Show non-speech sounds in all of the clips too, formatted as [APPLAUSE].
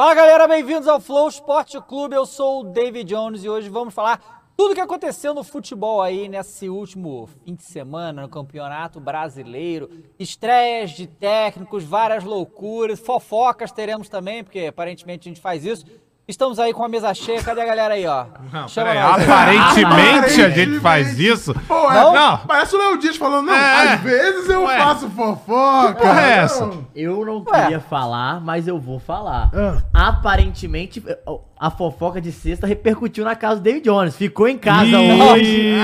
Fala galera, bem-vindos ao Flow Esporte Clube. Eu sou o David Jones e hoje vamos falar tudo o que aconteceu no futebol aí nesse último fim de semana no Campeonato Brasileiro. Estreias de técnicos, várias loucuras, fofocas teremos também, porque aparentemente a gente faz isso. Estamos aí com a mesa cheia. Cadê a galera aí, ó? Não, Chama aí. aparentemente a gente faz isso. Pô, é, Não? Não. Parece o Léo Dias falando, não, É. às vezes eu Ué. faço fofoca. porra é essa? Eu não Ué. queria falar, mas eu vou falar. Ah. Aparentemente, a fofoca de sexta repercutiu na casa do David Jones. Ficou em casa hoje.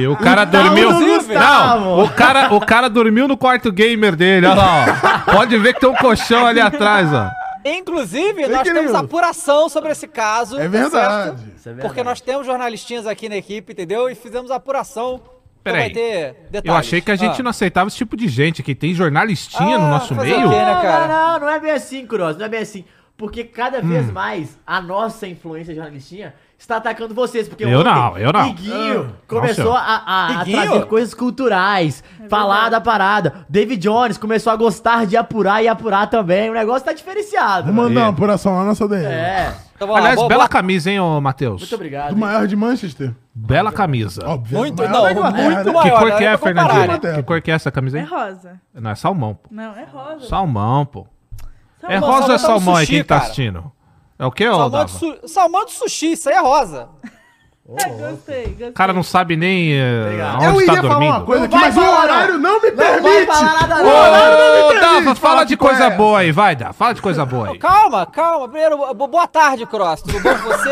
Ih, o cara Então, dormiu. Não, o cara, o cara dormiu no quarto gamer dele. Olha lá, ó. Pode ver que tem um colchão ali atrás, ó. Inclusive, nós Fake temos apuração sobre esse caso. É tá verdade. certo? Isso é verdade. Porque nós temos jornalistinhas aqui na equipe, entendeu? E fizemos apuração. Então Peraí. vai ter detalhes. Eu achei que a gente Ah. não aceitava esse tipo de gente, que tem jornalistinha no Ah, nosso fazer meio. quê, né, Não, cara? não, não, não é bem assim, Cross, não é bem assim. Porque cada Hum. vez mais a nossa influência jornalistinha está atacando vocês. Porque Eu ontem, não, eu não. Iguinho Ah, começou não, a, a- a trazer coisas culturais, falar da parada. David Jones começou a gostar de apurar e apurar também. O negócio tá diferenciado. Mano. mandar uma apuração lá na nossa DM. É. Então, vamos lá, Aliás, boa- bela boa- camisa, hein, ô Matheus? Muito obrigado. Do hein? maior de Manchester. Bela camisa. Óbvio. Muito, maior não, muito né? Que maior. cor né? que é, Fernandinho? né? Que cor que é essa camisa É aí? rosa. Não, é salmão, pô. Não, é rosa. Salmão, pô. É Salmão, rosa ou é salmão aí quem tá cara. assistindo? É o quê, ô Salmão de, su... Salmão de sushi, isso aí é rosa. É, gostei, gostei. O cara não sabe nem eh, Obrigado. Eu onde tá dormindo. uma coisa aqui, vai mas o horário não me Não vai permite. falar nada O não. horário não me Ô, permite Dava, falar fala de coisa é. boa aí, vai, Dava. Fala de coisa boa aí. Calma, calma. Primeiro, bo- boa tarde, Cross. Tudo bom com você?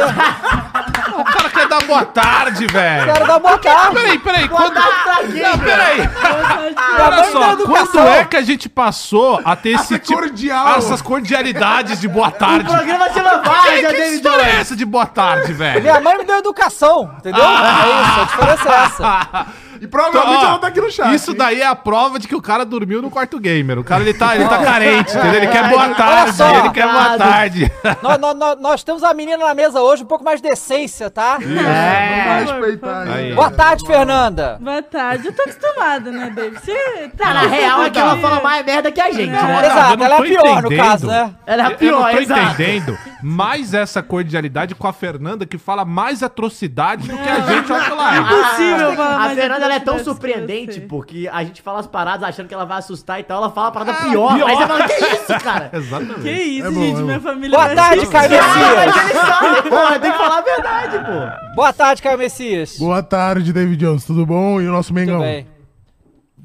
O cara quer dar boa tarde, velho. Quero dar boa tarde. Peraí, peraí. Quando... tarde pra quem, Não, peraí. Minha Olha só, quando é que a gente passou a ter esse Essa tipo... cordial. Essas cordialidades de boa O tarde? programa chama Que, Várzea, que história é essa de boa tarde, velho? Minha mãe me deu educação, entendeu? Ah. É isso, a diferença é essa. [LAUGHS] E provavelmente Ó, ela tá aqui no chat. Isso hein? daí é a prova de que o cara dormiu no quarto gamer. O cara, ele tá, ele tá carente, entendeu? Ele quer boa Olha tarde, só. ele quer boa tarde. nós, nós- nós- temos a menina na mesa hoje, um pouco mais de decência, tá? É. Vamos respeitar Aí. aí. Boa tarde, Fernanda. Boa tarde. Eu tô acostumada, né, David? Você Tá, na real é que ela fala mais merda que a gente, né? Exato, ela é a pior no entendendo. caso, né? Ela é a Eu não pior, tô exato. entendendo mais essa cordialidade com a Fernanda que fala mais atrocidade do que a gente offline. Impossível falar A mais Fernanda ela é tão surpreendente, porque a gente fala as paradas achando que ela vai assustar e tal, ela fala a parada Ah, pior. pior. Aí você fala, que isso, [LAUGHS] cara? Exatamente. Que isso, É bom, gente? é Minha bom. família Boa vai tarde, assistir. Caio Ah, Messias. ele sabe, porra, tem que falar a verdade, pô. Boa tarde, Caio Messias. Boa tarde, David Jones. Tudo bom? E o nosso Mengão? Tudo bem.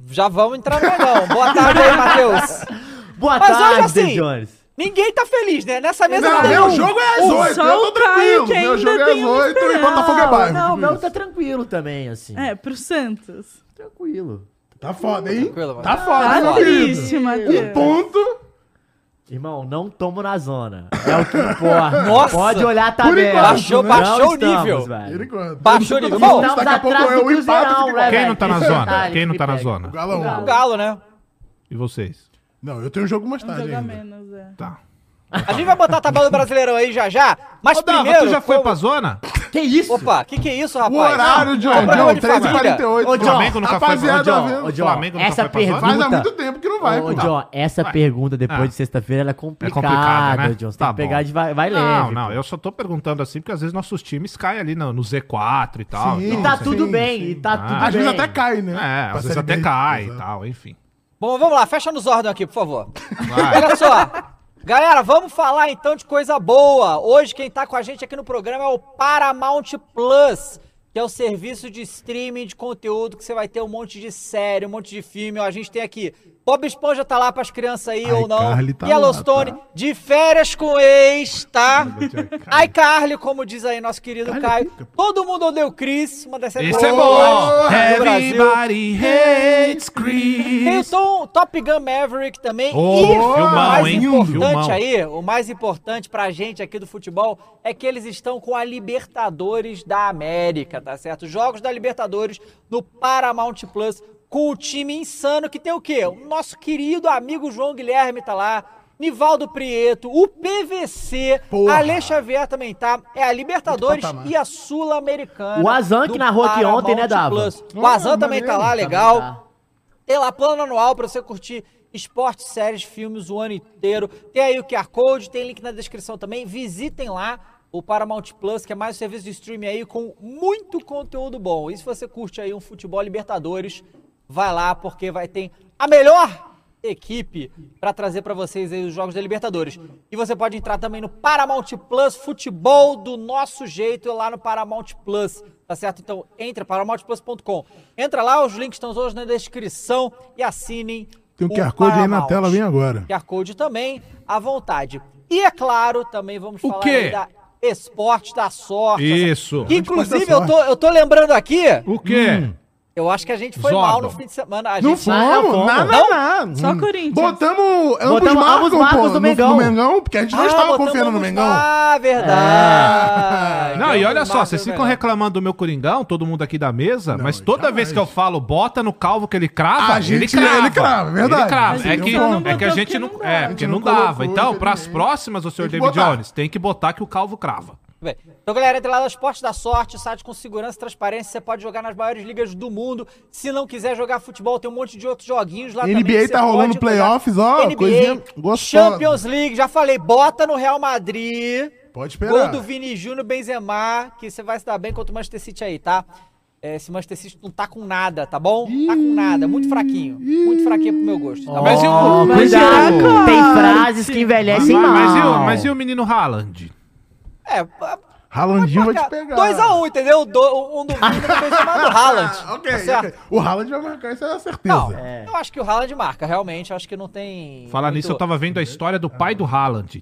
Já vamos entrar no Mengão. Boa tarde aí, Matheus. [LAUGHS] Boa Mas tarde, assim, David Jones. Ninguém tá feliz, né? Nessa mesa Não, não, tem meu um. jogo é às 8. só Eu tô tranquilo. que Meu jogo é às 8 e. Botafogo é bairro. Não, o meu tá tranquilo também, assim. É, pro Santos. Tranquilo. Tá foda, hein? Tranquilo, mano. Tá foda, Tá triste, querido? Um Matheus. ponto. Irmão, não tomo na zona. É o que importa. [LAUGHS] Nossa. Pode olhar a Por tabela. enquanto, Baixou- né? baixou o nível. velho. Por enquanto. Baixou o nível. Bom, daqui a pouco é o empate né, Quem não tá na zona? Quem não tá na zona? O Galão. O Galo, né? E vocês? Não, eu tenho um jogo mais Um tarde jogo a ainda. menos, é. Tá. A gente vai botar a tabela do Brasileirão aí já já. Mas Ô, Dava, primeiro. tu já foi como- pra zona? Que isso? Opa, que que é isso, rapaz? O horário, John. programa John, de família. 13h48. Ô, John, Flamengo nunca foi pra Rapaziada, Ô, John, ô, John, Flamengo nunca essa foi pra zona? pergunta... Faz há muito tempo que não vai, Ô, pô. John, essa Ué. pergunta depois Ah. de sexta-feira ela é complicada, complicada, né? John. Você Tá tem que pegar bom. de vai, vai Não, leve. não, pô. eu só tô perguntando assim porque às vezes nossos times caem ali no, no Z4 e tal. Sim. E então, tá Sim, tudo sim, bem, sim. e tá Ah. tudo Às bem. vezes até cai, né? É, às vezes até cai e tal, enfim. Bom, vamos lá, fecha nos ordens aqui, por favor. Vai. Olha só. Galera, vamos falar então de coisa boa. Hoje quem tá com a gente aqui no programa é o Paramount Plus, que é o serviço de streaming de conteúdo que você vai ter um monte de série, um monte de filme. Ó, a gente tem aqui Bob Esponja tá lá pras crianças aí Ai, ou não. Carly tá Yellowstone lá, tá? de férias com ex, tá? Ai Carly, como diz aí nosso querido Caio. Todo mundo odeia o Chris, uma das séries Esse é bom! Everybody hates Tem o Chris. Tom, Top Gun Maverick também. Ô, e filmão, o mais hein? importante Filmão. aí, o mais importante pra gente aqui do futebol é que eles estão com a Libertadores da América, tá certo? Jogos da Libertadores no Paramount Plus com o time insano que tem o quê? O nosso querido amigo João Guilherme tá lá. Nivaldo Prieto, o PVC, Porra. Ale Xavier também tá. É a Libertadores e a Sul-Americana. O Azan que narrou aqui ontem, né, Dava? Plus. O Azan Ah, também tá lá, legal. Tá. Tem lá plano anual pra você curtir esporte, séries, filmes o ano inteiro. Tem aí o QR Code, tem link na descrição também. Visitem lá o Paramount Plus, que é mais um serviço de streaming aí com muito conteúdo bom. E se você curte aí um futebol Libertadores, vai lá porque vai ter a melhor equipe para trazer para vocês aí os jogos da Libertadores. E você pode entrar também no Paramount Plus Futebol do nosso jeito lá no Paramount Plus, tá certo? Então entra paramountplus.com. Entra lá, os links estão todos na descrição e assinem. Tem um o QR Code aí na tela, vem agora. QR Code também, à vontade. E é claro, também vamos O falar quê? da Esporte da Sorte. Isso. Que inclusive eu tô, eu tô lembrando aqui, O quê? Eu acho que a gente foi Zordon. mal no fim de semana. A Não gente fomos, fomos. nada, Não? nada. Só. Corinthians. Botamos ambos Botamos marcam, ambos marcos pô, do no- Mengão. No Mengão, porque a gente não Ah, estava confiando no Mengão. Ah, verdade. Não, e olha só, marcos vocês ficam Mengão. reclamando do meu Coringão, todo mundo aqui da mesa, mas toda jamais. vez que eu falo, bota no calvo que ele crava, A ele gente- crava. ele crava, é verdade. Ele crava. É que, não é que a gente não. não. É, porque não não dava. Então, pras infelizmente. próximas, o senhor David. Jones, tem que botar que o calvo crava. Bem, Então, galera, entra lá no Esporte da Sorte, site com segurança e transparência. Você pode jogar nas maiores ligas do mundo. Se não quiser jogar futebol, tem um monte de outros joguinhos lá também. NBA que você tá rolando playoffs, ó, NBA, coisinha gostosa. Champions League, já falei, bota no Real Madrid. Pode esperar. Gol do Vini Júnior Benzema, que você vai se dar bem contra o Manchester City aí, tá? É, esse Manchester City não tá com nada, tá bom? Tá com nada, muito fraquinho. Muito fraquinho pro meu gosto, tá bom? Mas e o- Mas cuidado, tem frases que envelhecem Mas, mal. mas e o, mas e o menino Haaland? É, Ralandinho vai te pegar. 2x1, entendeu? Do- um do Vini e do Benzema [LAUGHS] do Haaland. Ah, ok, tá certo? O Haaland vai marcar, isso é a certeza. Não, eu acho que o Haaland marca, realmente. Eu acho que não tem. Falar muito- nisso, eu tava vendo a história do pai do Haaland.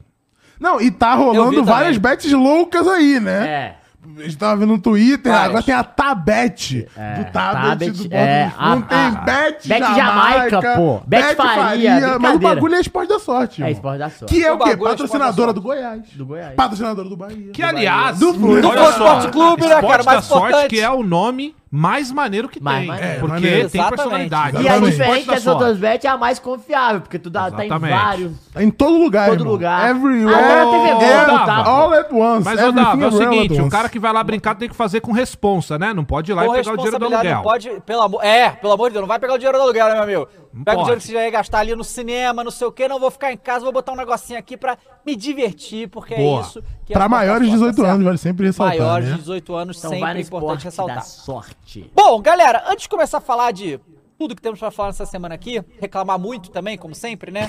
Não, e tá rolando várias bets loucas aí, né? É. A gente tava vendo no Twitter, agora tem a Tabet. É, do Tabet, Tabet, do Bob é, Esponja. a- a- Tem Bet, Bet Jamaica, Jamaica, pô. Bet Faria, Mas o bagulho é esporte da sorte. É irmão. esporte da sorte. Que é O o quê? é Patrocinadora do Goiás. Do Goiás. Patrocinadora do Bahia. Que, aliás, Do Flu. Do Esporte Clube, né, Esporte cara? da Mais Sorte, importante. que é o nome mais maneiro que Mais tem. maneiro. porque maneiro. tem Exatamente. personalidade. E a Exatamente. das Sorte. outras bets é a mais confiável, porque tu dá, tá em Exatamente. vários. Tá em todo lugar, Todo irmão. lugar. Everywhere. Agora a TV Globo, tá? All at once. Mas, ô Dava, é o seguinte, o cara que vai lá brincar tem que fazer com responsa, né? Não pode ir lá Com e pegar o dinheiro do aluguel. não pode. Pelo amor, é, pelo amor de Deus, não vai pegar o dinheiro do aluguel, né, meu amigo? Pega pode. o dinheiro que você já ia gastar ali no cinema, não sei o quê, não vou ficar em casa, vou botar um negocinho aqui pra me divertir, porque Boa. é isso que Pra é maiores de esporte da 18 sorte, tá anos, vale sempre ressaltar, Maiores né? de 18 anos, Então sempre é importante ressaltar. sorte. Bom, galera, antes de começar a falar de tudo que temos pra falar nessa semana aqui, reclamar muito também, como sempre, né?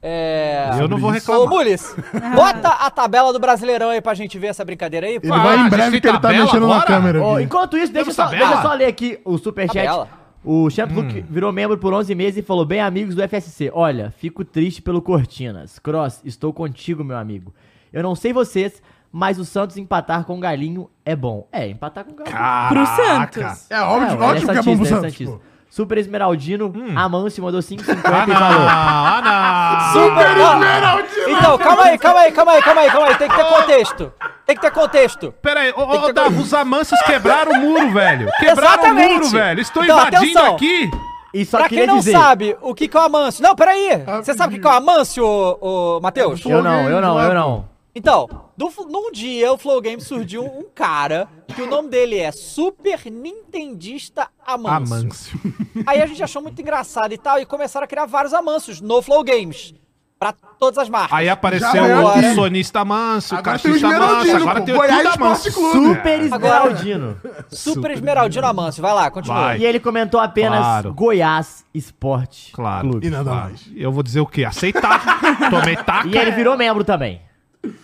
É... Eu não vou Ô, reclamar. Mules, [LAUGHS] bota a tabela do Brasileirão aí pra gente ver essa brincadeira aí. Ele Ah, vai em breve que ele tá mexendo na agora? câmera Ó, aqui. enquanto isso, deixa só, deixa eu só ler aqui o superchat. Tabela. O Champ Luke virou membro por 11 meses e falou: Bem, amigos do FSC, olha, fico triste pelo Cortinas. Cross, estou contigo, meu amigo. Eu não sei vocês, mas o Santos empatar com o Galinho é bom. É, empatar com o Galinho. Pro. Santos. É óbvio, ele ótimo que é bom pro Santos, santista. pô. Super Esmeraldino, Amâncio mandou 5,50 [LAUGHS] Ah, e não, falou: ah, não. Super Então, calma aí, calma aí, calma aí, calma aí, calma aí. Tem que ter contexto. Tem que ter contexto. Pera aí, ô, que ô, os amansos quebraram o muro, [LAUGHS] velho. Quebraram Exatamente. o muro, velho. Estou Então, invadindo atenção. aqui. E só pra quem não dizer. sabe o que, que é o Amâncio. Não, peraí. Você sabe o que, que é o Amâncio, ô, ô, Matheus? Eu não, eu não, eu não. Então, do- num dia o Flow Games surgiu um cara que o nome dele é Super Nintendista Amâncio. Amâncio. Aí a gente achou muito engraçado e tal, e começaram a criar vários Amâncios no Flow Games. Pra todas as marcas. Aí apareceu Já o aqui. sonista manso, o Agora tem o cachista manso, agora tem Goiás tudo Esporte manso. Clube. Super Esmeraldino. Super Esmeraldino Amâncio. Vai lá, continua. Vai. E ele comentou apenas Claro. Goiás Esporte Claro. Clube. E nada claro. mais. Eu vou dizer o quê? Aceitar. [LAUGHS] Tomei taca. E ele virou membro também.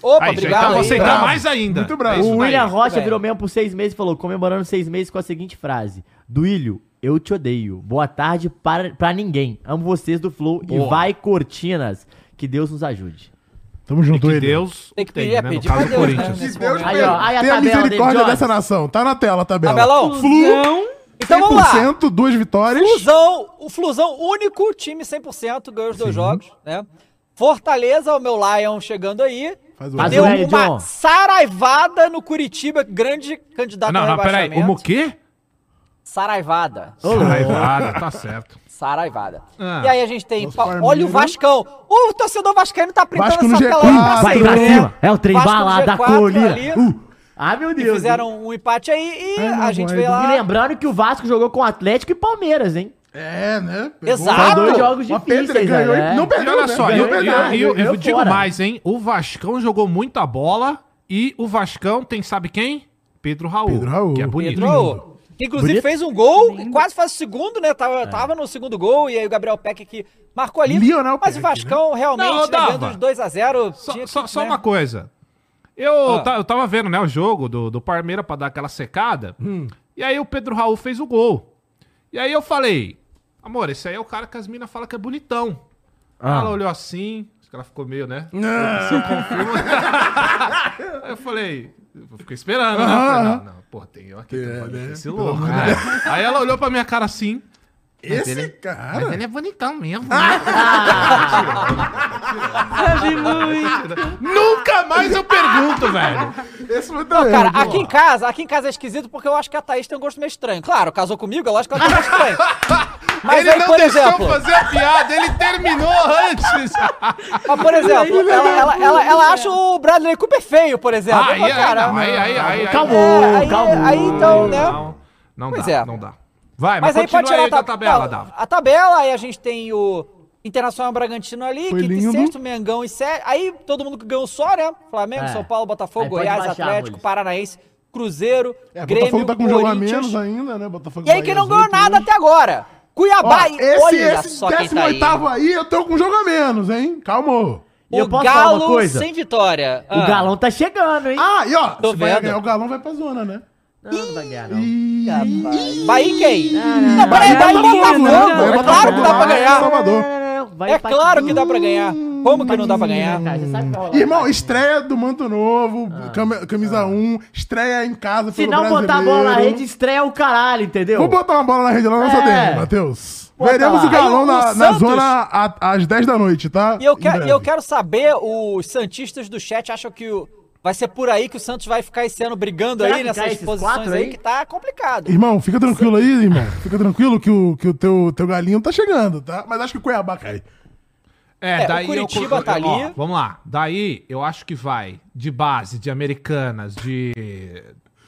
Opa, Aí, obrigado então vou aceitar bravo. mais ainda. Muito bravo. É O. William Rocha virou membro por seis meses e falou, comemorando seis meses com a seguinte frase. Duílio, eu te odeio. Boa tarde para, pra ninguém. Amo vocês do Flow e Boa. vai Cortinas. Que Deus nos ajude. Tamo E junto, que ele. Deus Tem que pedir, é né, pedir caso Deus, né, Corinthians. nesse Deus. Aí, ó, aí a Tem a misericórdia dessa nação. Tá na tela a tabela. Tabelão? Flusão. Então vamos lá. 100%, duas vitórias. Flusão, o Flusão único, time 100%, ganhou os dois jogos, né? Fortaleza, o meu Lion chegando aí. Faz o Deu L, uma John. saraivada no Curitiba, grande candidato Não, ao não, peraí. rebaixamento. O quê? Saraivada. Raivada, tá certo. Saraivada. Ah. E aí a gente tem. Pa-. Olha o Vascão. O torcedor vascaíno tá printando essa tela G4. pra Vai cima, pra né? cima. É o trem bala da G4 colina. Uh. Ah, meu E Deus. fizeram um empate aí e É, a gente veio E lá. lembrando que o Vasco jogou com Atlético e Palmeiras, hein? É, né? Pegou Exato. São dois jogos Uma difíceis, pedra, ganhou né? e não E perdeu, olha né? só, Ganhou eu, eu, pegando. eu- eu ganhou digo fora. mais, hein? O Vascão jogou muita bola e o Vascão tem, sabe quem? Pedro Raul. Pedro Raul. Que é bonito. Pedro, Raul, inclusive Bonito. fez um gol e quase faz o segundo, né? Tava, tava no segundo gol e aí o Gabriel Peck que marcou ali. Lionel mas o Peck, Vascão realmente, Não, né, ganhando os 2x0. Só, só- só uma coisa. Eu, ta- eu tava vendo, né, o jogo do, do Parmeira pra dar aquela secada. E aí o Pedro Raul fez o gol. E aí eu falei, amor, esse aí é o cara que as minas falam que é bonitão. Ah. Ela olhou assim, ela ficou meio, né? Não. Se eu confirmo. aí [LAUGHS] eu falei, eu fiquei esperando, né? Eu falei, não, não, pô, tem eu aqui, É, tem né? esse louco, né? Aí ela olhou pra minha cara assim. Esse cara... é bonitão mesmo. Sabe muito. Nunca mais eu pergunto, velho. Esse foi Não, cara, aqui em casa, aqui em casa é esquisito porque eu acho que a Thaís tem um gosto meio estranho. Claro, casou comigo, eu acho que ela tem um gosto estranho. [LAUGHS] Mas ele aí, não por deixou exemplo, fazer a piada, ele terminou antes. mas, por exemplo, ela, ela, ela, ela acha o Bradley Cooper feio, por exemplo. aí, Eu aí, cara, aí, aí, aí, aí, Calma, É, aí- calma. aí então, né? Não, não Pois dá, é. não dá. Vai, mas, Mas aí pode tirar aí a, tab- tabela, Dava. a tabela, aí a gente tem o Internacional Bragantino ali, Foi quinto e sexto, Mengão e sete. Aí todo mundo que ganhou só, né? Flamengo, É. São Paulo, Botafogo, Goiás, baixar, Atlético. Paranaense, Cruzeiro, É, Grêmio, Botafogo tá com um jogo a menos ainda, né? Botafogo E aí quem não ganhou nada oito até agora? Cuiabá, Ó, e esse, olha esse só quem tá aí. 18 aí, eu tô com um jogo a menos, hein? Calma. E eu O posso falar uma Galo coisa? sem vitória. O Ah. galão tá chegando, hein? Ah, e ó, Tô se vai vendo. ganhar o galão, vai pra zona, né? Não, não vai ganhar, não. Ih. Bahia quem? não, Não, peraí, Bahia Bahia e não, Botafogo. não, É Botafogo claro que dá pra ganhar. É claro que dá pra ganhar. Como que não dá pra ganhar? Cara, você sabe rolar Irmão, empate. estreia do Manto Novo, cam- camisa 1, estreia em casa Ah. Se pelo não botar a bola na brasileiro. rede, estreia o caralho, entendeu? Vou botar uma bola na rede lá na nossa É. Matheus. Bota Veremos lá. o galão Aí o na, na Santos- zona a- às 10 da noite, tá? E eu, Em quero, breve. e eu quero saber, os Santistas do chat acham que o- vai ser por aí que o Santos vai ficar esse ano brigando Será aí que nessas esses posições quatro aí, aí? que tá complicado. Irmão, fica tranquilo aí, irmão. Fica tranquilo que o, que o teu, teu galinho tá chegando, tá? Mas acho que o Cuiabá cai. É, É, daí o Curitiba eu, tá ó, ali. vamos lá. Daí eu acho que vai de base, de americanas, de.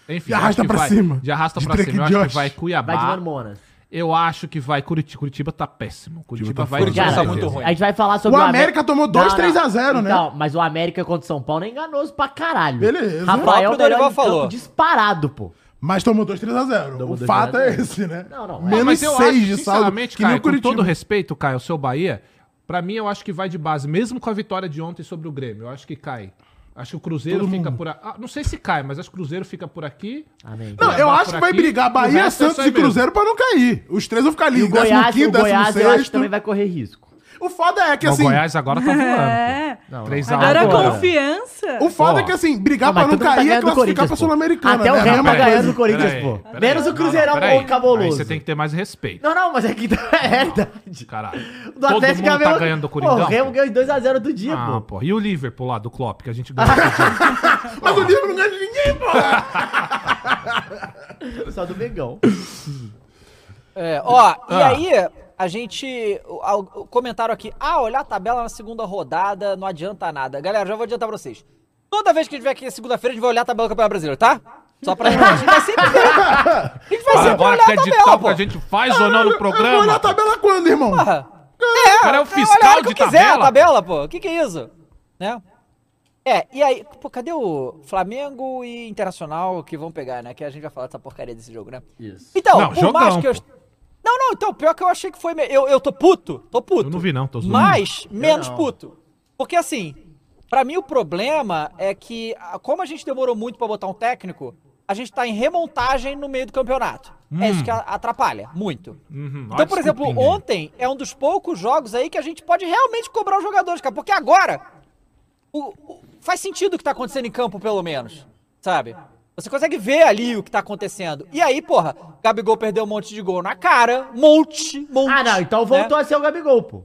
Enfim, De eu arrasta pra vai- cima. De arrasta De pra cima. Eu acho que vai Cuiabá. Vai de Mano Monas. Eu acho que vai Curitiba. Curitiba tá péssimo. Curitiba tá vai Curitiba tá muito ruim. A gente vai falar sobre O América tomou dois, três a zero, né? Então, mas o América contra o São Paulo é enganoso pra caralho. Beleza. Rafael O próprio melhor Dorival falou. disparado, pô. Mas tomou 2, 3 a 0. O Tomou dois, fato é esse, né? Não, não, é. Menos Mas eu 6 acho, de saldo. sinceramente, Caio, o com todo respeito, Caio, ao seu Bahia, pra mim eu acho que vai de base, mesmo com a vitória de ontem sobre o Grêmio. Eu acho que cai. Acho que o Cruzeiro Todo fica mundo. por aqui. Ah, não sei se cai, mas acho que o Cruzeiro fica por aqui. Amém. Não, eu acho que vai aqui, brigar Bahia, é Santos e. Cruzeiro pra não cair. Os três vão ficar ali. E o Goiás, 15º, o Goiás eu acho 16º. que também vai correr risco. O foda é que o assim... Goiás agora tá voando. É. Não, 3 não. a 1 Agora a Agora. confiança. O foda Ó. é que assim, brigar Não, pra não tá cair é classificar Corinthians, pra pô. Sul-Americana. Até o né? A Remo tá ganhando do Corinthians, Peraí, pô. Menos o Não, não, Cruzeirão peraí. ou o Cabuloso. Aí você tem que ter mais respeito. Não, não, mas é que [LAUGHS] é verdade. Caralho. Do Todo Atlético mundo tá ganhando do Pô, Coringão. o Remo ganhou 2x0 do dia, Ah, pô. pô. E o Liverpool lá do Klopp, que a gente [LAUGHS] ganhou. Mas o livro não ganha de ninguém, pô. Só do Mengão. É, ó, e Ah. aí, a gente. Comentaram aqui, ah, olhar a tabela na segunda rodada não adianta nada. Galera, já vou adiantar pra vocês. Toda vez que a gente vier aqui segunda-feira, a gente vai olhar a tabela do Campeonato Brasileiro, tá? Só pra gente. A gente vai sempre ver. [LAUGHS] A gente vai sempre Agora olhar a tabela, o que a gente faz ou não no Eu vou olhar programa. a tabela quando, irmão? Porra. O cara é o Eu fiscal olhar o que de eu quiser, tabela. a tabela, pô. O que que é isso? Né? É, e aí, pô, cadê o Flamengo e Internacional que vão pegar, né? Que a gente vai falar dessa porcaria desse jogo, né? Isso. Então, Não, por mais jogão, que eu. pô. Não, não, então, pior que eu achei que foi. me- Eu, eu tô puto, tô puto. Eu não vi, não, tô zoando. Mas menos não. puto. Porque assim, pra mim o problema é que, como a gente demorou muito pra botar um técnico, a gente tá em remontagem no meio do campeonato. É isso que a- atrapalha, muito. Uhum, Então, a por exemplo, desculpinha ontem é um dos poucos jogos aí que a gente pode realmente cobrar os jogadores, cara. Porque agora o- o- faz sentido o que tá acontecendo em campo, pelo menos. Sabe? Você consegue ver ali o que tá acontecendo. E aí, porra, Gabigol perdeu um monte de gol na cara. Monte, monte. Ah, não, então né? voltou a ser o Gabigol, pô.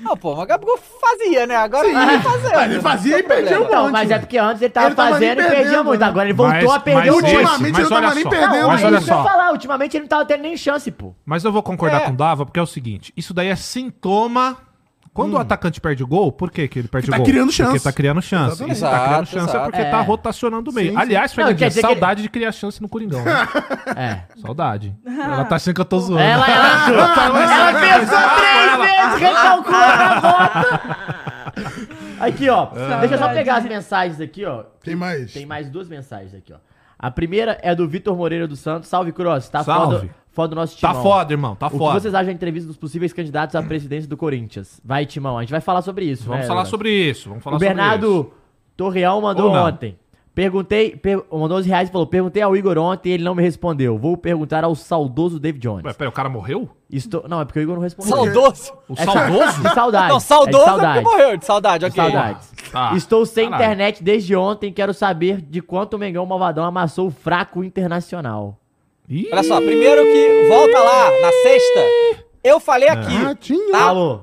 Não, pô, mas o Gabigol fazia, né? Agora ele vai fazer. Mas ele fazia e perdia um monte. mas é porque antes ele tava Ele tava fazendo e perdia muito. né? Agora ele voltou Mas- a perder mas um esse- monte. Ultimamente mas ele não tava nem só, perdendo. Não, mas é olha só. falar. Ultimamente ele não tava tendo nem chance, pô. Mas eu vou concordar É. com o Dava, porque é o seguinte: isso daí é sintoma Quando o atacante perde gol, por que, que ele perde Hum. tá gol? criando chance. Porque tá criando chance. Exatamente. Ele tá criando Exato, chance é exato. porque É. tá rotacionando o meio. Sim, sim. Aliás, que saudade de criar chance no Coringão. né? É. saudade. Ela tá achando que eu tô zoando. Ela, ela, ela pensou três vezes, recalculou na volta. Aqui, ó. Deixa eu só pegar as mensagens aqui, ó. Tem mais? Tem mais duas mensagens aqui, ó. A primeira é do Vitor Moreira dos Santos. Salve, Cross. Tá Salve. foda, foda do nosso Tá timão. foda, irmão. Tá O que foda. vocês acham da entrevista dos possíveis candidatos à presidência do Corinthians? Vai, Timão. A gente vai falar sobre isso, Vamos né, falar Leandro? sobre isso. Vamos falar O sobre Bernardo Torreal mandou Ou não. ontem. Perguntei, per, mandou os reais e falou: Perguntei ao Igor ontem e ele não me respondeu. Vou perguntar ao saudoso David Jones. isso. Ué, peraí, o cara morreu? Estou, não, é porque o Igor não respondeu. Saudoso. O É saudoso? [LAUGHS] De saudade. Não, é de saudoso é, saudade. porque morreu. De saudade, De ok. saudades. Tá. Estou sem Caralho. internet desde ontem. Quero saber de quanto o Mengão Malvadão amassou o fraco internacional. Ih, Olha só, primeiro que volta lá, na sexta, eu falei aqui, Ah, tinha. Tá. Alô?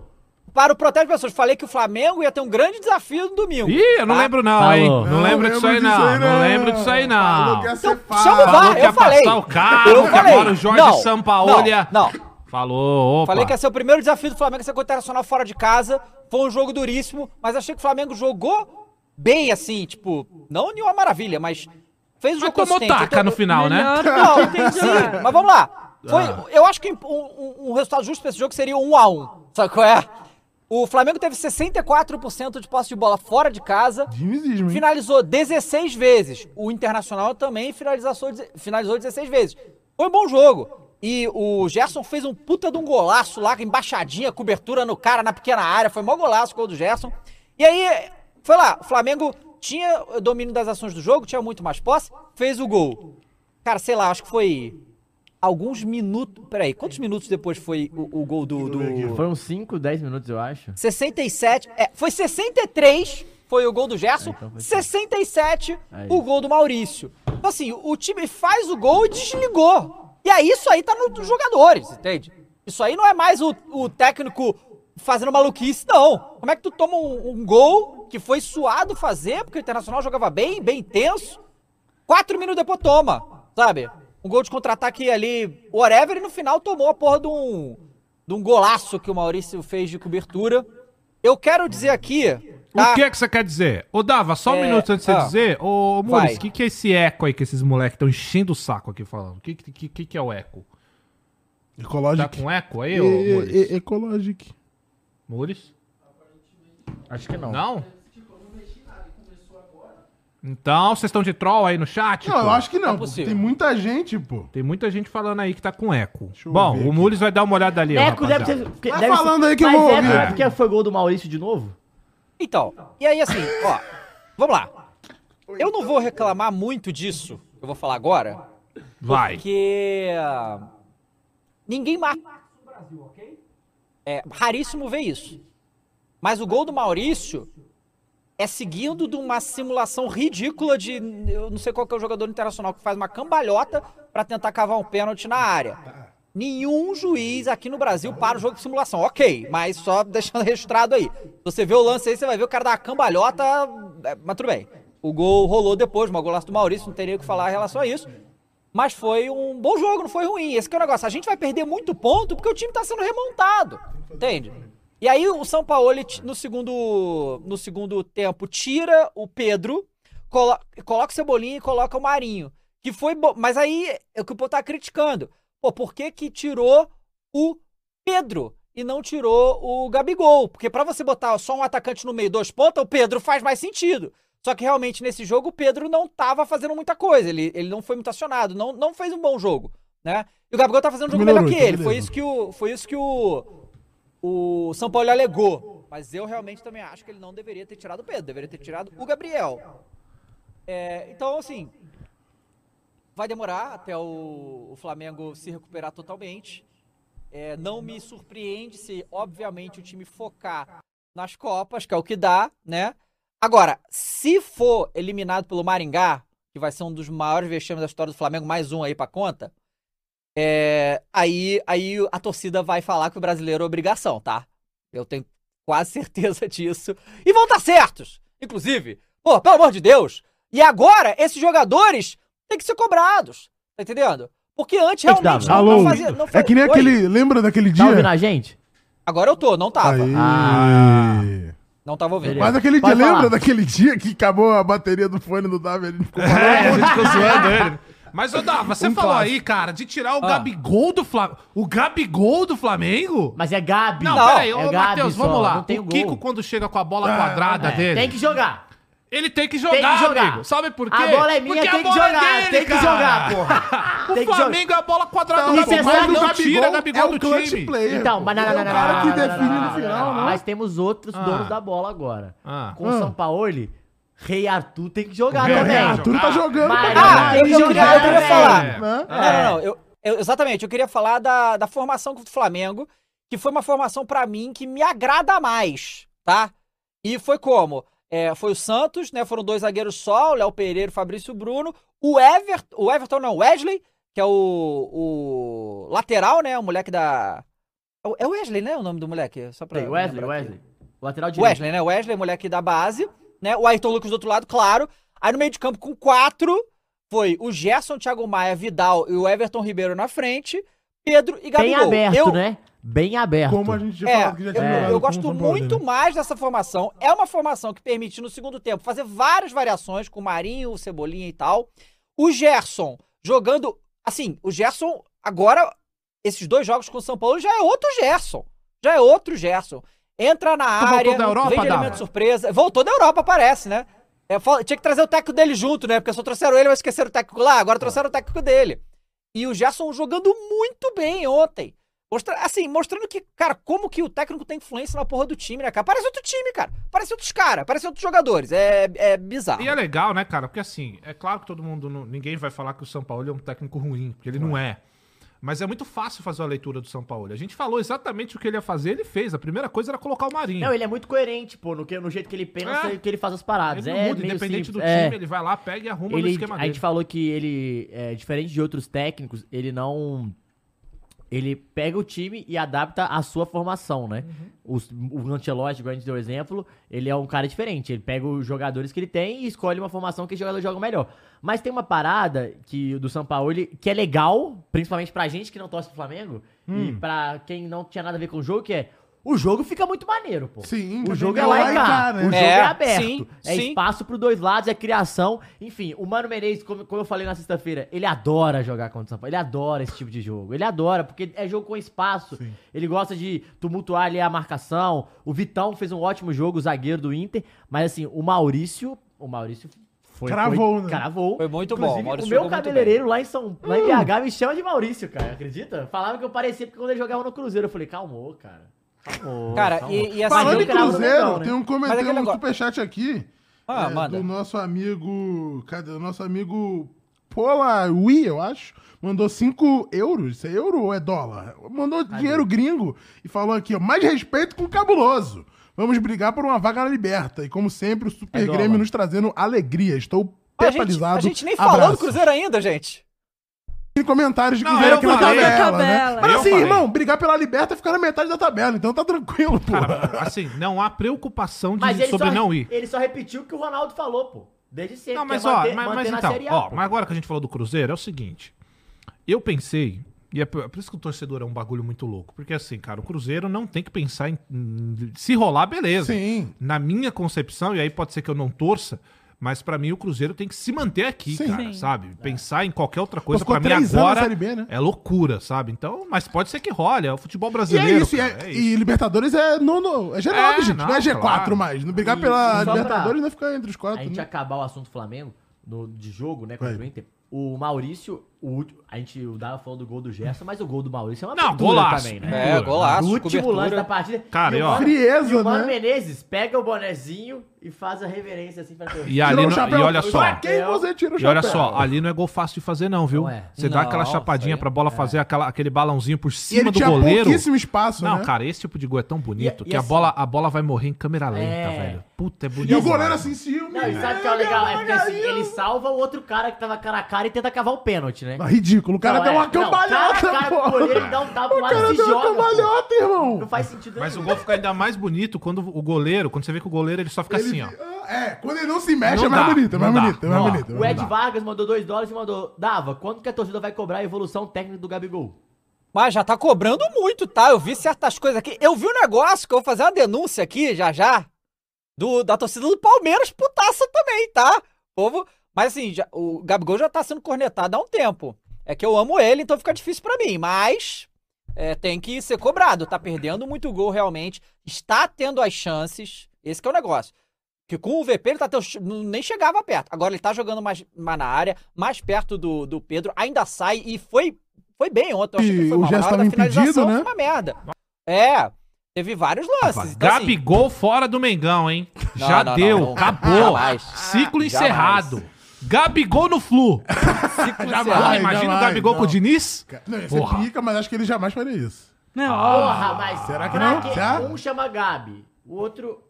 para o Protege Pessoas, falei que o Flamengo ia ter um grande desafio no domingo. Ih, eu não tá? lembro não, Falou. hein? Não, Não lembro disso aí não. Não lembro disso aí Falou não. Então, chama o Falou VAR, eu falei. o carro, Eu falei. agora o Jorge Não, Sampaolha... Não, não. Falou, opa. Falei que ia ser o primeiro desafio do Flamengo ser contra o Internacional fora de casa. Foi um jogo duríssimo, mas achei que o Flamengo jogou bem, assim, tipo, não nenhuma maravilha, mas fez o Mas jogo tomou consistente. taca tô- no final, né? [LAUGHS] Não, entendi sim, mas vamos lá. Foi, Ah. Eu acho que um, um- um resultado justo pra esse jogo seria um a um. Sabe qual é? O Flamengo teve 64% de posse de bola fora de casa. Dinizismo? Finalizou 16 vezes. O Internacional também finalizou, finalizou 16 vezes. Foi um bom jogo. E o Gerson fez um puta de um golaço lá, embaixadinha, cobertura no cara na pequena área. Foi mó golaço o gol do Gerson. E aí, foi lá, o Flamengo tinha o domínio das ações do jogo, tinha muito mais posse, fez o gol. Cara, sei lá, acho que foi alguns minutos. Peraí, quantos minutos depois foi o, o gol do. do... Foi uns 5, 10 minutos, eu acho. 67. É, foi 63 foi o gol do Gerson. É, então foi 67 Aí. o gol do Maurício. Então, assim, o time faz o gol e desligou. E aí isso aí tá no- nos jogadores, entende? Isso aí não é mais o, o técnico fazendo maluquice, não. Como é que tu toma um, um gol que foi suado fazer, porque o Internacional jogava bem, bem intenso. Quatro minutos depois toma, sabe? Um gol de contra-ataque ali, whatever, e no final tomou a porra de um, de um golaço que o Maurício fez de cobertura. Eu quero dizer aqui. tá? O que é que você quer dizer? Ô, Dava, só um É, minuto antes de você ah. dizer. Ô. Muris, o que, que é esse eco aí que esses moleques estão enchendo o saco aqui falando? O que, que, que, que é o eco? Tá Ecológico. com eco aí, E- ô, e- Muris? Muris? Acho que não. Não? Então, vocês estão de troll aí no chat? Não, pô? eu acho que não. É possível. Tem muita gente, pô. Tem muita gente falando aí que tá com eco. Bom, o. Muris vai dar uma olhada ali, Eco deve ser. porque Vai deve falando ser- aí que eu mas vou Eco ouvir. é porque foi gol do Maurício de novo? Então, e aí assim, ó, vamos lá. Eu não vou reclamar muito disso, que eu vou falar agora, Vai. porque ah, ninguém marca? É raríssimo ver isso. Mas o gol do Maurício é seguindo de uma simulação ridícula de, eu não sei qual que é o jogador internacional que faz uma cambalhota pra tentar cavar um pênalti na área. Nenhum juiz aqui no Brasil para o jogo de simulação. Ok, mas só deixando [LAUGHS] registrado aí. Você vê o lance aí, você vai ver o cara dar uma cambalhota, é, mas tudo bem. O gol rolou depois, uma golaço do Maurício, não teria o que falar em relação a isso. Mas foi um bom jogo, não foi ruim. Esse é o negócio. A gente vai perder muito ponto porque o time tá sendo remontado. Entende? E aí o São Paulo, no segundo, no segundo tempo, tira o Pedro, colo- coloca o Cebolinha e coloca o Marinho. Que foi bom. Mas aí é o que o povo tá criticando. Pô, por que que tirou o Pedro e não tirou o Gabigol? Porque pra você botar só um atacante no meio, dois pontas, o Pedro faz mais sentido. Só que realmente nesse jogo o Pedro não tava fazendo muita coisa. Ele, ele não foi muito acionado, não, não fez um bom jogo, né? E o Gabigol tá fazendo um jogo melhor que ele. Foi isso que o, foi isso que o, o São Paulo alegou. Mas eu realmente também acho que ele não deveria ter tirado o Pedro, deveria ter tirado o Gabriel. É, então, assim, vai demorar até o, o Flamengo se recuperar totalmente. É, não me surpreende se, obviamente, o time focar nas Copas, que é o que dá, né? Agora, se for eliminado pelo Maringá, que vai ser um dos maiores vexames da história do Flamengo, mais um aí pra conta, é, aí, aí a torcida vai falar que o brasileiro é obrigação, tá? Eu tenho quase [LAUGHS] certeza disso. E vão estar certos, inclusive. Pô, pelo amor de Deus. E agora, esses jogadores têm que ser cobrados. Tá entendendo? Porque antes realmente não, Alô, não fazia. Não é que nem Oi? aquele. Lembra daquele Tá ouvindo dia? a gente? Agora eu tô, não tava. Aí. Ah. Não tava ouvindo. Mas aquele dia, lembra falar. daquele dia que acabou a bateria do fone do Davi? A gente ficou É, a gente ficou [LAUGHS] zoando ele. Mas, ô, Dá, você Um falou clássico. aí, cara, de tirar o Ah. Gabigol do Flamengo. O Gabigol do Flamengo? Mas é Gabi. Não, Não, peraí, é ô, Matheus, vamos lá. não tem o gol. Kiko, quando chega com a bola Ah, quadrada É, dele, Tem que jogar. Ele tem que jogar, Tem que jogar. amigo. Sabe por quê? A bola é minha, Porque tem que bola é jogar. dele, tem que jogar, porra. [LAUGHS] O Tem que Flamengo é a bola quadrada Não, do isso é Gabigol. só Não do tira Gabigol é do o clutch time. player. Então, mas não, não, É não, o não, cara não, que não, não, define não, no não, final, não. não. Mas temos outros Ah. donos da bola agora. Ah. Com o Ah. Sampaoli, Rei Arthur tem que jogar Rei também. Arthur. Arthur tá jogando. Ah, eu, queria, falar. É. né? Não, não, não. Exatamente, eu queria falar da, da formação do Flamengo, que foi uma formação pra mim que me agrada mais, tá? E foi como? É, foi o Santos, né? Foram dois zagueiros só, o Léo Pereira e o Fabrício Bruno. O Everton, o Everton não, o Wesley, que é o, o lateral, né? O moleque da. é o- É o Wesley, né? O nome do moleque? Só pra Tem, Wesley. Wesley. Lateral direito. Wesley, né? Wesley, moleque da base, né? O Ayrton Lucas do outro lado, claro. Aí no meio de campo com quatro foi o Gerson, Thiago Maia, Vidal e o Everton Ribeiro na frente, Pedro e Bem Gabigol. aberto, eu, né? Bem aberto. Como a gente já É, falou que já eu, tinha jogado eu com gosto Paulo, muito né? mais dessa formação. É uma formação que permite, no segundo tempo, fazer várias variações com o Marinho, o Cebolinha e tal. O Gerson jogando. Assim, o Gerson, agora, esses dois jogos com o São Paulo já é outro Gerson. Já é outro Gerson. Entra na voltou área, da Europa, vem de Dava? elemento surpresa. Voltou da Europa, parece, né? É, fal- tinha que trazer o técnico dele junto, né? Porque só trouxeram ele, mas esqueceram o técnico lá. Agora trouxeram o técnico dele. E o Gerson jogando muito bem ontem. Mostra, assim, mostrando que, cara, como que o técnico tem influência na porra do time, né, cara? Parece outro time, cara. Parece outros caras, parece outros jogadores. É, é bizarro. E é legal, né, cara? Porque assim, é claro que todo mundo. não- ninguém vai falar que o São Paulo é um técnico ruim, porque ele não é. Mas é muito fácil fazer a leitura do São Paulo. A gente falou exatamente o que ele ia fazer, ele fez. A primeira coisa era colocar o Marinho. Não, ele é muito coerente, pô, no, que, no jeito que ele pensa É. e que ele faz as paradas. Ele não é muda, independente simples. do É. time, ele vai lá, pega e arruma no ele, esquema a dele. gente falou que ele, é, diferente de outros técnicos, ele não. Ele pega o time e adapta a sua formação, né? Uhum. Os- o Ancelotti, igual a gente deu exemplo, ele é um cara diferente. Ele pega os jogadores que ele tem e escolhe uma formação que os jogadores jogam melhor. Mas tem uma parada que do São Paulo que é legal, principalmente pra gente que não torce pro Flamengo Hum. e pra quem não tinha nada a ver com o jogo, que é o jogo fica muito maneiro, pô. Sim, O jogo é lá e cá. cá, né? O jogo É, é aberto. sim, é sim. espaço pros dois lados, é criação. Enfim, o Mano Menezes, como, como eu falei na sexta-feira, ele adora jogar contra o São Paulo. Ele adora esse tipo de jogo. Ele adora, porque é jogo com espaço. Ele gosta de tumultuar ali a marcação. O Vitão fez um ótimo jogo, o zagueiro do Inter. Mas assim, o Maurício. O Maurício foi. Cravou, foi, né? Cravou. Foi muito bom, Inclusive, o Maurício o meu cabeleireiro lá em São lá em BH me chama de Maurício, cara. Acredita? Falava que eu parecia porque quando ele jogava no Cruzeiro. Eu falei, calmou, cara. Cara, e, e assim. Falando eu em no Cruzeiro, Mengão, né? tem um comentário, um negócio- superchat aqui. Ah, é, manda. Do nosso amigo. Cadê? O nosso amigo Pola Wii, eu acho. Mandou 5 euros. Isso é euro ou é dólar? Mandou dinheiro gringo e falou aqui, ó. Mais respeito com o cabuloso. Vamos brigar por uma vaga na liberta. E como sempre, o Super É dólar. Grêmio nos trazendo alegria. Estou A gente, a gente nem falou do. Cruzeiro ainda, gente. Tem comentários de Não, quem veio eu aqui na falei. tabela, né? Tabela. Mas Eu assim, falei. irmão, brigar pela liberta é ficar na metade da tabela. Então tá tranquilo, pô. Cara, assim, não há preocupação de, Mas ele sobre só, não ir. ele só repetiu o que o Ronaldo falou, pô. Desde sempre. Não, que mas é ó, manter- mas, mas manter na então, Série A, ó, pô. mas agora que a gente falou do Cruzeiro, é o seguinte. Eu pensei, e é por por isso que o torcedor é um bagulho muito louco, porque assim, cara, o Cruzeiro não tem que pensar em. em- se rolar, beleza. Sim. Na minha concepção, e aí pode ser que eu não torça, mas pra mim o Cruzeiro tem que se manter aqui, Sim. cara, Sim. sabe? Pensar em qualquer outra coisa, pra mim agora Série B, né? é loucura, sabe? Então, mas pode ser que role, é o futebol E brasileiro. é isso, e, cara, é- é e Libertadores é nono, é G9, É, gente, não, é não, G4 claro. mais. Não brigar E- pela e só pra- Libertadores não ficar entre os A quatro. gente né? acabar o assunto Flamengo, no, de jogo, né, contra o Inter. O Maurício, o, último- a gente o Dava falou do gol do Gerson, mas o gol do Maurício é uma Não, golaço. também, né? É, golaço. O último cobertura. lance da partida. Cara, e o ó- Mano- Frieza, e o Mano né? Menezes pega o bonezinho e faz a reverência assim pra torcida. E ali, Tirou o no- chapéu. e olha só. Pra quem você tira o E olha chapéu? só, ali não é gol fácil de fazer, não, viu? Não é. Você dá Não, aquela chapadinha pra bola fazer aquela, aquele balãozinho por E cima ele do tinha goleiro. pouquíssimo espaço, Não, né? cara, esse tipo de gol é tão bonito E- e que a, assim- bola, a bola vai morrer em câmera lenta, É. velho. Puta, é bonito. E o goleiro assim, ciúme. Não, e sabe o que é o legal? É porque assim, ele salva o outro cara que tava cara a cara e tenta cavar o pênalti, né? Ah, ridículo. O cara Não, deu é. uma Não, cambalhota, cara cara o pô. goleiro, ele dá um tapa O lá e cara se deu uma joga, pô. cambalhota, irmão. Não faz sentido Mas o nenhum. gol fica ainda mais bonito quando o goleiro, quando você vê que o goleiro ele só fica Ele- assim, ó. É, quando ele não se mexe Não é mais dá, bonito, é mais não dá. bonito, é mais bonito. é O mais Ed bonito. Vargas mandou 2 dólares e mandou: Dava, quando que a torcida vai cobrar a evolução técnica do Gabigol? Mas já tá cobrando muito, tá? Eu vi certas coisas aqui. Eu vi um negócio que eu vou fazer uma denúncia aqui já já. Do, da torcida do Palmeiras putaça também, tá? Povo. Mas assim, já- o Gabigol já tá sendo cornetado há um tempo. É que eu amo ele, então fica difícil pra mim. Mas é, tem que ser cobrado. Tá perdendo muito gol realmente. Está tendo as chances. Esse que é o negócio. Que com o VP ele tá tendo, nem chegava perto. Agora ele tá jogando mais, mais na área, mais perto do, do Pedro, ainda sai e foi, foi bem ontem. Eu achei que foi o mal. gesto tava da finalização impedido, né? foi uma merda. É, teve vários lances. Então, assim, Gabigol fora do Mengão, hein? Não, Já não, deu, não, não. acabou. Jamais. Ciclo Jamais. encerrado. Gabigol no Flu. Jamais. imagina o jamais, Gabigol com o não. Diniz. Não, ia ser Porra. pica, mas acho que ele jamais faria isso. Não, Porra, mas. será que não? Será? Um chama Gabi, o outro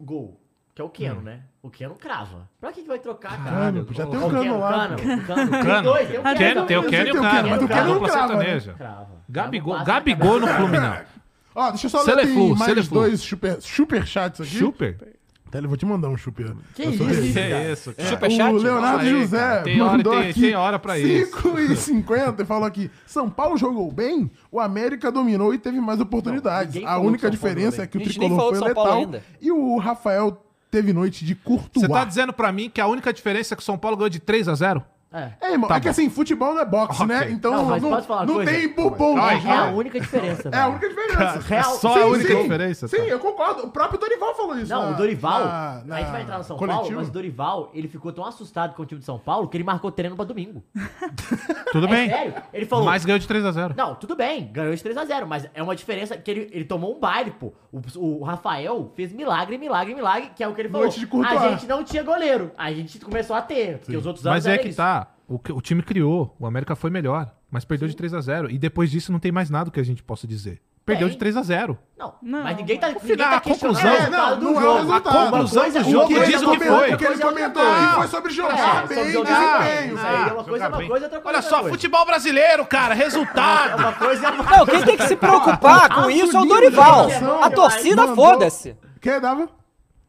Gol. Que é o Keno, né? O Keno crava. Pra que, que vai trocar, cara? Cano, já tem um cano lá. Cano, o Cano. Tem Cano. dois, tem o Keno. O e que o tem o Cano. Keno, mas o Keno não crava, né? sertaneja. Crava. Gabigol, Gabigol no. Fluminense. Ó, deixa eu só ler mais Seleflu. dois super, super chats aqui. Super. Até eu vou te mandar um super. Que Eu isso. Que é isso, cara. Superchat? O Leonardo aí, José cara. Tem hora- mandou tem- aqui tem hora pra isso. 5 e 50 e falou aqui, São Paulo jogou bem, o América dominou e teve mais oportunidades. ninguém a única diferença é que o Tricolor foi letal e o Rafael teve noite de Courtois. Você tá dizendo pra mim que a única diferença é que o São Paulo ganhou de 3 a 0 É. É, irmão, Tá é que assim, futebol não é boxe, Ok. né? Então Não, não, mas não, posso falar uma coisa? tem bubom. Calma aí, É a única diferença, É a única diferença. É só Sim, a única sim. diferença. Sim, tá? eu concordo. O próprio Dorival falou isso. Não, na- o Dorival, na- na a gente vai entrar no São Paulo, coletiva. mas o Dorival, ele ficou tão assustado com o time de São Paulo que ele marcou treino pra domingo. [LAUGHS] Tudo É bem. sério? Ele falou, Mas ganhou de 3 a 0 Não, tudo bem, ganhou de 3x0, mas é uma diferença que ele, ele tomou um baile, pô. O, o Rafael fez milagre, milagre, milagre, que é o que ele falou. Noite de. A gente não tinha goleiro, a gente começou a ter, porque os outros anos Mas é que tá. O, que- o time criou. O América foi melhor. Mas perdeu de 3 a 0 E depois disso não tem mais nada que a gente possa dizer. Perdeu de 3 a 0 Não, Não. mas ninguém tá, ninguém tá a conclusão- É, não, do não é o jogo. resultado. A conclusão Uma coisa- do jogo O que diz o que comentou- foi. O que ele comentou aí foi sobre jogar É, bem, sobre jogar desempenho. Isso aí é uma coisa, uma outra coisa. Olha outra só, coisa. futebol brasileiro, cara, resultado. Uma coisa é uma Não, quem tem que se preocupar com isso é o Dorival. A torcida, foda-se. Quem dava?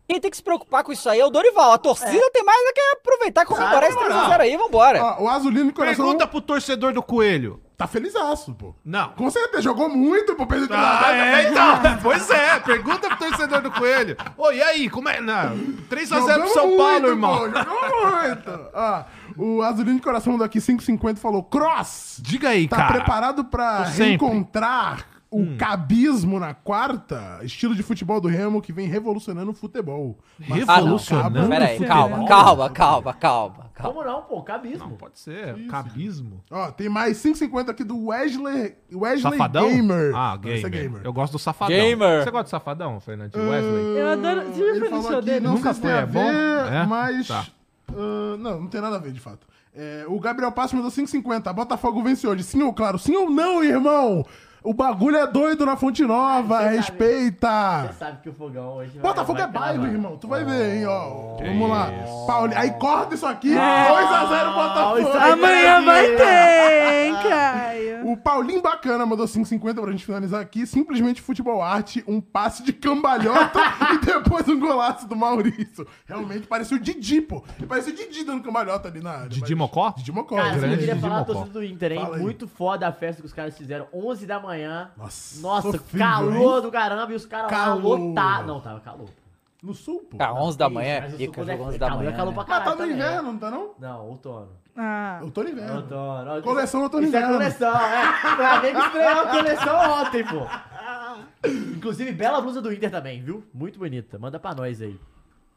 Quem tem que se preocupar com isso aí é o Dorival. A torcida tem mais é que aproveitar e comemorar esse 3x0 aí, vambora. Ó, o Azulino coração Pergunta pro torcedor do Coelho. tá felizaço, pô. Não. Com certeza, jogou muito, pô. Perdeu Ah, é, então. [LAUGHS] Pois é, pergunta pro torcedor do Coelho. Ô, e aí, como é? Não, 3x0 pro São Paulo, irmão. Pô, jogou muito. Ó, o Azulino de coração mandou aqui 5,50 e falou: Cross, Diga aí, tá cara. preparado pra reencontrar o cabismo na quarta? Estilo de futebol do Remo que vem revolucionando o futebol. Mas- Revolucionando Ah, Pera aí, calma, calma, calma, calma, calma. Como não, pô? Cabismo. Não, pode ser. Cabismo. Ó, tem mais 5,50 aqui do Wesley, Wesley Safadão? Gamer. Ah, esse gamer. é gamer. Eu gosto do Safadão. Gamer. Você gosta do Safadão, Fernandinho Wesley? Eu adoro. Você já Ele foi no show dele? não Nunca foi, é bom? ver, É? mas... Tá. ah, não, não tem nada a ver, de fato. É, o Gabriel Passo mandou 5,50. Botafogo vence hoje. Sim ou claro? Sim ou não, irmão? O bagulho é doido na Fonte Nova. Você sabe. respeita. Você sabe que o fogão hoje Botafogo é bairro, irmão. Tu vai ver, hein, ó. Vamos lá. Pauli... Aí corta isso aqui. É. 2x0 Botafogo. isso aí. Amanhã vai ter, hein, [LAUGHS] Caio? O Paulinho Bacana mandou 5,50 pra gente finalizar aqui. Simplesmente futebol arte, um passe de cambalhota [LAUGHS] e depois um golaço do Maurício. Realmente parecia o Didi, pô. Ele parecia o Didi dando cambalhota ali na área. Didi mas- Mocó? Didi Mocó. Cara, eu grande queria Didi falar da Mocó. torcida do Inter, hein? Fala. Muito foda a festa que os caras fizeram. 11 da manhã. Nossa, Nossa, sofrível, calor hein? do caramba e os caras lá Calor. lotados. Não, tava calor. No sul, pô. Cara, 11 da manhã Mas é o sul jogo é- 11 da calor, manhã. É calor pra né? Mas caralho tá no também. inverno, não tá não? Não, outono. Ah, Eu tô no inverno. Outono. Coleção outono Isso é inverno. coleção, é. Amigo estreou a coleção ontem, pô. Inclusive, bela blusa do Inter também, viu? Muito bonita. Manda pra nós aí.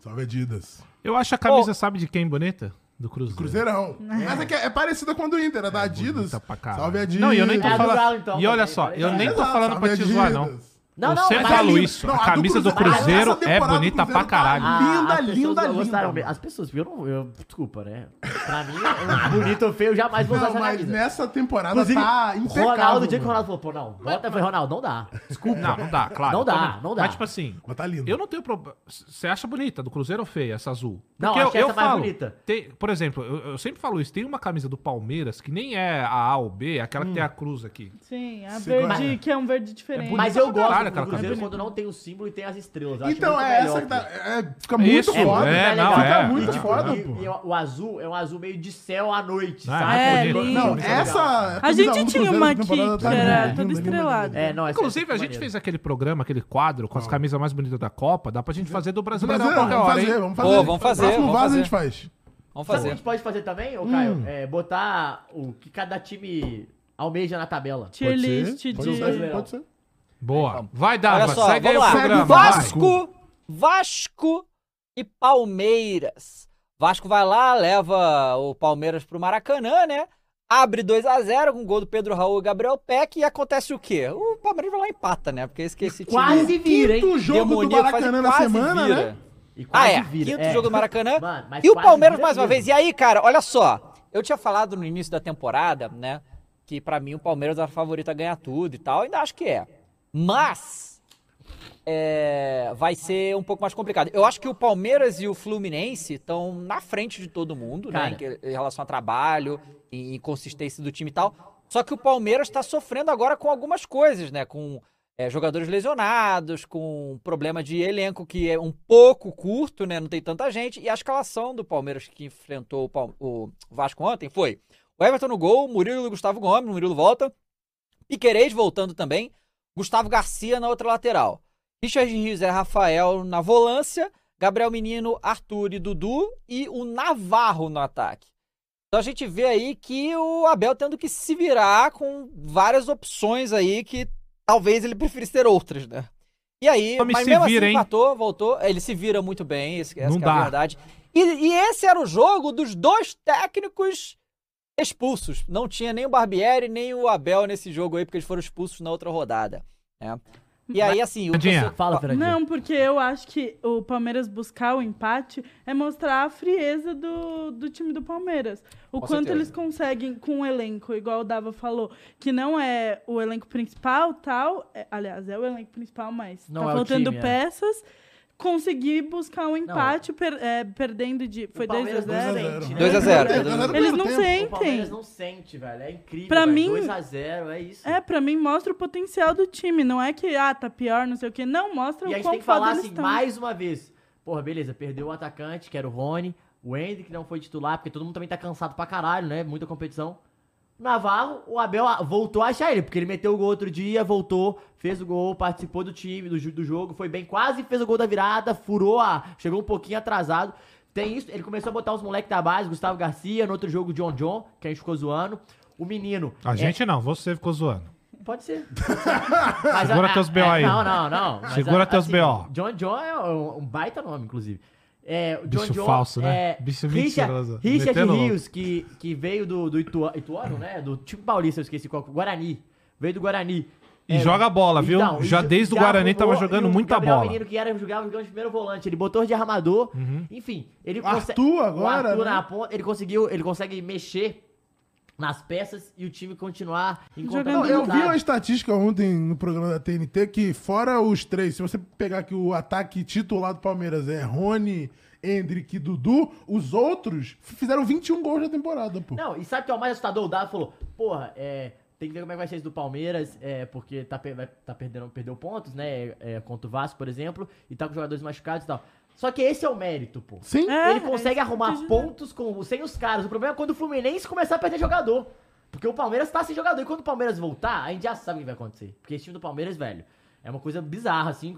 Salve Adidas. Eu acho a camisa, sabe de quem bonita? Do Cruzeiro. Cruzeirão. [LAUGHS] Mas é que é parecida com a do Inter, é da Adidas. pra caralho. Salve Adidas. Não, e eu nem tô É a do falando. Galo, então, e olha também, só, falei eu nem tô falando pra te zoar, não. Adidas. Não, eu não, sempre mas falo linda. isso. Não, a a do camisa do Cruzeiro- Cruzeiro essa é temporada bonita do Cruzeiro pra caralho. tá- Ah, Linda, pessoas linda, não gostaram linda. As pessoas, porque eu não. Desculpa, né? Pra mim, [LAUGHS] bonito ou feio, eu jamais vou usar Não, essa mas camisa. nessa temporada Inclusive, tá impecável. Ronaldo, o dia que o. Ronaldo falou, pô, não, bota, falei, Ronaldo, não dá. Desculpa. Não, não dá, claro. Não dá, também. não dá. Mas, tipo assim, Mas tá lindo. eu não tenho problema. Você acha bonita do Cruzeiro ou feia essa azul? Não, Porque acho eu, que essa eu é mais falo, bonita. tem- por exemplo, eu, eu sempre falo isso. Tem uma camisa do Palmeiras que nem é a A ou B, é aquela que tem a cruz aqui. sim, a Você verde, que é um verde diferente. Mas eu gosto caralho do aquela Cruzeiro camisa. quando não tem o símbolo e tem as estrelas. Então, é essa que tá. é, fica muito Isso, foda. é, fica não, é. muito É. foda, E- pô. e o azul é um azul meio de céu à noite, Ah, sabe? é. Não, essa. A gente tinha uma aqui que era toda estrelada. Inclusive, a gente fez aquele programa, aquele quadro com as camisas mais bonitas da Copa. Dá pra gente fazer do Brasileirão Brasileiro, qualquer vamos hora, fazer, vamos fazer. vamos fazer, Próximo vamos vaso fazer. a gente faz. Vamos Sabe o que a fazer. gente pode fazer também, ô Hum. Caio? É botar o que cada time almeja na tabela. Tier Pode list pode de... ser, pode ser. Boa. Vai, Olha Dava, só, segue aí vamos o lá. programa. Vasco, Vasco e Palmeiras. Vasco vai lá, leva o Palmeiras pro Maracanã, né? Abre 2 a 0 com o gol do Pedro Raul e Gabriel Peck e acontece o quê? O Palmeiras vai lá e empata, né? Porque esse time Quase vira, hein? Quinto jogo do Maracanã na semana, vira. né? E Ah, quase é. vira. Quinto é. jogo do Maracanã. Mano, e o Palmeiras mais uma mesmo. vez. E aí, cara, olha só. Eu tinha falado no início da temporada, né? Que pra mim o Palmeiras era favorito a ganhar tudo e tal. Ainda acho que é. Mas. é, vai ser um pouco mais complicado. Eu acho que o Palmeiras e o Fluminense estão na frente de todo mundo, né? Cara. Em, que- em relação a trabalho, em, em consistência do time e tal. Só que o Palmeiras está sofrendo agora com algumas coisas, né? Com é, jogadores lesionados, com problema de elenco que é um pouco curto, né? Não tem tanta gente. E a escalação do Palmeiras que enfrentou o, o Vasco ontem foi o Everton no gol, Murilo e Gustavo Gomes, o Murilo volta, Piquerez voltando também, Gustavo Garcia na outra lateral. Richard Rios e Rafael na volância, Gabriel Menino, Arthur e Dudu e o Navarro no ataque. Então a gente vê aí que o Abel tendo que se virar com várias opções aí que talvez ele preferisse ter outras, né? E aí, Homem mas se mesmo vira, assim empatou, voltou, ele se vira muito bem, esse, essa é a verdade. E, e esse era o jogo dos dois técnicos expulsos. Não tinha nem o Barbieri, nem o Abel nesse jogo aí, porque eles foram expulsos na outra rodada. né? E aí, assim, o Fernandinha. torcedor- Fala, Fernandinho. Não, porque eu acho que o Palmeiras buscar o empate é mostrar a frieza do, do time do Palmeiras. O Com quanto certeza. eles conseguem com o elenco, igual o Dava falou, que não é o elenco principal, tal. é- aliás, é o elenco principal, mas Não tá é faltando time, é. Conseguir buscar um empate per- é, perdendo de. Foi 2 a Palmeiras não 0 sente, né? 2 a 0. Eles não O sentem. Palmeiras não sente, velho. É incrível. Pra velho. mim- 2x0, é isso. É, pra mim mostra o potencial do time. Não é que, ah, tá pior, não sei o quê. Não, mostra E a o gente tem que falar eles assim, estão. mais uma vez. Porra, beleza, perdeu o atacante, que era o Rony. O Hendrick não foi titular, porque todo mundo também tá cansado pra caralho, né? Muita competição. Navarro, o Abel ah, voltou a achar ele, porque ele meteu o gol outro dia, voltou, fez o gol, participou do time, do, do jogo, foi bem, quase fez o gol da virada, furou a. chegou um pouquinho atrasado. Tem isso, ele começou a botar os moleques da base, Gustavo Garcia, no outro jogo, John John, que a gente ficou zoando. O menino. A é- gente não, você ficou zoando. Pode ser. Mas Segura a- teus BO aí. Não, não, não. Segura a- teus BO. John John é um, um baita nome, inclusive. É, o John Bicho John falso, né? é Bicho Richard, mentiroso. Richard Metendo louco. Rios, que, que veio do, do Itua- Ituano, né? Do time paulista, eu esqueci qual. Guarani. Veio do Guarani. E joga bola, viu? então, Já desde o Guarani tava jogando o muita Gabriel bola. menino que era jogava jogando de primeiro volante, ele botou de armador. Uhum. Enfim, ele Arthur consegue agora, o Arthur né? na ponta, ele conseguiu, ele consegue mexer nas peças e o time continuar encontrando Não, eu vi uma estatística ontem no programa da TNT que, fora os três, se você pegar aqui o ataque titular do Palmeiras é Rony, Hendrick e Dudu, os outros fizeram 21 gols na temporada, pô. Não, e sabe o que é o mais assustador? O Dado falou, porra, é, tem que ver como é que vai ser isso do Palmeiras, é, porque tá, tá perdendo, perdeu pontos, né, é, contra o Vasco, por exemplo, e tá com jogadores machucados e tal. Só que esse é o mérito, pô. Sim? É, Ele consegue é que eu arrumar pontos com, sem os caras. O problema é quando o Fluminense começar a perder jogador. Porque o Palmeiras tá sem jogador. E quando o Palmeiras voltar, a gente já sabe o que vai acontecer. Porque esse time do Palmeiras, velho, é uma coisa bizarra, assim,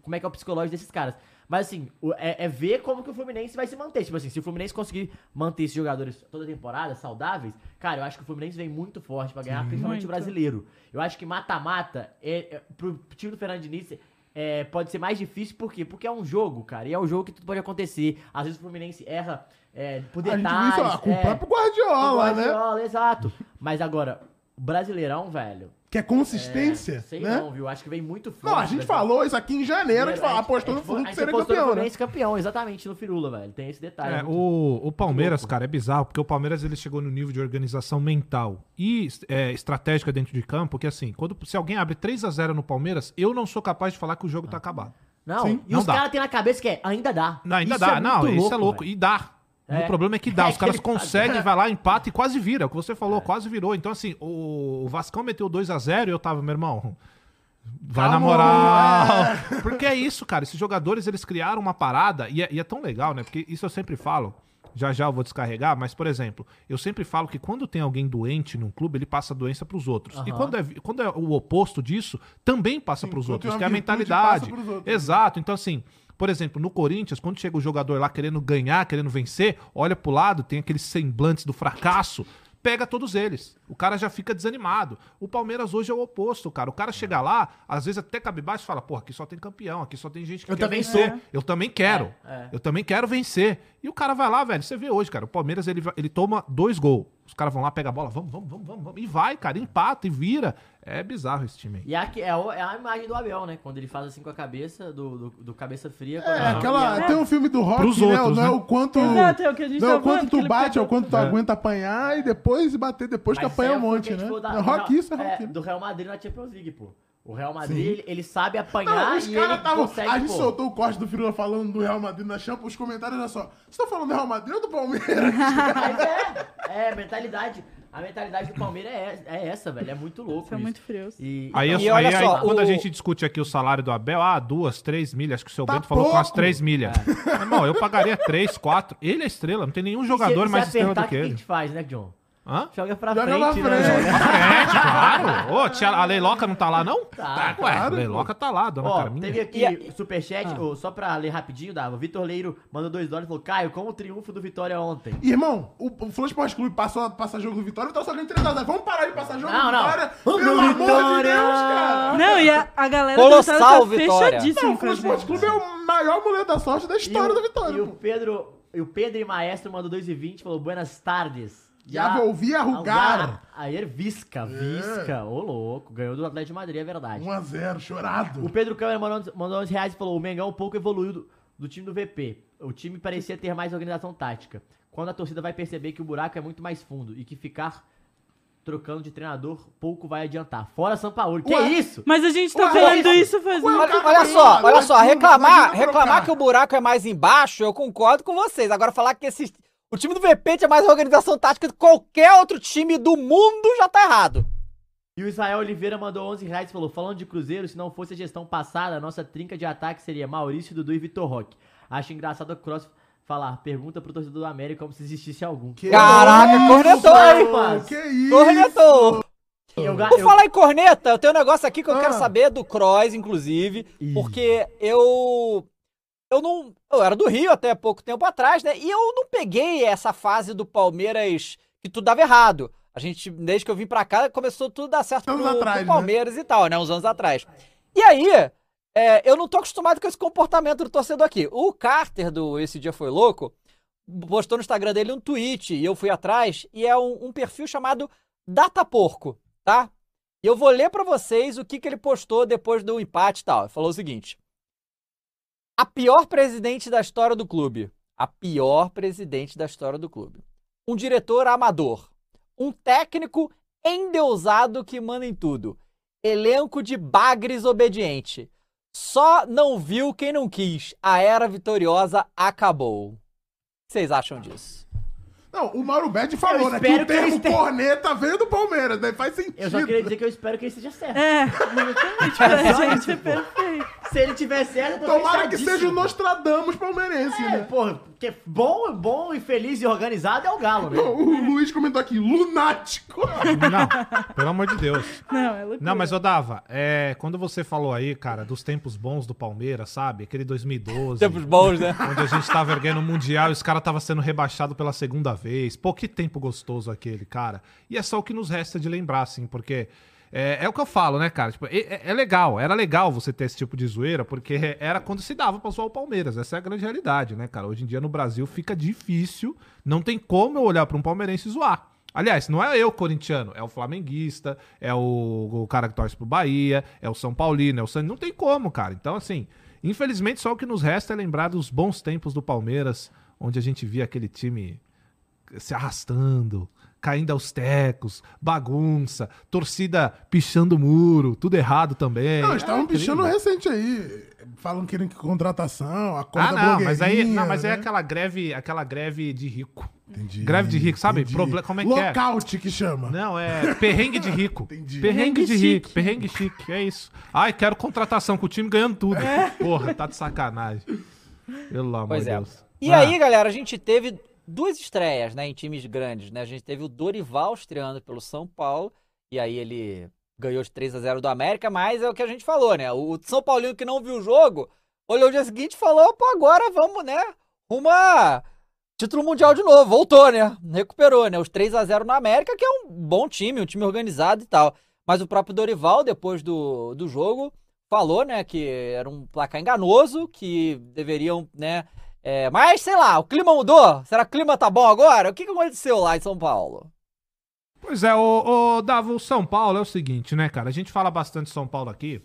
como é que é o psicológico desses caras. Mas assim, o- é, é ver como que o Fluminense vai se manter. Tipo assim, se o Fluminense conseguir manter esses jogadores toda a temporada, saudáveis, cara, eu acho que o Fluminense vem muito forte pra ganhar, principalmente o Muito. brasileiro. Eu acho que mata-mata, é, é, pro time do Fernando Diniz, é, pode ser mais difícil, por quê? Porque é um jogo, cara, e é um jogo que tudo pode acontecer. Às vezes o Fluminense erra é, por A gente detalhes. viu isso ó, com é, o próprio com o Guardiola, né? Guardiola, exato. Mas agora, Brasileirão, velho, Que é consistência, sei né? não, viu? Acho que vem muito forte. Não, a gente falou isso aqui em janeiro, a gente falou, É, apostou é, no tipo, Flu a que gente seria apostou no campeão, né? Campeão, exatamente, no Firula, velho. Tem esse detalhe. É, né? o, o Palmeiras, louco. cara, é bizarro, porque o Palmeiras ele chegou no nível de organização mental e é, estratégica dentro de campo, que assim, quando, se alguém abre 3 a 0 no Palmeiras, eu não sou capaz de falar que o jogo tá acabado. Não, Sim, e não os caras têm na cabeça que é, ainda dá. Não, ainda Isso dá. é não, muito isso é louco. velho. E dá. É. O problema é que dá. [LAUGHS] É Os caras que ele conseguem, vai lá, empata e quase vira. É O que você falou, É. quase virou. Então, assim, o, o Vascão meteu 2 a 0 e eu tava, meu irmão. Vai Calma, na moral. [LAUGHS] Porque é isso, cara. Esses jogadores, eles criaram uma parada. E é, e é tão legal, né? Porque isso eu sempre falo. Já já eu vou descarregar, mas, por exemplo, eu sempre falo que quando tem alguém doente num clube, ele passa a doença pros outros. E Aham. quando é, quando é o oposto disso, também passa Sim, pros outros, que é a mentalidade. outros. Exato. Então, assim, por exemplo, no Corinthians, quando chega o jogador lá querendo ganhar, querendo vencer, olha pro lado, tem aqueles semblantes do fracasso, pega todos eles. O cara já fica desanimado. O Palmeiras hoje é o oposto, cara. O cara chega lá, às vezes até cabe baixo e fala, porra, aqui só tem campeão, aqui só tem gente que Eu quer também vencer. sou. Eu também quero. É, é. Eu também quero vencer. E o cara vai lá, velho. Você vê hoje, cara. O Palmeiras ele, ele toma dois gols. Os caras vão lá, pega a bola, vamos, vamos, vamos, vamos, vamos. E vai, cara, empata e vira. É bizarro esse time aí. E aqui é, o- é a imagem do Abel, né? Quando ele faz assim com a cabeça, do, do, do cabeça fria. a- É, aquela. a- Tem um filme do Rock, Pros né? outros, não é né? o quanto. Exato, é o que a gente não é o tá quanto que tu bate, é o quanto tu É. aguenta apanhar e depois bater depois que Mas apanha um é monte, né? tipo, da- é do rock Real- isso, é rock. Do Real Madrid na Champions League, pô. O Real Madrid, ele, ele sabe apanhar Não, os e ele caras estavam. consegue, A gente pô. soltou o corte do Firula falando do Real Madrid na Champions, os comentários olha só. Vocês estão falando do Real Madrid ou do Palmeiras? [LAUGHS] Mas é, é, mentalidade. A mentalidade do Palmeiras é, é essa, velho. É muito louco isso. muito frios. E, Aí, eu- E olha aí- aí, só, quando a o- gente discute aqui o salário do Abel, ah, duas, três milhas, acho que o seu Tá Bento falou com as três milhas. Irmão, eu pagaria três, quatro. Ele é estrela, não tem nenhum jogador se, mais se estrela do que o que a ele. gente faz, né, John? Hã? Joga pra Joga frente, pra né? frente. Frente, claro. Ô, tia, a Leiloca não tá lá, não? Tá, Ué, claro, a Leiloca tá lá, dona Ó, Carminha. teve aqui E superchat, ô, só pra ler rapidinho, Dava. O Vitor Leiro mandou dois dólares e falou: Caio, como o triunfo do Vitória ontem? Irmão, o, o Esporte Clube passou, passa jogo do Vitória, então só ganhando 3 a 0. Vamos parar de passar jogo Não, do não. Vitória? Vamos Pelo do amor de Vitória! Deus, cara! Não, e a, a galera Colossal Vitória tá Vitória. fechadíssima Não, o Esporte gente. Clube é o maior mulher da sorte da história E o- do Vitória. E o. Pedro, e o Pedro e Maestro mandou 2,20 e falou: Buenas tardes. Já volvi a rugar. Ayer Visca, Visca, ô louco, ganhou do Atlético de Madrid, é verdade. 1x0, chorado. O Pedro Câmara mandou, mandou 11 reais e falou: o Mengão um pouco evoluiu do, do time do VP. O time parecia ter mais organização tática. Quando a torcida vai perceber que o buraco é muito mais fundo e que ficar trocando de treinador pouco vai adiantar. Fora São Paulo. Que Ué? isso? Mas a gente tá Ué, falando ué, isso faz ué, muito Olha, olha só, olha só, reclamar, reclamar que o buraco é mais embaixo, eu concordo com vocês. Agora falar que esse, o time do VP tinha mais organização tática do que qualquer outro time do mundo já tá errado. E o Israel Oliveira mandou 11 reais e falou: falando de Cruzeiro, se não fosse a gestão passada, a nossa trinca de ataque seria Maurício, Dudu e Vitor Roque. Acho engraçado o Cross falar: pergunta pro torcedor do América como se existisse algum. Que Caraca, isso, cornetou, hein? rapaz. Que isso? Cornetou. Eu, Por eu- falar em corneta, eu tenho um negócio aqui que eu Ah. quero saber do Kroos, inclusive, Ih. porque eu eu não, eu era do Rio até pouco tempo atrás, né? E eu não peguei essa fase do Palmeiras que tudo dava errado. A gente, desde que eu vim pra cá, começou tudo a dar certo pro, pro atrás, né? Palmeiras e tal, né? Uns anos atrás. E aí, é, eu não tô acostumado com esse comportamento do torcedor aqui. O Carter do Esse Dia Foi Louco postou no Instagram dele um tweet e eu fui atrás e é um, um perfil chamado Data Porco, tá? E eu vou ler pra vocês o que, que ele postou depois do empate e tal. Ele falou o seguinte: A pior presidente da história do clube. A pior presidente da história do clube. Um diretor amador. Um técnico endeusado que manda em tudo. Elenco de bagres obediente. Só não viu quem não quis. A era vitoriosa acabou. O que vocês acham disso? Não, o Mauro Betti falou, Eu né? Que o que termo tenham- corneta veio do Palmeiras, né? Faz sentido. eu só queria dizer que eu espero que ele seja certo. É, exatamente. Pra gente é perfeito. Se ele tiver certo, eu tô Tomara que seja o Nostradamus palmeirense, É, né? porra, porque bom, bom e feliz e organizado é o Galo, né? O Luiz comentou aqui, lunático. Não, pelo amor de Deus. Não, é loucura. Não, mas, ô Dava, é, quando você falou aí, cara, dos tempos bons do Palmeiras, sabe? Aquele 2012. Tempos bons, né? Onde a gente tava erguendo o Mundial e os caras tava sendo rebaixado pela segunda vez. Pô, que tempo gostoso aquele, cara. E é só o que nos resta de lembrar, assim, porque... É, é o que eu falo, né, cara? Tipo, é, é- legal, era legal você ter esse tipo de zoeira, porque era quando se dava pra zoar o Palmeiras. Essa é a grande realidade, né, cara? Hoje em dia no Brasil fica difícil, não tem como eu olhar pra um palmeirense e zoar. Aliás, não é eu corintiano, é o flamenguista, é o, o cara que torce pro Bahia, é o São Paulino, é o Santos. Não tem como, cara. Então, assim, infelizmente só o que nos resta é lembrar dos bons tempos do Palmeiras, onde a gente via aquele time se arrastando, caindo aos tecos, bagunça, torcida pichando o muro, tudo errado também. Não, estavam É pichando incrível. recente aí. Falam que contratação, a corda Ah, não, mas aí, não, mas é né? aquela greve, aquela greve de rico. Entendi, greve de rico, sabe? entendi. Proble- como é que é? Lockout que chama. Não, é perrengue de rico. [LAUGHS] Entendi. Perrengue de rico, perrengue chique, é isso. Ai, quero contratação com o time ganhando tudo. Porra, tá de sacanagem. Pelo amor de é. Deus. E Ah, aí, galera, a gente teve duas estreias, né, em times grandes, né? A gente teve o Dorival estreando pelo São Paulo, e aí ele ganhou de 3 a 0 do América, mas é o que a gente falou, né? O São Paulino que não viu o jogo, olhou o dia seguinte e falou, pô, agora vamos, né, rumo a título mundial de novo, voltou, né? Recuperou, né? Os 3 a 0 no América, que é um bom time, um time organizado e tal. Mas o próprio Dorival, depois do, do jogo, falou, né, que era um placar enganoso, que deveriam, né, é, mas, sei lá, o clima mudou? Será que o clima tá bom agora? O que, aconteceu lá em São Paulo? Pois é, o, o Davo, São Paulo é o seguinte, né, cara? A gente fala bastante São Paulo aqui.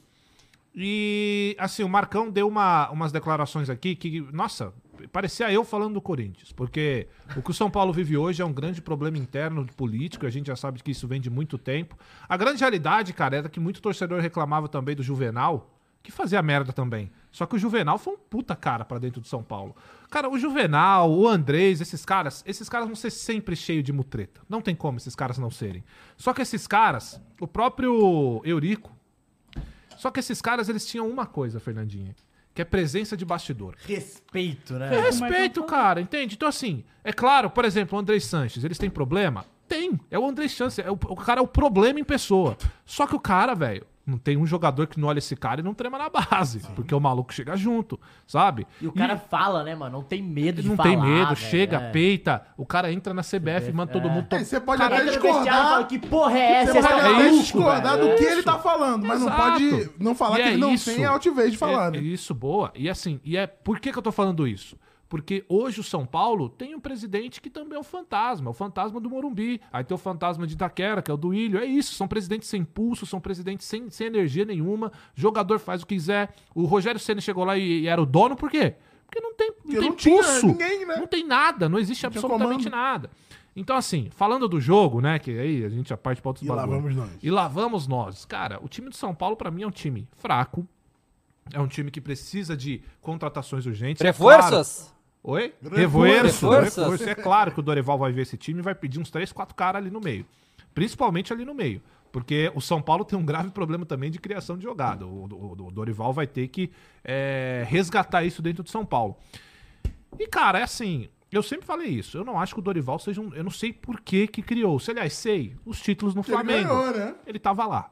E, assim, o Marcão deu uma, umas declarações aqui que, nossa, parecia eu falando do Corinthians. Porque o que o São Paulo vive hoje é um grande problema interno político. A gente já sabe que isso vem de muito tempo. A grande realidade, cara, era que muito torcedor reclamava também do Juvenal, que fazia merda também. Só que o Juvenal foi um puta cara pra dentro do São Paulo. Cara, o Juvenal, o Andrés, esses caras, esses caras vão ser sempre cheios de mutreta. Não tem como esses caras não serem. Só que esses caras, o próprio Eurico, só que esses caras, eles tinham uma coisa, Fernandinha, que é presença de bastidor. Respeito, É né? respeito, cara, entende? Então, assim, é claro, por exemplo, o André Sanches, eles têm problema? Tem. É o André Sanches. É o, o cara é o problema em pessoa. Só que o cara, velho, não tem um jogador que não olha esse cara e não trema na base. Porque o maluco chega junto, sabe? E o cara fala, né, mano? Não tem medo de não falar. tem medo, velho, chega, é. peita. O cara entra na CBF, manda todo é. mundo. Aí você pode Cara, até e fala, discordar. que porra é essa? Você pode é até maluco, discordar do que É ele tá falando, mas não Exato. pode não falar E que é ele não isso. tem altivez de falar, É- né? Isso, boa. E assim, e é por que, que eu tô falando isso? Porque hoje o São Paulo tem um presidente que também é um fantasma, o fantasma do Morumbi. Aí tem o fantasma de Itaquera, que é o do Ilho. É isso, são presidentes sem pulso, são presidentes sem, sem energia nenhuma. Jogador faz o que quiser. O Rogério Senna chegou lá e, e era o dono, por quê? Porque não tem, não tem não pulso. ninguém, né? Não tem nada, não existe Não absolutamente comando. nada. Então, assim, falando do jogo, né? Que aí a gente já parte para outros E lá bagulho. vamos nós. E lá vamos nós. Cara, o time do São Paulo, pra mim, é um time fraco. É um time que precisa de contratações urgentes. É claro- Reforços? Oi? Reforços. Reforço. É claro que o Dorival vai ver esse time e vai pedir uns 3, 4 caras ali no meio. Principalmente ali no meio. Porque o São Paulo tem um grave problema também de criação de jogada. O, o- o Dorival vai ter que é, resgatar isso dentro do São Paulo. E, cara, é assim. Eu sempre falei isso. Eu não acho que o Dorival seja um. Eu não sei por que que criou. Se, aliás, sei. Os títulos no Porque ele Flamengo. ganhou, né? Ele tava lá.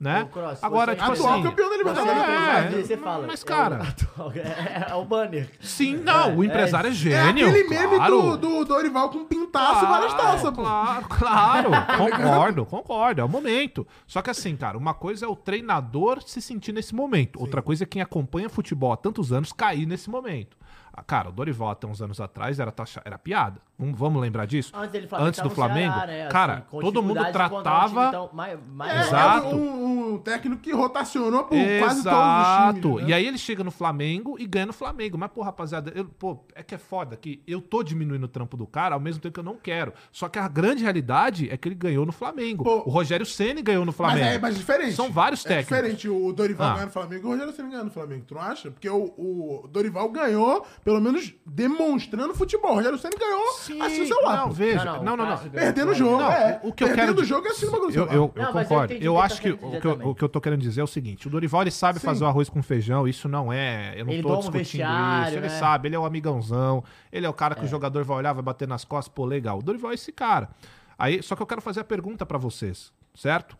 Né? Cross, Agora, você- tipo Atual assim. campeão da Você Libertadores. É, é, você fala. mas, é cara- [LAUGHS] É, é o banner. Sim, não. o empresário é, É gênio. aquele meme claro. do, do Dorival com pintaço e várias taças, pô. Claro, claro. [LAUGHS] concordo, concordo. É o momento. Só que assim, cara, uma coisa é o treinador se sentir nesse momento. Outra coisa é quem acompanha futebol há tantos anos cair nesse momento. Ah, Cara, o Dorival até uns anos atrás era, taxa- era piada. Vamos, vamos lembrar disso? Antes dele Flamengo, Antes do Flamengo? Ceará, né, assim, Cara, com todo mundo encontrar um time, tratava. então, mais- mais- É, Exato. é um, um técnico que rotacionou por quase todos os Exato. times. né? E aí ele chega no Flamengo e ganha no Flamengo. Mas, pô, rapaziada, eu- pô, é que é foda que eu tô diminuindo o trampo do cara ao mesmo tempo que eu não quero. Só que a grande realidade é que ele ganhou no Flamengo. Pô, o Rogério Ceni ganhou no Mas Flamengo. é mais diferente. São vários É técnicos. diferente o Dorival Ah. ganhar no Flamengo e o Rogério Ceni ganhar no Flamengo. Tu não acha? Porque o, o Dorival ganhou, pelo menos demonstrando futebol. O Rogério Ceni ganhou Sim, assim o celular. não, pô. veja. Não, Não, não, não, não. o Perdendo o jogo, Não, é. o que eu Perdendo quero o jogo é assim do Eu, eu, eu Não, mas eu concordo. entendi Eu, o que acho tá que, querendo o, dizer que eu, também. o que eu tô querendo dizer é o seguinte: o Dorival ele sabe Sim. fazer o arroz com feijão, isso não é. Eu não Ele tô doma o discutindo vestiário, isso. Ele né? sabe, ele é o amigãozão, ele é o cara que o jogador vai olhar, vai bater nas costas, pô, legal. O Dorival é esse cara. Aí, só que eu quero fazer a pergunta pra vocês, certo?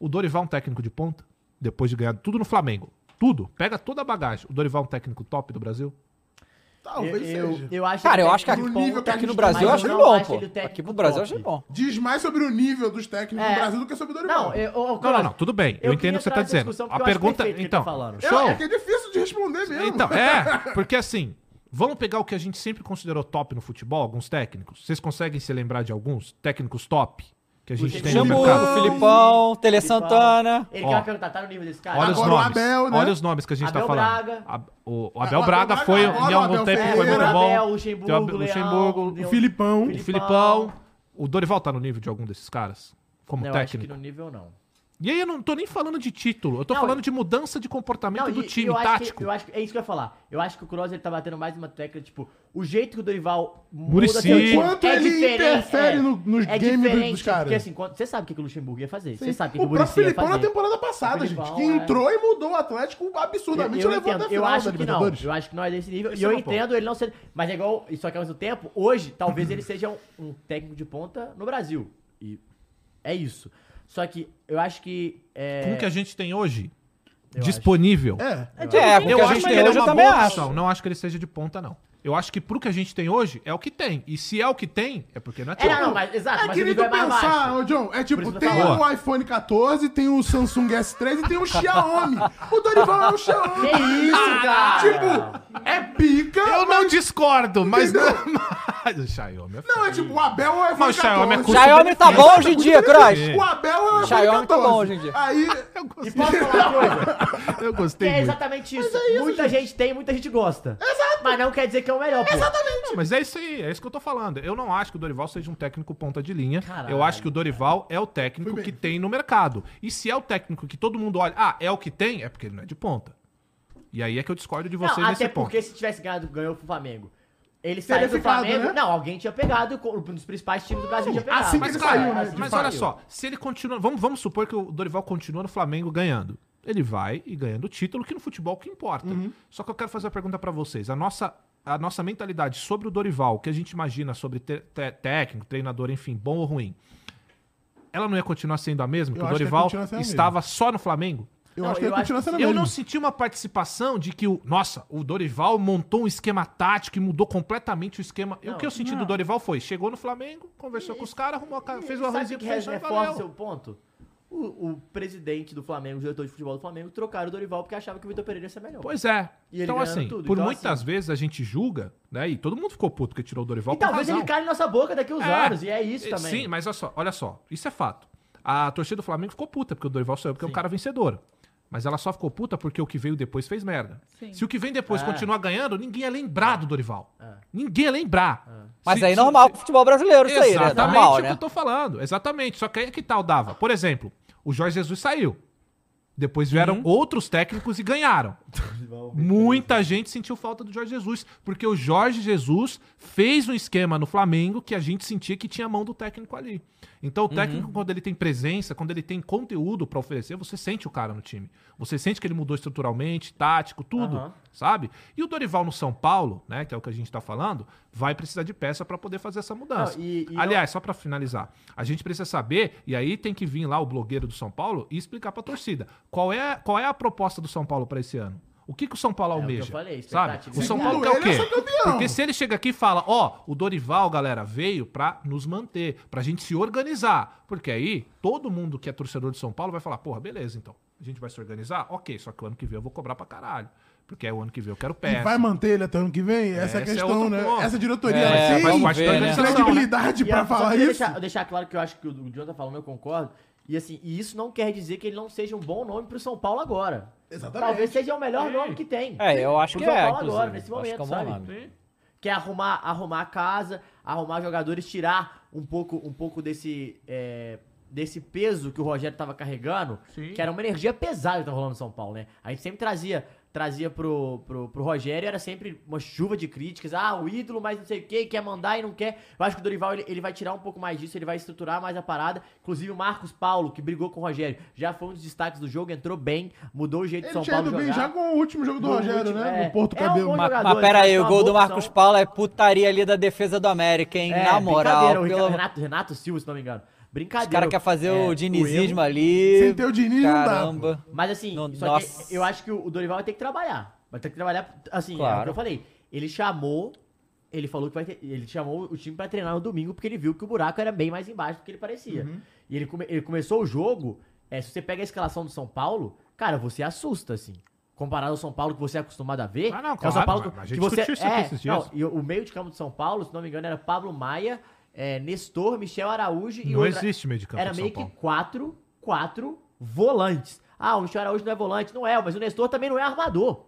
O Dorival é um técnico de ponta? Depois de ganhar tudo no Flamengo. Tudo. Pega toda a bagagem. O Dorival é um técnico top do Brasil? Talvez eu, seja. eu acho Cara, eu acho que aqui, no nível aqui no Brasil eu acho eu ele bom, acho pô. Aqui pro Brasil eu achei bom. Diz mais sobre o nível dos técnicos É. do Brasil do que sobre o Dorival. Não, eu, ô, Não, não, não, tudo bem. Eu, eu entendo o que você tá dizendo. A eu acho pergunta. perfeito o que ele Então, tá falando. É, show. é que é difícil de responder mesmo. Então, é, [LAUGHS] porque assim, vamos pegar o que a gente sempre considerou top no futebol, alguns técnicos. Vocês conseguem se lembrar de alguns técnicos top que a gente tem no Xambu, mercado? Filipão, Tele Santana. Ele Ó. quer perguntar, tá no nível desse cara? Olha os Agora o nomes. Abel, né? Olha os nomes que a gente Abel tá falando. Braga. A- o, o Abel o Abel Braga Braga foi, agora, em o algum Abel tempo, foi Ferreira. muito bom. Tem Luxemburgo, o Abel- Leão, Luxemburgo, O Leão. Filipão. o Filipão. O Dorival tá no nível de algum desses caras? Como Não, eu acho que técnico? no nível não. E aí eu não tô nem falando de título, eu tô Não, falando de mudança de comportamento Não, do e- time, eu acho tático. Que, eu acho que é isso que eu ia falar. Eu acho que o Kroos ele tá batendo mais uma tecla, tipo, o jeito que o Dorival muda seu time Quanto ele interfere no- nos é games do- diferente, dos caras. Porque assim, quando- você sabe o que o Luxemburgo ia fazer. Você sabe o que, o o próprio Muricy ia Filipão na fazer. temporada passada, O gente, Filipão, que é. entrou e mudou o Atlético absurdamente eu, levou até a eu final acho da que não. Eu acho que não é desse nível. E eu é ponto. entendo ele não ser. Mas é igual. Só que ao mesmo tempo, hoje, talvez ele seja um, um técnico de ponta no Brasil. E é isso. Só que eu acho que. É, Com o que a gente tem hoje, Eu disponível. É. É, tipo, É, quem Eu Porque a acho que ele é eu uma também boa acho. opção. Não acho que ele seja de ponta, não. Eu acho que pro que a gente tem hoje, é o que tem. E se é o que tem, é porque não é É, top. não, não, mas exato. É mas que é mais pensar, John, é tipo, eu tem o iPhone 14, tem o Samsung S3 e tem o Xiaomi. o Dorival é o Xiaomi. Que isso, cara? Tipo, é pica, Eu não mas... discordo, mas Entendeu? Mas o Xiaomi é Não, é tipo, o Abel é o Xiaomi é 14. custo- Xiaomi tá bom hoje em dia, Cross. O Abel é o Xiaomi tá 14. bom hoje em dia. Aí, Eu E gostei, posso falar uma coisa? [LAUGHS] eu Que gostei é muito. exatamente isso. muita gente tem, muita gente gosta. Exato. Mas não quer dizer que é o melhor, pô. exatamente. Mas é isso aí, é isso que eu tô falando. Eu não acho que o Dorival seja um técnico ponta de linha. Caralho. Eu acho que o Dorival é o técnico que tem no mercado. E se é o técnico que todo mundo olha, ah, é o que tem, é porque ele não é de ponta. E aí é que eu discordo de Não, vocês nesse até ponto. porque se tivesse ganhado, ganhou pro Flamengo. Ele saiu do ficado, Flamengo. né? Não, alguém tinha pegado, um dos principais times do Brasil tinha pegado. assim que Mas, ele saiu, né, mas olha só, se ele continua. Vamos, vamos supor que o Dorival continua no Flamengo ganhando. Ele vai e ganhando o título, que no futebol que importa. Uhum. Só que eu quero fazer uma pergunta pra vocês. A nossa, a nossa mentalidade sobre o Dorival, o que a gente imagina sobre te- te- técnico, treinador, enfim, bom ou ruim, ela não ia continuar sendo a mesma? Eu que o que Dorival a estava só no Flamengo? Eu Não, acho que eu ele acho continua sendo Eu mesmo. não senti uma participação de que o. Nossa, o Dorival montou um esquema tático e mudou completamente o esquema. E o Não, que eu senti do Dorival foi: chegou no Flamengo, conversou com os caras, arrumou a ca- fez o arrozinho que feijão e valeu. seu ponto? O, o presidente do Flamengo, o diretor de futebol do Flamengo, trocaram o Dorival porque achava que o Vitor Pereira ia ser melhor. Pois é. E ele então, assim, tudo. por Então, muitas assim- vezes a gente julga, né? E todo mundo ficou puto que tirou o Dorival e talvez razão. ele cale em nossa boca daqui uns É. anos, e é isso E- também. Sim, mas olha só, olha só, isso é fato. A torcida do Flamengo ficou puta porque o Dorival saiu, porque é um cara vencedor. Mas ela só ficou puta porque o que veio depois fez merda. Sim. Se o que vem depois É. continuar ganhando, ninguém ia lembrar do Dorival. Ninguém ia lembrar. Mas Se- aí se- normal pro futebol brasileiro isso aí, né? Exatamente Normal, o que né? eu tô falando. Exatamente. Só que aí é que tal dava. Por exemplo, o Jorge Jesus saiu. Depois vieram Uhum. outros técnicos e ganharam. Muita gente sentiu falta do Jorge Jesus, porque o Jorge Jesus fez um esquema no Flamengo que a gente sentia que tinha a mão do técnico ali. Então o Uhum. técnico, quando ele tem presença, quando ele tem conteúdo pra oferecer, você sente o cara no time. Você sente que ele mudou estruturalmente, tático, tudo, Aham. sabe? E o Dorival no São Paulo, né, que é o que a gente tá falando, vai precisar de peça pra poder fazer essa mudança. Não, e- e Aliás, só pra finalizar, a gente precisa saber, e aí tem que vir lá o blogueiro do São Paulo e explicar pra torcida, qual é, qual é a proposta do São Paulo pra esse ano? O que, que o São Paulo É o que eu almeja? falei, sabe? O São é Paulo quer o é quê? Porque se ele chega aqui e fala, ó, o Dorival, galera, veio pra nos manter, pra gente se organizar. Porque aí, todo mundo que é torcedor de São Paulo vai falar, porra, beleza, então. A gente vai se organizar? Ok, só que o ano que vem eu vou cobrar pra caralho. Porque é o ano que vem eu quero E peça. vai manter ele até ano que vem? Essa é a Esse é questão, outro né? ponto. Essa diretoria É, tem parte da ver, né? credibilidade E pra falar isso. Deixar, deixar claro que eu acho que o, o Jonathan tá falando, eu concordo. E assim, e isso não quer dizer que ele não seja um bom nome pro São Paulo agora. Exatamente. Talvez seja o melhor nome que tem. É, eu acho Pro que é, agora, nesse Acho momento, é sabe? nome. que é arrumar, arrumar a casa, arrumar jogadores, tirar um pouco, um pouco desse, é, desse peso que o Rogério tava carregando, Sim. que era uma energia pesada que tá rolando no São Paulo, né? A gente sempre trazia, trazia pro, pro, pro Rogério, era sempre uma chuva de críticas, ah, o ídolo, mas não sei o que, quer mandar e não quer. Eu acho que o Dorival, ele, ele vai tirar um pouco mais disso, ele vai estruturar mais a parada. Inclusive o Marcos Paulo, que brigou com o Rogério, já foi um dos destaques do jogo, entrou bem, mudou o jeito Ele São tinha Paulo ido bem jogar. já com o último jogo do No Rogério, último, né? é. No Porto É um Cabelo. bom Mas, mas pera aí, o gol do Marcos opção. Paulo é putaria ali da defesa do América, hein? É, Na moral, pelo... Renato, Renato Silva, se não me engano. Os Brincadeira. caras querem fazer É, o dinizismo erro- ali. Sem ter o Diniz, não dá, Caramba. Mas assim, No- só nossa. que eu acho que o Dorival vai ter que trabalhar. Vai ter que trabalhar, assim, é o Claro. que eu falei. Ele chamou, ele falou que vai ter, ele chamou o time pra treinar no domingo porque ele viu que o buraco era bem mais embaixo do que ele parecia. Uhum. E ele, come- ele começou o jogo, é, se você pega a escalação do São Paulo, cara, você assusta, assim. Comparado ao São Paulo que você é acostumado a ver. Ah, não, é o claro, São Paulo mas a que gente você discutiu isso aqui é, não, e o o meio de campo de São Paulo, se não me engano, era Pablo Maia, é, Nestor, Michel Araújo e Não outra- existe meio de campo era meio que quatro, quatro volantes. Ah, o Michel Araújo não é volante, não é, mas o Nestor também não é armador.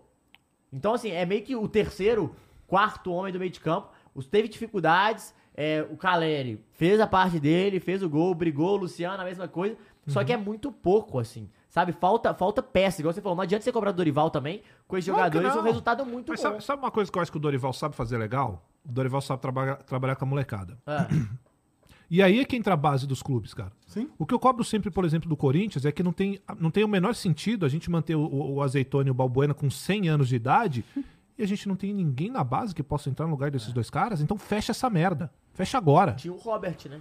Então, assim, é meio que o terceiro, quarto homem do meio de campo. Os teve dificuldades. é, o Caleri fez a parte dele, fez o gol, brigou. O Luciano, a mesma coisa. Só que é muito pouco, assim. Sabe? Falta, falta peça, igual você falou. Não adianta você cobrar o Dorival também. Com esses que jogadores, não. o resultado é muito Mas bom. sabe, sabe uma coisa que eu acho que o Dorival sabe fazer legal? O Dorival sabe trabalhar, trabalhar com a molecada. Ah, [CLEARS THROAT] E aí é que entra a base dos clubes, cara. Sim. O que eu cobro sempre, por exemplo, do Corinthians é que não tem, não tem o menor sentido a gente manter o, o, Azeitona e o Balbuena com 100 anos de idade [LAUGHS] e a gente não tem ninguém na base que possa entrar no lugar desses dois caras. Então fecha essa merda. Fecha agora. tinha o Robert, né?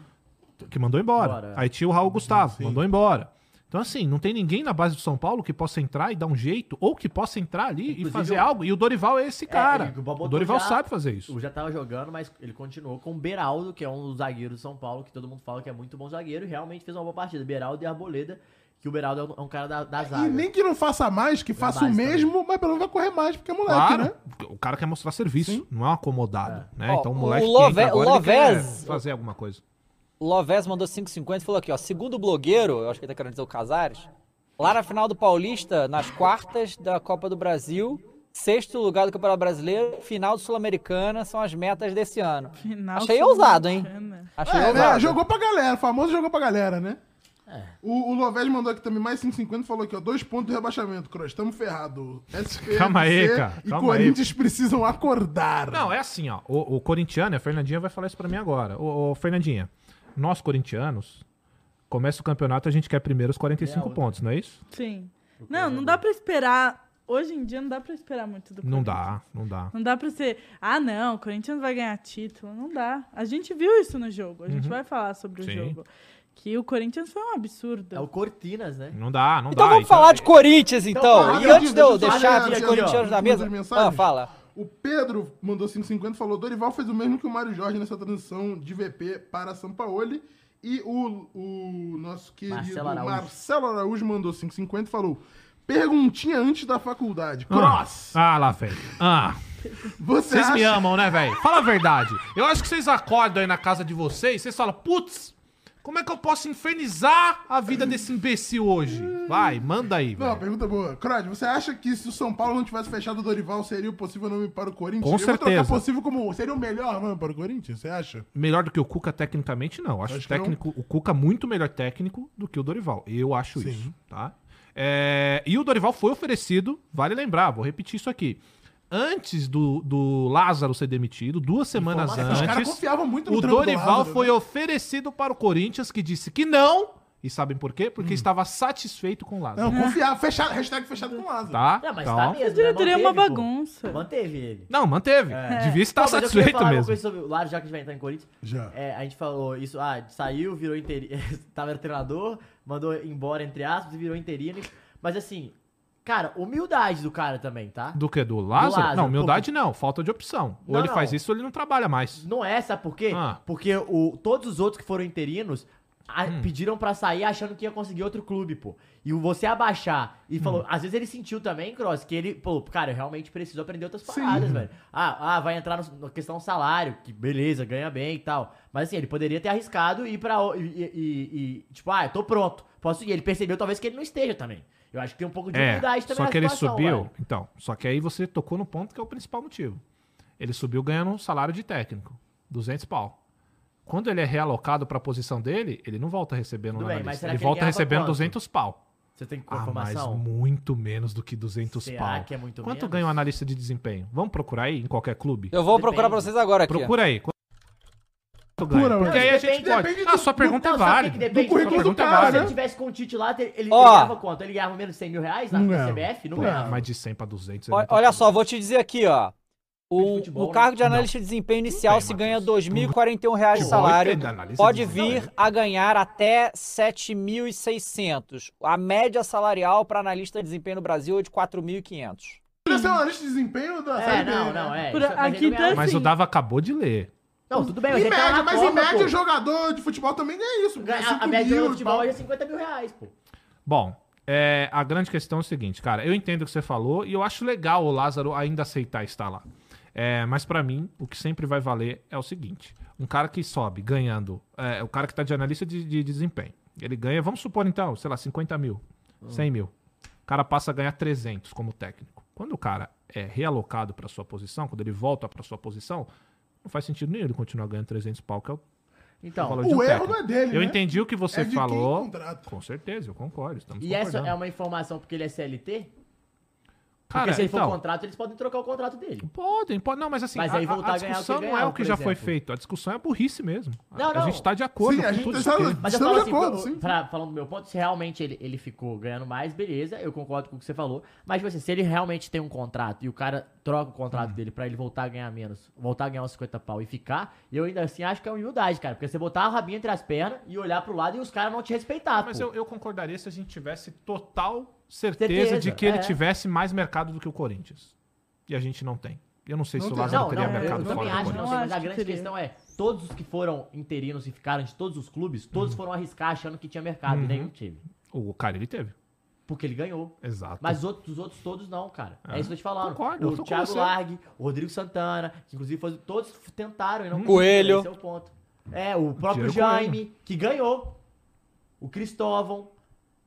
Que mandou embora. Embora, é. Aí tinha o Raul Gustavo, mandou embora. Então, assim, não tem ninguém na base do São Paulo que possa entrar e dar um jeito, ou que possa entrar ali e Inclusive, fazer o- algo. E o Dorival é esse cara. ele- o o Dorival já- sabe fazer isso. O já tava jogando, mas ele continuou com o Beraldo, que é um dos zagueiros do São Paulo, que todo mundo fala que é muito bom zagueiro, e realmente fez uma boa partida. Beraldo e Arboleda, que o Beraldo é um, é um cara da, da zaga. E nem que não faça mais, que faça o mesmo, mas pelo menos vai correr mais, porque é moleque, Claro, né? o cara quer mostrar serviço, não é um acomodado, né? Ó, então o o moleque que Love- entra agora, ele quer Lovez- fazer alguma coisa. Loves mandou 5,50 e falou aqui, ó. Segundo o blogueiro, eu acho que ele tá querendo dizer o Casares, lá na final do Paulista, nas quartas da Copa do Brasil, sexto lugar do Campeonato Brasileiro, final do Sul-Americana são as metas desse ano. Final Achei ousado, hein? Achei É, ousado. né? Jogou pra galera, o famoso jogou pra galera, né? É. O, o Lovés mandou aqui também mais 5,50 e falou aqui, ó, dois pontos de rebaixamento, Cross, tamo ferrado. SPFC Calma aí, cara, E calma Corinthians precisam acordar. Não, é assim, ó. O, o corintiano, a Fernandinha vai falar isso pra mim agora. Ô, Fernandinha, nós corintianos, começa o campeonato, a gente quer primeiro os 45 É, pontos, não é isso? Sim. Não, não dá pra esperar. Hoje em dia não dá pra esperar muito do Não dá, não dá. Não dá pra ser, ah não, o Corinthians vai ganhar título. Não dá. A gente viu isso no jogo. A gente vai falar sobre o Sim. jogo. Que o Corinthians foi um absurdo. É o Cortinas, né? Não dá, não Então dá. vamos falar de Corinthians, então. fala, e antes de eu deixa eu deixar os corintianos na mesa... Ah, fala. O Pedro mandou 5,50 e falou: Dorival fez o mesmo que o Mário Jorge nessa transição de VP para São Paulo. E o, o nosso querido Marcelo Araújo. Marcelo Araújo mandou 5,50 e falou: Perguntinha antes da faculdade. Ah, Cross! Ah, lá, velho. Ah, Você vocês acha... me amam, né, velho? Fala a verdade. Eu acho que vocês acordam aí na casa de vocês, vocês falam, putz, como é que eu posso infernizar a vida desse imbecil hoje? Vai, manda aí, Não, velho. pergunta boa. Crod, você acha que se o São Paulo não tivesse fechado o Dorival, seria o possível nome para o Corinthians? Com Eu certeza. possível como seria o melhor nome para o Corinthians, você acha? Melhor do que o Cuca tecnicamente, não. Acho, Acho o que não. técnico, o Cuca muito melhor técnico do que o Dorival. Eu acho Sim. isso, tá? É, e o Dorival foi oferecido, vale lembrar, vou repetir isso aqui. Antes do, do Lázaro ser demitido, duas semanas Informação. Os caras antes, confiavam muito no o trampo do Dorival Lázaro, foi né? oferecido para o Corinthians, que disse que não. E sabem por quê? Hum. Porque estava satisfeito com o Lázaro. Não, confiava. Fechado, hashtag fechado com o Lázaro. Tá? Não, mas Então- tá mesmo. A diretoria é né? uma Manteve, pô. bagunça. Manteve ele. Não, manteve. Devia estar Pô, mas eu satisfeito falar uma mesmo. coisa sobre o Lázaro, já que a gente vai entrar em Corinthians. Já. É, a gente falou isso, ah, saiu, virou interino, [LAUGHS] tava era treinador, mandou embora, entre aspas, e virou interino. Mas assim, cara, humildade do cara também, tá? Do que? Do Lázaro? Lázaro, não, humildade não, falta de opção. Ou Não, ele não. faz isso ou ele não trabalha mais. Não é, sabe por quê? Ah. Porque o, todos os outros que foram interinos a- Hum. pediram pra sair achando que ia conseguir outro clube, pô. E você abaixar e Hum. falou, às vezes ele sentiu também, Cross, que ele, pô, cara, eu realmente preciso aprender outras paradas, velho. Ah, ah, vai entrar no- na questão salário, que beleza, ganha bem e tal. Mas assim, ele poderia ter arriscado e ir pra. E, e- e- e, tipo, ah, eu tô pronto, posso ir. Ele percebeu talvez que ele não esteja também. Eu acho que tem um pouco de É, humildade também só que ele subiu. velho. Então, só que aí você tocou no ponto que é o principal motivo. Ele subiu ganhando um salário de técnico, 200 pau. Quando ele é realocado pra posição dele, ele não volta recebendo um Tudo bem, Ele ele volta recebendo quanto? 200 pau. Você tem Ah, mas informação? muito menos do que 200 Será pau. que é muito Quanto menos? ganha um analista de desempenho? Vamos procurar aí em qualquer clube? Eu vou Depende. procurar pra vocês agora aqui. Procura aí. Ganha? Porque aí a Depende- gente pode. depende Ah, do- sua do- pergunta é Não, sabe o que válida. que depende? Do currículo Sua pergunta do é cara, válida. Se ele tivesse com o Tite lá, ele, ele Ó. ganhava quanto? Ele ganhava menos de 100 mil reais na, Não na. CBF? Não Pô, ganhava. mas de 100 pra 200 é Olha, olha só, vou te dizer aqui, ó. O, futebol, o né? cargo de Não. analista de desempenho inicial bem, se ganha R$ Matheus. 2.041 reais de salário. Pode vir a ganhar até 7.600. A média salarial para analista de desempenho no Brasil é de 4.500. Podia ser um analista de desempenho da É, Série B, não, né? não, é. Isso- mas aqui não tá ganhava. Mas assim. o Dava acabou de ler. Não, tudo bem, mas Em tava média, mas Copa, em média pô. jogador de futebol também ganha isso. Ganha Ganha- 5 A média mil do e futebol hoje é 50 mil reais, pô. Bom, é, a grande questão é o seguinte, cara. Eu entendo o que você falou e eu acho legal o Lázaro ainda aceitar estar lá. É, mas pra mim, o que sempre vai valer é o seguinte: um cara que sobe ganhando, é, o cara que tá de analista de, de desempenho, ele ganha, vamos supor então, sei lá, 50 mil, 100 mil. O cara passa a ganhar 300 como técnico. Quando o cara é realocado pra sua posição, quando ele volta pra sua posição, não faz sentido nenhum ele continuar ganhando 300 pau, que é o Então, de um O erro técnico. não é dele, Eu né? entendi o que você É falou. Com certeza, eu concordo. Estamos e essa é uma informação porque ele é CLT? Porque Cara, se ele for então, contrato, eles podem trocar o contrato dele. Podem, podem. Não, mas assim, Mas a, aí a- voltar a a ganhar o que discussão não é o que já foi exemplo. feito. A discussão é burrice mesmo. A- Não, A não. gente tá de acordo Sim, a com gente tudo tá- isso. Mas eu falo de assim, acordo, sim. pra- falando do meu ponto, se realmente ele, ele ficou ganhando mais, beleza, eu concordo com o que você falou. Mas, tipo assim, se ele realmente tem um contrato e o cara troca o Hum. contrato dele pra ele voltar a ganhar menos, voltar a ganhar uns 50 pau e ficar, eu ainda assim acho que é humildade, cara. Porque você botar a rabinha entre as pernas e olhar pro lado e os caras não te respeitar, Mas pô. eu, eu concordaria se a gente tivesse total certeza, Certeza, de que ele é. tivesse mais mercado do que o Corinthians. E a gente não tem. Eu não sei Não se o. Lázaro Não, teria não, eu mercado também fora do acho que Corinthians. não tem, mas a que grande teria. questão é, todos os que foram interinos e ficaram de todos os clubes, Uhum. todos foram arriscar achando que tinha mercado, e nenhum teve. O cara, ele teve. Porque ele ganhou. Exato. Mas os outros, os outros todos não, cara. É, isso que eu tô te falando. Concordo, o Thiago. Largue, o Rodrigo Santana, que inclusive foi- todos tentaram e não Coelho. Esse é o ponto. É, o próprio Diego Jaime, que ganhou. O Cristóvão.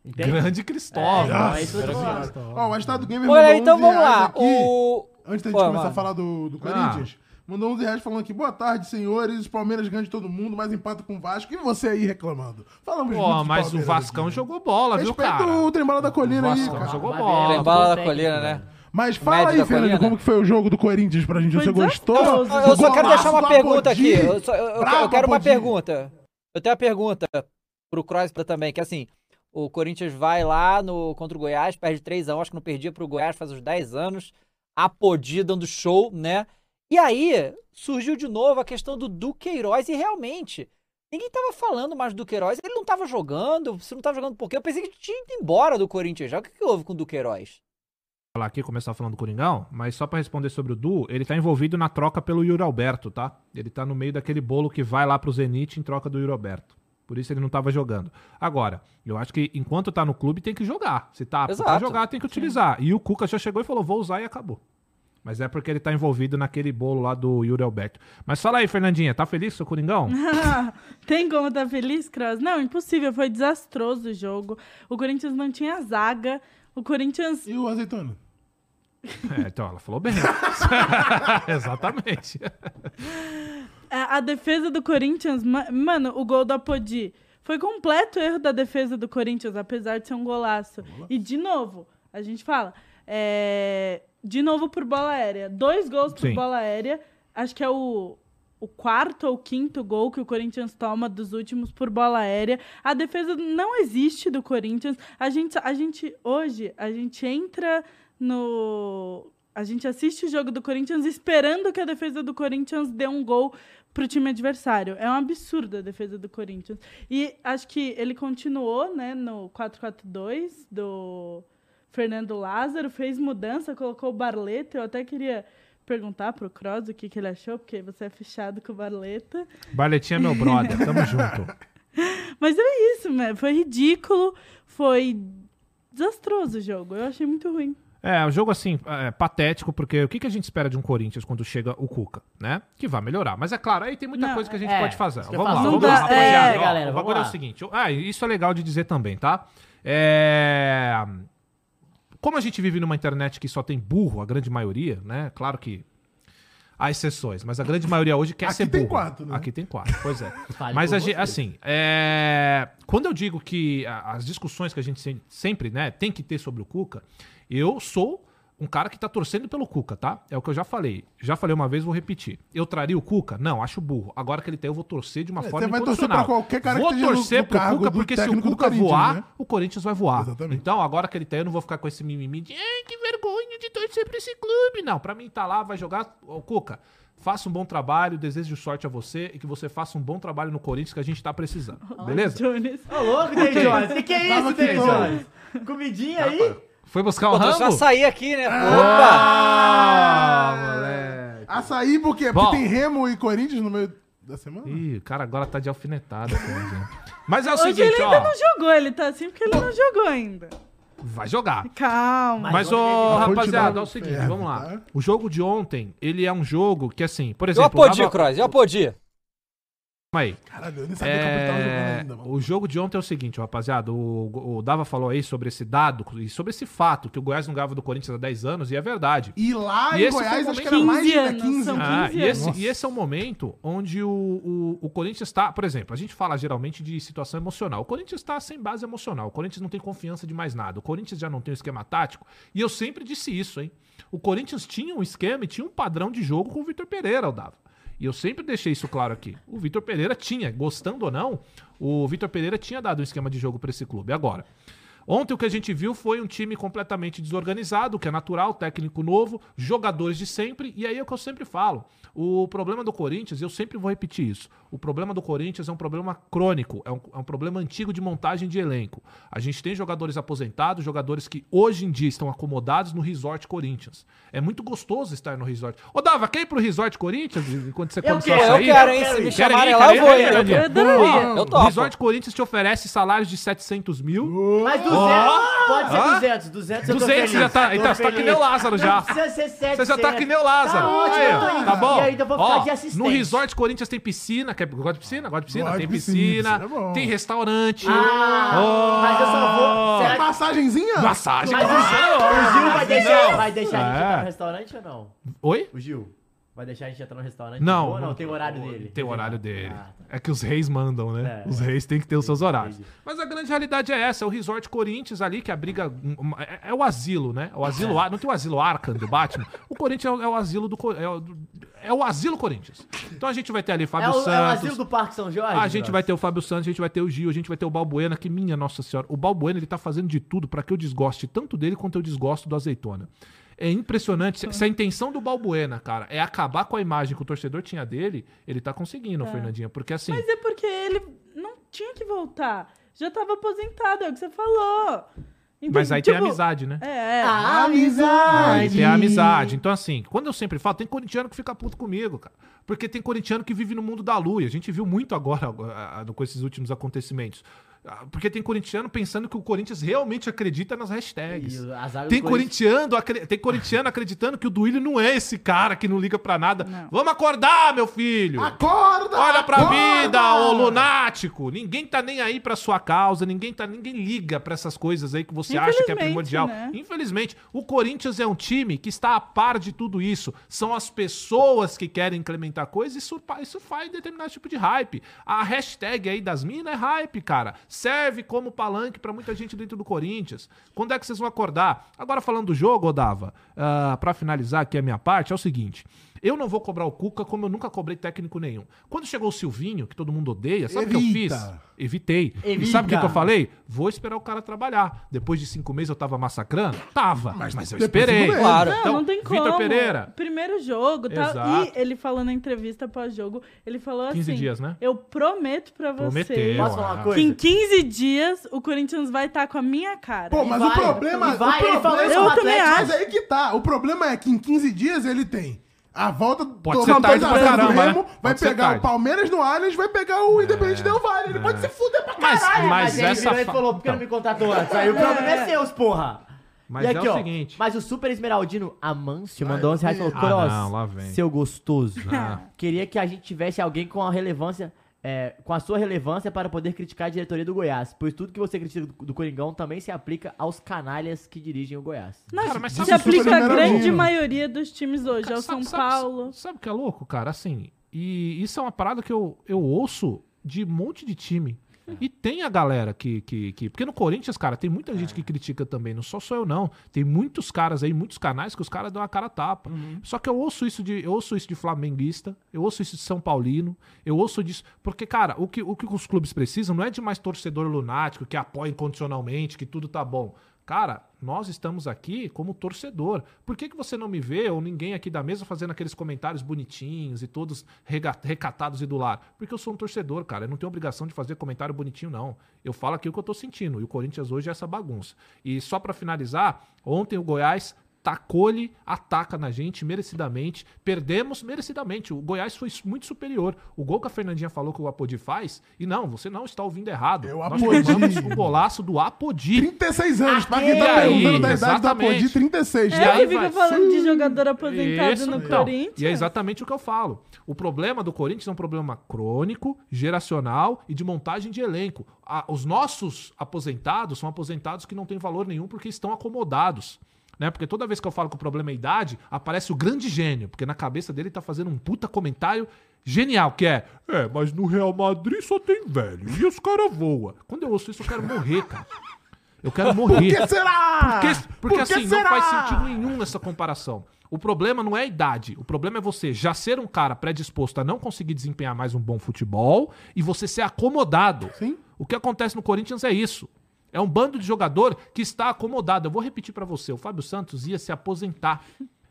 Entende? Grande É, Cristóvão. então, é isso que eu tô falando. Ó, o Estado Gamer Olha, então 11 vamos lá. aqui, O... Antes da gente Pô, começar mano. a falar do, do Corinthians, mandou 11 reais falando aqui, boa tarde, senhores, Palmeiras ganham de todo mundo, mas empata com o Vasco, e você aí reclamando? Falamos muito Pô, de mas o Vascão aqui. jogou bola, viu, Respeita cara? o Trembala da Colina O aí, Vascão cara. jogou bola. Trembala da colina, velho. né? Mas fala aí, Fernando, como que foi o jogo do Corinthians pra gente? Você gostou? desastroso. Eu só quero deixar uma pergunta aqui. Eu, só- eu- eu- eu quero uma Apodi. pergunta. Eu tenho uma pergunta pro Cross também, que assim, o Corinthians vai lá no, contra o Goiás, perde 3 anos, acho que não perdia pro Goiás faz uns 10 anos. Apodi dando show, né? E aí surgiu de novo a questão do Duqueiroz e realmente. Ninguém tava falando mais do Duqueiroz, ele não tava jogando, se não tava jogando por quê? Eu pensei que tinha ido embora do Corinthians já. O que, que houve com o Duqueiroz? falar aqui, começar falando do Coringão, mas só pra responder sobre o Du, ele tá envolvido na troca pelo Yuri Alberto, tá? Ele tá no meio daquele bolo que vai lá pro Zenit em troca do Yuri Alberto. Por isso ele não tava jogando. Agora, eu acho que enquanto tá no clube tem que jogar. Se tá pra Exato. jogar, tem que utilizar. E o Cuca já chegou e falou, vou usar e acabou. Mas é porque ele tá envolvido naquele bolo lá do Yuri Alberto. Mas fala aí, Fernandinha, tá feliz seu Coringão? [LAUGHS] Tem como estar feliz, Cross? Não, impossível. Foi desastroso o jogo. O Corinthians não tinha zaga. O Corinthians. E o azeitona? [LAUGHS] é, então ela falou bem. [LAUGHS] Exatamente. A, a defesa do Corinthians. ma- Mano, o gol do Apodi. Foi completo erro da defesa do Corinthians, apesar de ser um golaço. E de novo, a gente fala. é, de novo por bola aérea. Dois gols por Sim. bola aérea. Acho que é o, o quarto ou quinto gol que o Corinthians toma dos últimos por bola aérea. A defesa não existe do Corinthians. A gente, a gente hoje, a gente entra no. A gente assiste o jogo do Corinthians esperando que a defesa do Corinthians dê um gol pro time adversário. É um absurdo a defesa do Corinthians. E acho que ele continuou, né, no 4-4-2 do Fernando Lázaro, fez mudança, colocou o Barleta. Eu até queria perguntar pro Cross o que, que ele achou, porque você é fechado com o Barleta. Barletinha é meu brother, tamo junto. [LAUGHS] Mas é isso, né? Foi ridículo, foi desastroso o jogo. Eu achei muito ruim. É, um jogo assim, é, patético, porque o que, que a gente espera de um Corinthians quando chega o Cuca, né? Que vai melhorar. Mas é claro, aí tem muita Não, coisa que a gente é, pode fazer. Vamos lá, vamos lá, rapaziada. é, Ó, galera, o vamos bagulho é o seguinte. Ah, isso é legal de dizer também, tá? É... Como a gente vive numa internet que só tem burro, a grande maioria, né? Claro que há exceções, mas a grande maioria hoje quer Aqui ser tem burro. quatro, né? Aqui tem quatro, pois é. [LAUGHS] Fale mas gente, assim, é... quando eu digo que as discussões que a gente se- sempre, né, tem que ter sobre o Cuca, eu sou um cara que tá torcendo pelo Cuca, tá? É o que eu já falei. Já falei uma vez, vou repetir. Eu traria o Cuca? Não, acho burro. Agora que ele tem, eu vou torcer de uma É, forma você vai torcer pra qualquer cara que vou esteja no- torcer no pro cargo Cuca, porque se o Cuca voar, né? o Corinthians vai voar. Exatamente. Então, agora que ele tem, eu não vou ficar com esse mimimi de Ai, que vergonha de torcer pra esse clube. Não, pra mim tá lá, vai jogar. Ô, Cuca, faça um bom trabalho, desejo sorte a você e que você faça um bom trabalho no Corinthians que a gente tá precisando. Beleza? Ô, louco, David Jones. O que, que é isso, todo. Jones? Comidinha aí? Foi buscar Pô, o trouxe um Rambo? açaí aqui, né? Opa! Ah, moleque. Açaí por quê? Bom. Porque tem Remo e Corinthians no meio da semana? Ih, o cara agora tá de alfinetada. [LAUGHS] né? Mas é o Hoje seguinte, ele ainda ó. não jogou, ele tá assim porque ele não jogou ainda. Vai jogar. Calma. Mas, ô, rapaziada, é o seguinte, ferro, vamos lá. tá? O jogo de ontem, ele é um jogo que, assim, por Eu exemplo... apodi, dava- Cross, eu apodi. Calma aí. Caralho, eu nem sabia que eu tava jogando É, ainda, mano. o jogo de ontem é o seguinte, rapaziada. O, o Dava falou aí sobre esse dado e sobre esse fato que o Goiás não ganhava do Corinthians há 10 anos, e é verdade. E lá E em esse foi Goiás, o acho que momento- era mais de 15 anos, 15 são anos. Ah, 15 e, esse, anos. e esse é o momento onde o, o, o Corinthians está. Por exemplo, a gente fala geralmente de situação emocional. O Corinthians está sem base emocional. O Corinthians não tem confiança de mais nada. O Corinthians já não tem um esquema tático. E eu sempre disse isso, hein? O Corinthians tinha um esquema e tinha um padrão de jogo com o Vitor Pereira, o Dava. E eu sempre deixei isso claro aqui. O Vitor Pereira tinha, gostando ou não, o Vitor Pereira tinha dado um esquema de jogo para esse clube. Agora, Ontem o que a gente viu foi um time completamente desorganizado, que é natural, técnico novo, jogadores de sempre, e aí é o que eu sempre falo. O problema do Corinthians, eu sempre vou repetir isso. O problema do Corinthians é um problema crônico, é um, é um problema antigo de montagem de elenco. A gente tem jogadores aposentados, jogadores que hoje em dia estão acomodados no Resort Corinthians. É muito gostoso estar no Resort. Ô, Dava, quer ir pro Resort Corinthians quando você começar quero, a Eu sair? quero, hein? Se Quero me ir. chamarem lá, eu vou, quero Eu Boa. Eu O topo. Resort Corinthians te oferece salários de 700 mil. Mas 200, pode ser Hã? 200, 200 eu tô 200 feliz. já tá. Então você tá que nem o Lázaro já. Não precisa ser 700. Você já tá que nem o Lázaro. Tá ótimo, Aí, eu tá bom? Ainda vou ficar Ó, de assistente. No Resort Corinthians tem piscina. Quer, gosta de piscina? Gosta de piscina? Gosto tem de piscina, piscina. é tem restaurante. Ah, Oh. mas eu só vou... Será massagenzinha? Massagem. Mas o Gil, o Gil vai deixar, vai deixar a gente É. entrar no restaurante ou não? Oi? O Gil vai deixar a gente entrar no restaurante? Não. Ou não, tem o horário dele. Tem o horário dele. Ah, tá. É que os reis mandam, né? É. os reis têm que ter os seus horários. Entendi. Mas a grande realidade é essa: é o Resort Corinthians ali, que abriga. É, é o asilo, né? O asilo. Ar- Não tem o asilo Arkham do Batman? O Corinthians é o, é o asilo do. É o, é o asilo Corinthians. Então a gente vai ter ali É Fábio o, Santos. é o asilo do Parque São Jorge? A gente vai ter o Fábio Santos, a gente vai ter o Gil, a gente vai ter o Balbuena, que minha nossa senhora, o Balbuena ele tá fazendo de tudo pra que eu desgoste tanto dele quanto eu desgosto do Azeitona. É impressionante. Se, se a intenção do Balbuena, cara, é acabar com a imagem que o torcedor tinha dele, ele tá conseguindo, Fernandinha. Porque assim. Mas é porque ele não tinha que voltar. Já tava aposentado, é o que você falou. Então, Mas aí tem tipo, amizade, né? É, é. A Aí amizade. tem a amizade. Então, assim, quando eu sempre falo, tem corintiano que fica puto comigo, cara. Porque tem corintiano que vive no mundo da lua. E a gente viu muito agora ah, ah, com esses últimos acontecimentos. Ah, Porque tem corintiano pensando que o Corinthians realmente acredita nas hashtags. Tem corintiano, acre- tem corintiano acreditando que o Duílio não é esse cara que não liga pra nada. Não. Vamos acordar, meu filho! Acorda! Olha pra acorda! vida, ô lunático! Ninguém tá nem aí pra sua causa, ninguém tá, ninguém liga pra essas coisas aí que você acha que é primordial. né? Infelizmente, o Corinthians é um time que está a par de tudo isso. São as pessoas que querem implementar coisas e isso, isso faz determinado tipo de hype. A hashtag aí das minas é hype, cara. Serve como palanque pra muita gente dentro do Corinthians. Quando é que vocês vão acordar? Agora falando do jogo, Odava, uh, para finalizar aqui a minha parte, é o seguinte. Eu não vou cobrar o Cuca como eu nunca cobrei técnico nenhum. Quando chegou o Silvinho, que todo mundo odeia, sabe o que eu fiz? Evitei. E Evita. sabe o que, que eu falei? Vou esperar o cara trabalhar. Depois de cinco meses eu tava massacrando? Tava. Mas, eu depois de esperei. Claro. Não, Então, não tem como. Vitor Pereira. Primeiro jogo, tá? Exato. E ele falou na entrevista pós-jogo, ele falou 15 assim: dias, né? Eu prometo pra uma Ah. coisa? que em 15 dias o Corinthians vai estar com a minha cara. Pô, mas vai, o problema. e vai, o ele falou problema isso Eu também Atlético. Mas aí que tá. O problema é que em 15 dias ele tem a volta do Pode ser tarde pra do caramba, Remo, né? vai Pode ser pegar o. Palmeiras no Allianz, vai pegar o Independente Del Valle. Ele pode se fuder pra Mas, caralho. mas, Mas ele essa virou e fa- falou, por que não Então, me contratou antes? Aí o problema é seus, porra. Mas e aqui, é o ó, seguinte. mas o Super Esmeraldino Amâncio mandou 11 reais e falou, Ah, Cross, não, lá vem. seu gostoso. Ah. Queria que a gente tivesse alguém com a relevância, é, com a sua relevância para poder criticar a diretoria do Goiás, pois tudo que você critica do, do Coringão também se aplica aos canalhas que dirigem o Goiás. Não, Cara, mas se aplica a Super grande maioria dos times hoje, Cara, ao sabe- São sabe- Paulo. Sabe o que é louco, cara? Assim, e isso é uma parada que eu, eu ouço de um monte de time. E tem a galera que, que, que. Porque no Corinthians, cara, tem muita gente que critica também. Não só sou eu, não. Tem muitos caras aí, muitos canais que os caras dão a cara tapa. Só que eu ouço isso de. Eu ouço isso de flamenguista, eu ouço isso de São Paulino, eu ouço disso. Porque, cara, o que, o que os clubes precisam não é de mais torcedor lunático que apoia incondicionalmente, que tudo tá bom. Cara, nós estamos aqui como torcedor. Por que, que você não me vê ou ninguém aqui da mesa fazendo aqueles comentários bonitinhos e todos recatados e do lar? Porque eu sou um torcedor, cara. Eu não tenho obrigação de fazer comentário bonitinho, não. Eu falo aqui o que eu tô sentindo. E o Corinthians hoje é essa bagunça. E só pra finalizar, ontem o Goiás tacou-lhe, ataca na gente merecidamente. Perdemos merecidamente. O Goiás foi muito superior. O gol que a Fernandinha falou que o Apodi faz, e não, você não está ouvindo errado. É o Nós Apodi. tomamos o golaço do Apodi. 36 anos, pra quem E tá aí, perguntando da idade do. Apodi, 36. É, tá? aí que fica falando de jogador aposentado Isso, no então, Corinthians. E é exatamente o que eu falo. O problema do Corinthians é um problema crônico, geracional e de montagem de elenco. A- os nossos aposentados são aposentados que não têm valor nenhum porque estão acomodados. Né? Porque toda vez que eu falo que o problema é idade, aparece o grande gênio, porque na cabeça dele tá fazendo um puta comentário genial, que é, é, mas no Real Madrid só tem velho, e os caras voam. Quando eu ouço isso, eu quero morrer, cara. Eu quero [LAUGHS] morrer. Por que será? Porque, porque Por que assim, será? não faz sentido nenhum essa comparação. O problema não é a idade. O problema é você já ser um cara predisposto a não conseguir desempenhar mais um bom futebol e você ser acomodado. Sim. O que acontece no Corinthians é isso. É um bando de jogador que está acomodado. Eu vou repetir pra você. O Fábio Santos ia se aposentar.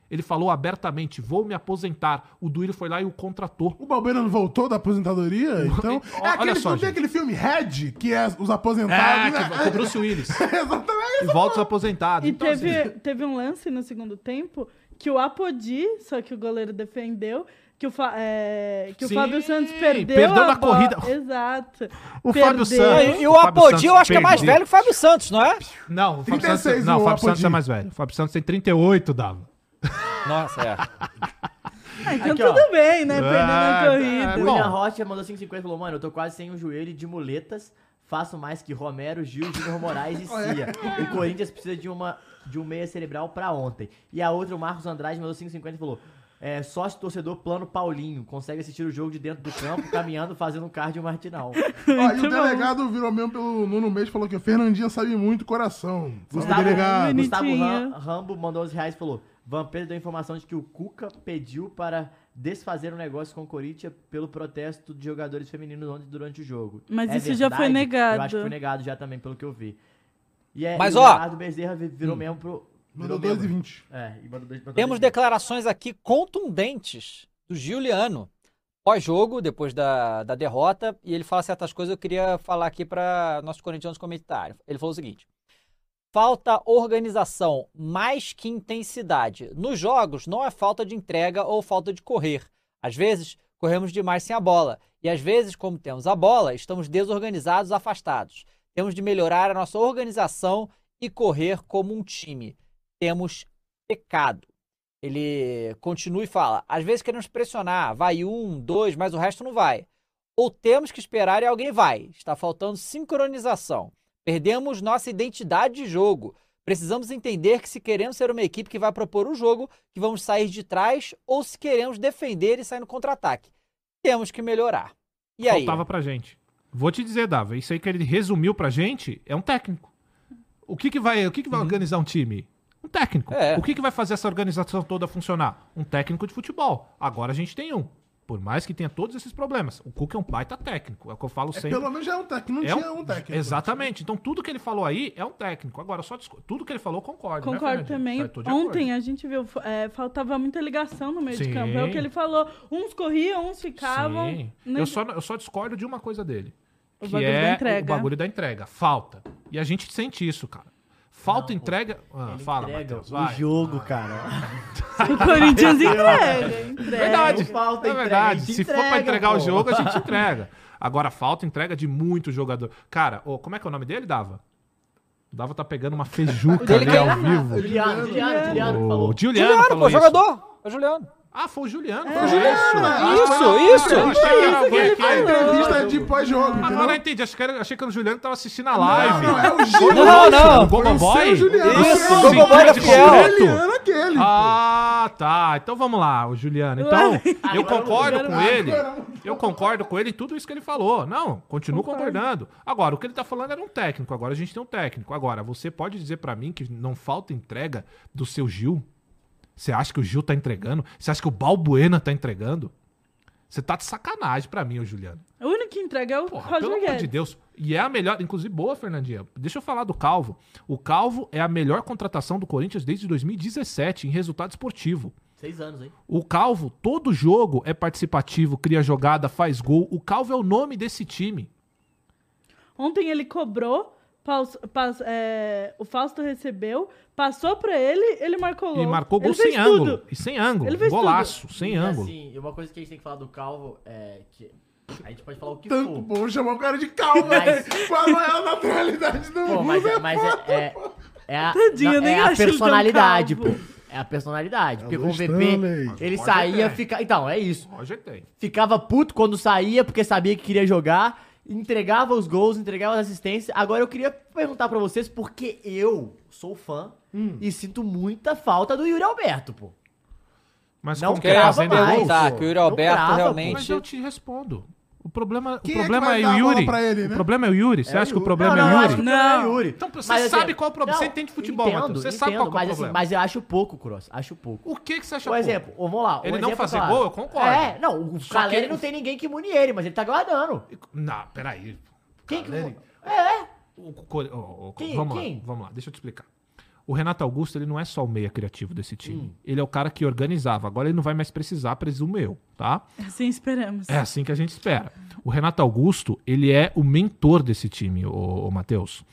Ele falou abertamente: vou me aposentar. O Duílio foi lá e o contratou. O Balbeira não voltou da aposentadoria, então... Olha É aquele, só, não tem gente. aquele filme Red, que é os É, aposentados... que, né? com o Bruce Willis. [LAUGHS] Exatamente. E volta os aposentados. E Então, teve, assim, teve um lance no segundo tempo que o Apodi, só que o goleiro defendeu, que o, Fa- é, que Sim, o Fábio Santos perdeu, perdeu a na bola. corrida. Exato. O Fábio Perdeu. Santos- E, o Fábio Apodi, eu acho que é mais velho que o Fábio Santos, não é? Não, o Fábio 36 Santos, não, o o Fábio Santos Apodi. é mais velho. O Fábio Santos tem 38, Dava. Nossa, é. [LAUGHS] Ah, então Aqui, ó. tudo bem, né? Perdendo Ah, a tá. corrida. Bom. William Rocha mandou 5,50 e falou, mano, eu tô quase sem um joelho de muletas, faço mais que Romero, Gil, Júnior Moraes e [LAUGHS] Cia. O Corinthians precisa de, uma, de um meia cerebral pra ontem. E a outra, o Marcos Andrade, mandou 5,50 e falou, é, sócio torcedor plano Paulinho, consegue assistir o jogo de dentro do campo, [LAUGHS] caminhando, fazendo um cardio martinal. [LAUGHS] Ó, e o delegado virou mesmo pelo Nuno Mês e falou que o Fernandinha sabe muito coração. Gustavo, delegado. Gustavo Bonitinho. Ram- Rambo mandou 11 reais e falou, Vampiro deu informação de que o Cuca pediu para desfazer um negócio com o Corinthians pelo protesto de jogadores femininos ontem durante o jogo. Mas É isso já foi verdade? negado. Eu acho que foi negado já também, pelo que eu vi. E é, Mas, e o ó- Leonardo Bezerra vi- virou mesmo pro... Mandou virou 2 e membro. 20. É, e mandou dois, mandou Temos declarações aqui contundentes do Giuliano pós-jogo, depois da, da derrota, e ele fala certas coisas. Eu queria falar aqui para nossos corintianos comentários. Ele falou o seguinte: falta organização mais que intensidade. Nos jogos, não é falta de entrega ou falta de correr. Às vezes, corremos demais sem a bola, e às vezes, como temos a bola, estamos desorganizados, afastados. Temos de melhorar a nossa organização e correr como um time. Temos pecado. Ele continua e fala: às vezes queremos pressionar, vai um, dois, mas o resto não vai. Ou temos que esperar e alguém vai. Está faltando sincronização. Perdemos nossa identidade de jogo. Precisamos entender que se queremos ser uma equipe que vai propor o jogo, que vamos sair de trás, ou se queremos defender e sair no contra-ataque. Temos que melhorar. E aí? Faltava pra gente. Vou te dizer, Dava, isso aí que ele resumiu pra gente é um técnico. O que que vai, o que que vai organizar um time? Um técnico. É. O que que vai fazer essa organização toda funcionar? Um técnico de futebol. Agora a gente tem um. Por mais que tenha todos esses problemas. O Cuca é um baita técnico. É o que eu falo É, sempre. pelo menos já é um técnico. Não É tinha um técnico. Exatamente. Então tudo que ele falou aí é um técnico. Agora, só discu- tudo que ele falou, concordo. né, Concordo Fernandinho? também. Tá, de. Ontem a gente viu, é, faltava muita ligação no meio de Sim. campo. É o que ele falou. Uns corriam, uns ficavam. Sim. né? Eu, só, eu só discordo de uma coisa dele. O que bagulho é da entrega. o bagulho da entrega. Falta. E a gente sente isso, cara. Falta entrega. Ah, Ele fala, entrega Matheus, o jogo, cara. [LAUGHS] O Corinthians [LAUGHS] entrega, entrega. Verdade. Não falta é verdade. Se for pra entregar o pô. jogo, a gente [LAUGHS] entrega. Agora, falta entrega de muito jogador. Cara, ô, como é que é o nome dele, Dava? O Dava tá pegando uma feijuca ali ao vivo. Juliano, Juliano, Juliano que falou. O Juliano, Juliano, falou pô, isso. jogador. É o Juliano. Ah, foi o Juliano. É. Foi o Juliano. Isso, isso. Eu achei que era alguém aqui. A entrevista de pós-jogo, Agora eu entendi. Achei que, era, achei que era o Juliano que tava assistindo a live. Não, é o Gil. Não, não. O Gogo Foi o Boy? seu Juliano. Isso, Aquele. o Gogo Boy da de Fiel. Juliano aquele. pô. Ah, tá. Então vamos lá, o Juliano. Então, eu concordo com ele. Eu concordo com ele em tudo isso que ele falou. Não, continuo concordando. Agora, o que ele tá falando era um técnico. Agora a gente tem um técnico. Agora, você pode dizer pra mim que não falta entrega do seu Gil? Você acha que o Gil tá entregando? Você acha que o Balbuena tá entregando? Você tá de sacanagem pra mim, ô Juliano. O único que entrega é o Porra, Roger pelo amor Guedes. de Deus. E é a melhor, inclusive boa, Fernandinha. Deixa eu falar do Calvo. O Calvo é a melhor contratação do Corinthians desde 2017 em resultado esportivo. Seis anos, hein? O Calvo, todo jogo é participativo, cria jogada, faz gol. O Calvo é o nome desse time. Ontem ele cobrou paus- pas- é, o Fausto recebeu, passou pra ele, ele marcou gol. E marcou gol Ele sem fez ângulo. tudo. E sem ângulo. Ele fez Golaço, sem E ângulo. assim, uma coisa que a gente tem que falar do Calvo é que a gente pode falar o que Tanto for. bom chamar o cara de calma. Mas- Com a maior naturalidade do Pô, mundo. mas, é- mas é, é, é a, não, nem é a personalidade, pô. calvo. É a personalidade. Porque Alô, com o VP, Stanley. ele saía, tem. fica. Então, é isso. Ficava puto quando saía, porque sabia que queria jogar. Entregava os gols, entregava as assistências. Agora eu queria perguntar pra vocês, porque eu sou fã Hum. e sinto muita falta do Yuri Alberto, pô. Mas Não como que Queria é crava fazendo mais, gol? perguntar que o Yuri Alberto crava, realmente... Mas eu te respondo. O problema, Quem o é problema é, a o Yuri. ele, né? O problema é o Yuri. Você É acha que o problema não, é não, o eu acho Yuri? que o problema é Não. o Yuri. Então, você Mas, sabe assim, qual é o problema. Você entende futebol, entendo, Matheus. Você sabe qual é o mas, assim, problema. mas eu acho pouco, Cross. Acho pouco. O que, que você acha Por pouco? exemplo, vamos lá. um Ele não exemplo fazer claro. gol, eu concordo. É, não, o Caleri não tem ninguém que imune ele, mas ele tá guardando. Não, peraí. Quem que. É, O Core- ó, ó, Quem- vamos quem? lá, vamos lá, deixa eu te explicar. O Renato Augusto, ele não é só o meia criativo desse time. Hum. Ele é o cara que organizava. Agora ele não vai mais precisar, presumo eu, tá? Assim esperamos. É assim que a gente espera. O Renato Augusto, ele é o mentor desse time, o, Matheus.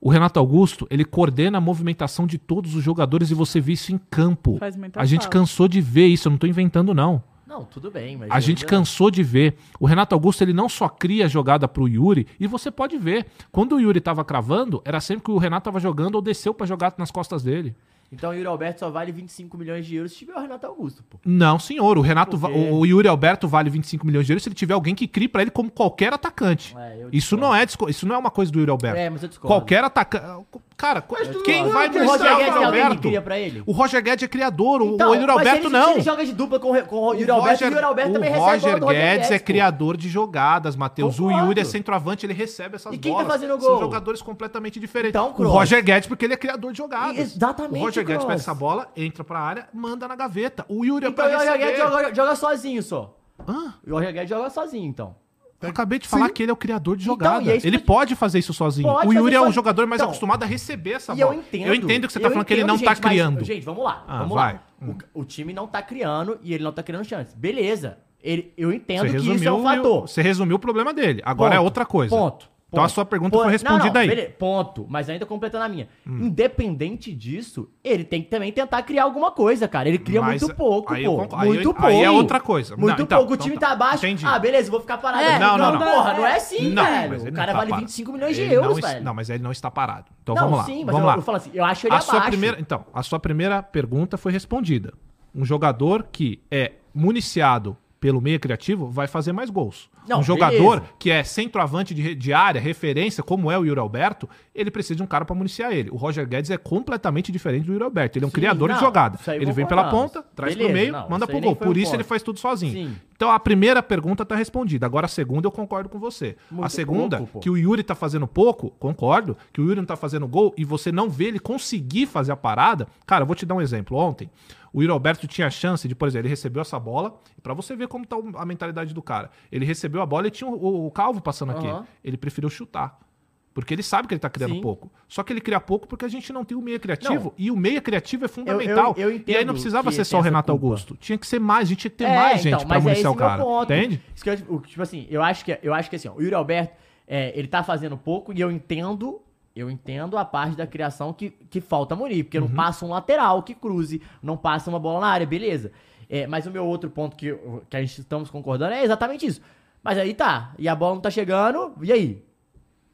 O Renato Augusto, ele coordena a movimentação de todos os jogadores e você vê isso em campo. Faz muita A gente falta. cansou de ver isso, eu não tô inventando não. Não, tudo bem, mas. A gente ainda- cansou de ver. O Renato Augusto, ele não só cria a jogada pro Yuri, e você pode ver. Quando o Yuri tava cravando, era sempre que o Renato tava jogando ou desceu pra jogar nas costas dele. Então o Yuri Alberto só vale 25 milhões de euros se tiver o Renato Augusto, pô. Não, senhor. O Renato, o, o Yuri Alberto vale 25 milhões de euros se ele tiver alguém que crie pra ele como qualquer atacante. É, isso não é, isso não é uma coisa do Yuri Alberto. É, mas eu discordo. Qualquer atacante. Cara, quem não vai acha que O Mas prestar Roger Guedes que Alberto? cria pra ele? O Roger Guedes é criador, o- Então, o Yuri Alberto ele, não. Ele joga de dupla com, com o Yuri Alberto Roger, e o Yuri Alberto também recebe Roger bola do Roger Guedes é pô. criador de jogadas, Matheus. O. Yuri é centroavante, ele recebe essas E quem tá bolas. fazendo São gol? jogadores completamente diferentes. Então, o. Roger Guedes, porque ele é criador de jogadas. Exatamente, O Roger Guedes pega essa bola, entra pra área, manda na gaveta. O Yuri é Então pra o Roger. Guedes joga, joga sozinho só. Hã? O Roger Guedes joga sozinho, então. Eu acabei de falar Sim. que ele é o criador de Então, jogada. e é isso ele pode fazer isso sozinho. Pode o Yuri é o jogador mais Então, acostumado a receber essa bola. eu entendo. Eu entendo que você tá falando que ele entendo, não tá gente, mas, criando. gente, vamos lá. Ah, vamos vai. lá. O, o time não tá criando e ele não tá criando chances. Beleza. Ele, eu entendo Você que isso é um fator. você resumiu o problema dele. Agora é Ponto. outra coisa. Ponto. Então a sua pergunta Pô, foi respondida não, não, aí. Hum. beleza, ponto. Mas ainda completando a minha. Independente disso, ele tem que também tentar criar alguma coisa, cara. Ele cria Mas, muito pouco, aí pô. Aí muito eu- pouco. aí é outra coisa. Muito Não, então, pouco. O então time tá. tá abaixo. Entendi. Ah, beleza, vou ficar parado. É, não, não, não. Porra, não é assim, Não, velho. O cara tá vale parado. 25 milhões de Ele euros, não, es- velho. Não, mas ele não está parado. Então vamos lá. sim, mas vamos eu, lá. eu falo assim, eu acho ele a abaixo. sua primeira, então, a sua primeira pergunta foi respondida. Um jogador que é municiado pelo meio criativo vai fazer mais gols. Não, um jogador beleza. que é centroavante de, de área, referência, como é o Yuri Alberto, ele precisa de um cara pra municiar ele. O Roger Guedes é completamente diferente do Yuri Alberto. Ele é um Sim, criador de não, jogada. isso aí Ele vem pela ponta, traz Beleza, pro meio, não, manda pro gol. Por isso ponto. ele faz tudo sozinho. Sim. Então a primeira pergunta tá respondida. Agora a segunda eu concordo com você. a Muito segunda, pouco, que o Yuri tá fazendo pouco, concordo, que o Yuri não tá fazendo gol e você não vê ele conseguir fazer a parada. Cara, eu vou te dar um exemplo. Ontem, o Yuri Alberto tinha a chance de, por exemplo, ele recebeu essa bola, pra você ver como tá o- a mentalidade do cara. Ele recebeu a bola e tinha o, o- o Calvo passando aqui. Ele preferiu chutar. Porque ele sabe que ele tá criando Sim. pouco. Só que ele cria pouco porque a gente não tem o meia criativo. E o meia criativo é eu- fundamental. eu e aí não precisava ser só o Renato culpa. Augusto. Tinha que ser mais, a gente tinha que ter É, mais então, gente pra é municiar o esse meu cara. Entende? Isso que eu, o- tipo assim, eu acho que, eu acho que assim, ó, o Yuri Alberto, é, ele tá fazendo pouco e eu entendo, eu entendo a parte da criação que, que falta munir, porque Uhum. não passa um lateral que cruze, não passa uma bola na área, beleza. É, mas o meu outro ponto que, que a gente estamos concordando é exatamente isso. Mas aí tá, e a bola não tá chegando, e aí?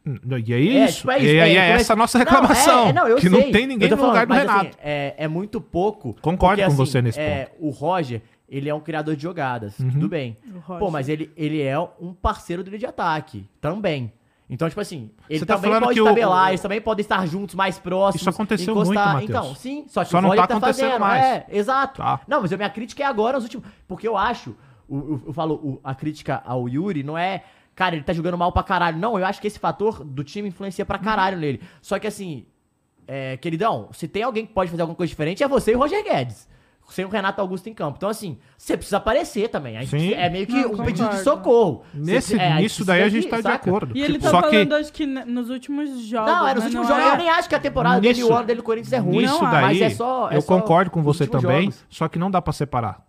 Hum, E aí é isso. tipo, é E aí é, como essa a nossa Não, reclamação. é- é, não, eu que não sei. tem ninguém no tô lugar falando, do mas, Renato. assim, é, é muito pouco. Concordo porque, com assim, você nesse é, O Roger, ele é um criador de jogadas, Uhum. tudo bem. Pô, mas ele, ele é um parceiro dele de ataque, também. Então, tipo assim, ele tá também pode tabelar, o- eles também podem estar juntos, mais próximos. Isso aconteceu muito, Matheus. Então, sim, só que Só o não Roger tá acontecendo mais. É, exato. Tá. Não, mas a minha crítica é agora, nos últimos... Porque eu acho, o- eu, falo, o- a crítica ao Yuri não é... Cara, ele tá jogando mal pra caralho. Não, eu acho que esse fator do time influencia pra caralho nele. Só que assim, é, queridão, se tem alguém que pode fazer alguma coisa diferente, é você e o Roger Guedes. Sem o Renato Augusto em campo. Então, assim, você precisa aparecer também. Sim. É meio que Não, um pedido de concordo. socorro. Nesse, é, nisso daí a gente tá de saca? acordo. E ele Tipo, tá só falando, que acho que nos últimos jogos. Não, é nos né? últimos Não jogos. é- Eu nem acho que a temporada dele e Nisso- o ano dele do Corinthians é ruim. nisso Não, daí, mas é só- é eu só concordo com você também, jogos. só que não dá pra separar.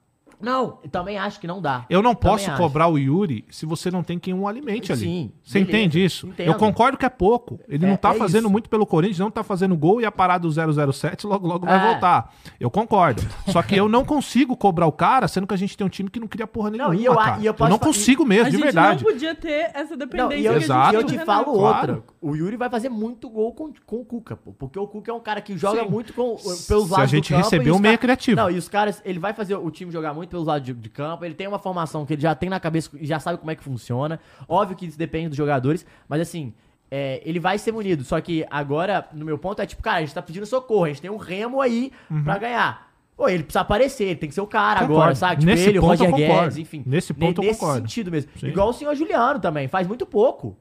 Não, eu também acho que não dá. Eu não Também posso acho. cobrar o Yuri se você não tem quem o alimente ali. Sim, Você beleza, entende isso? entendo. Eu concordo que é pouco. Ele É- não tá é fazendo isso. muito pelo Corinthians, não tá fazendo gol e a parada do 007 logo logo vai É. voltar. Eu concordo. Só que eu não consigo cobrar o cara, sendo que a gente tem um time que não cria porra nenhuma, Não, e eu a- cara. e eu eu, posso não consigo A mesmo, de gente verdade. não podia ter essa Não, dependência e eu, que a gente Exato. eu te falo. Claro. outra. O Yuri vai fazer muito gol com, com o Cuca, pô, porque o Cuca é um cara que joga Sim. muito com, Se pelos lados a gente do campo. receber e um meia ca- criativo. Não, e os caras, ele vai fazer o time jogar muito pelos lados de, de campo, ele tem uma formação que ele já tem na cabeça e já sabe como é que funciona. Óbvio que isso depende dos jogadores, mas assim, é, ele vai ser munido. Só que agora, no meu ponto, é tipo, cara, a gente tá pedindo socorro, a gente tem um remo aí pra ganhar. Pô, ele precisa aparecer, ele tem que ser o cara Concordo. agora, sabe? Tipo, Nesse ele, o ponto Roger eu concordo. Guedes, enfim. Nesse Ne- ponto eu nesse concordo. sentido mesmo. Sim. Igual o senhor Juliano também, faz muito pouco.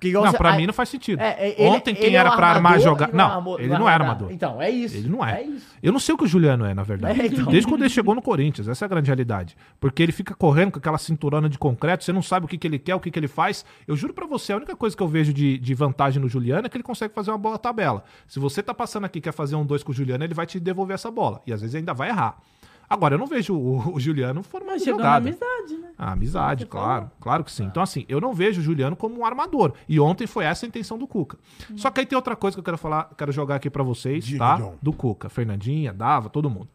Porque igual Não, você- pra a- mim não faz sentido. é, é, ele- Ontem quem é era pra armar jogar. Não, armou- ele não é armador. Então, é isso. Ele não é. É. Eu não sei o que o Juliano é, na verdade. É, então. Desde quando ele chegou no Corinthians, essa é a grande realidade. Porque ele fica correndo com aquela cinturona de concreto, você não sabe o que, que ele quer, o que, que ele faz. Eu juro pra você, a única coisa que eu vejo de, de vantagem no Juliano é que ele consegue fazer uma boa tabela. Se você tá passando aqui e quer fazer um dois com o Juliano, ele vai te devolver essa bola. E às vezes ainda vai errar. Agora, eu não vejo o, o Juliano formando Mas chegou na jogada. amizade, né? A amizade, Você claro. falou. Claro que sim. Então, assim, eu não vejo o Juliano como um armador. E ontem foi essa a intenção do Cuca. Só que aí tem outra coisa que eu quero falar, quero jogar aqui pra vocês, Diga, tá? John. Do Cuca. Fernandinha, Dava, todo mundo.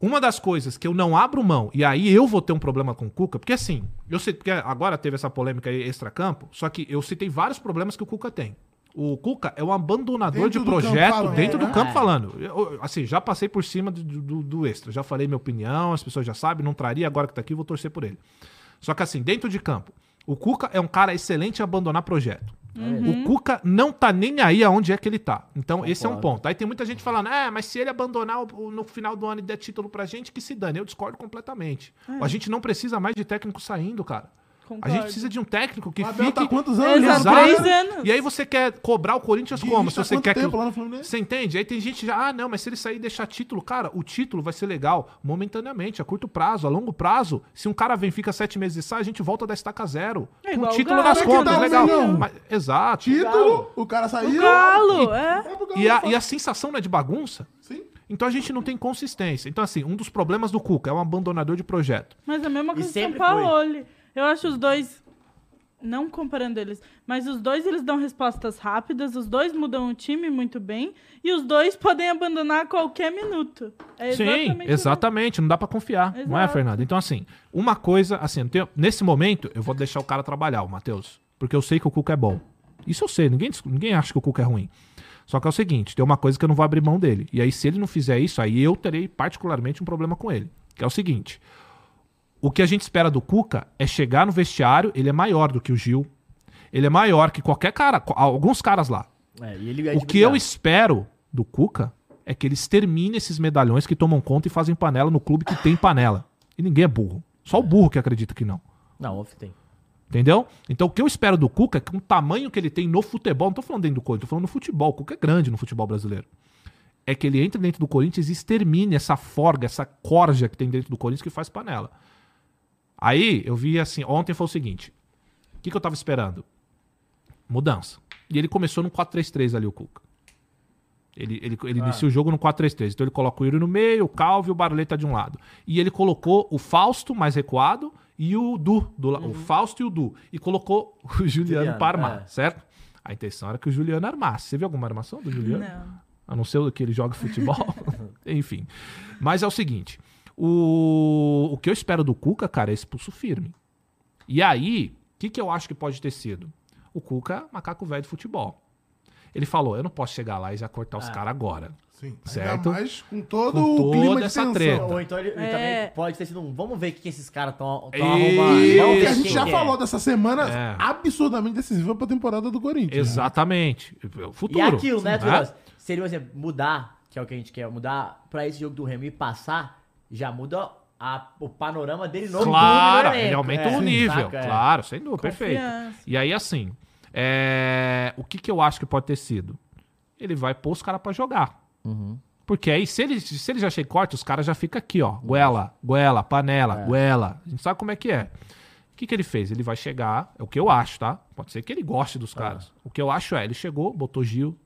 Uma das coisas que eu não abro mão, e aí eu vou ter um problema com o Cuca, porque assim, eu sei porque agora teve essa polêmica aí extra-campo, só que eu citei vários problemas que o Cuca tem. O Cuca é um abandonador Dentro de campo projeto dentro né? do campo É. falando. Eu, assim, já passei por cima do, do- do extra, já falei minha opinião, as pessoas já sabem, não traria, agora que tá aqui, vou torcer por ele. Só que assim, dentro de campo, o Cuca é um cara excelente em abandonar projeto. O Cuca não tá nem aí aonde é que ele tá. Então, esse é um Concordo. ponto. Aí tem muita gente falando, é, mas se ele abandonar o- o- no final do ano e der título pra gente, que se dane. Eu discordo completamente. A gente não precisa mais de técnico saindo, cara. A gente precisa de um técnico que O Abel fique... tá quantos anos? Exato, três anos. E aí você quer cobrar o Corinthians como? Se tá você quanto quer que... tempo lá no Fluminense? Você entende? Aí tem gente que já, ah, não, mas se ele sair e deixar título, cara, o título vai ser legal momentaneamente, a curto prazo, a longo prazo. Se um cara vem, fica sete meses e sai, a gente volta da estaca zero. É Com igual o o título Galo. nas É que contas, legal. Mas- exato. Título, o cara saiu. O Galo, é. Pro Galo, E a, e a sensação não é de bagunça? Sim. Então a gente não tem consistência. Então, assim, um dos problemas do Cuca é um abandonador de projeto. Mas a mesma E coisa do São sempre Paulo. Eu acho os dois. Não comparando eles, mas os dois eles dão respostas rápidas, os dois mudam o time muito bem e os dois podem abandonar a qualquer minuto. É Sim, exatamente exatamente. Não dá pra confiar, não é, Exato. Fernando? Então, assim, uma coisa, assim, tenho- nesse momento, eu vou deixar o cara trabalhar, o Matheus. Porque eu sei que o Cuca é bom. Isso eu sei, ninguém, ninguém acha que o Cuca é ruim. Só que é o seguinte, tem uma coisa que eu não vou abrir mão dele. E aí, se ele não fizer isso, aí eu terei particularmente um problema com ele. Que é o seguinte: o que a gente espera do Cuca é chegar no vestiário, ele é maior do que o Gil. Ele é maior que qualquer cara, alguns caras lá. É, é O que eu espero do Cuca é que ele extermine esses medalhões que tomam conta e fazem panela no clube que tem panela. E ninguém é burro. Só o burro que acredita que não. Não, off tem. Entendeu? Então o que eu espero do Cuca é que com o tamanho que ele tem no futebol, não tô falando dentro do Corinthians, tô falando no futebol. O Cuca é grande no futebol brasileiro. É que ele entre dentro do Corinthians e extermine essa forga, essa corja que tem dentro do Corinthians que faz panela. Aí eu vi assim, ontem foi o seguinte: o que, que eu tava esperando? Mudança. E ele começou no 4-3-3 ali, o Cuca. Ele, ele, ele inicia o jogo no 4-3-3. Então ele coloca o Yuri no meio, o Calvi e o Barleta de um lado. E ele colocou o Fausto mais recuado e o Du. do la- O Fausto e o Du. E colocou o Juliano, Juliano, para armar, é. certo? A intenção era que o Juliano armasse. Você viu alguma armação do Juliano? Não. A não ser que ele joga futebol. [LAUGHS] Enfim. Mas é o seguinte: o, o que eu espero do Cuca, cara, é esse pulso firme. E aí, o que, que eu acho que pode ter sido? O Cuca, macaco velho de futebol. Ele falou: eu não posso chegar lá e já cortar os caras agora. Sim. Certo. Ainda mais com todo Com o clima de essa tensão. treta. Ou então ele, ele É. também pode ter sido um. Vamos ver o que, esses caras estão arrumando. Vamos Que a gente já é. falou dessa semana É. absurdamente decisiva pra temporada do Corinthians. Exatamente. O futuro. E é aquilo, né, né? Seria, por exemplo, mudar, que é o que a gente quer, mudar pra esse jogo do Remo e passar, já muda a- o panorama dele novo. Claro, elenco. ele aumenta É, o nível. saca? É. Claro, sem dúvida, perfeito. E aí, assim, é, o que, que eu acho que pode ter sido? Ele vai pôr os caras pra jogar. Uhum. Porque aí, se ele, se ele já chega corte, os caras já ficam aqui, ó. Goela, goela, panela, É. goela. A gente sabe como é que é. O que, que ele fez? Ele vai chegar, é o que eu acho, tá? Pode ser que ele goste dos caras. O que eu acho é, ele chegou, botou Gil,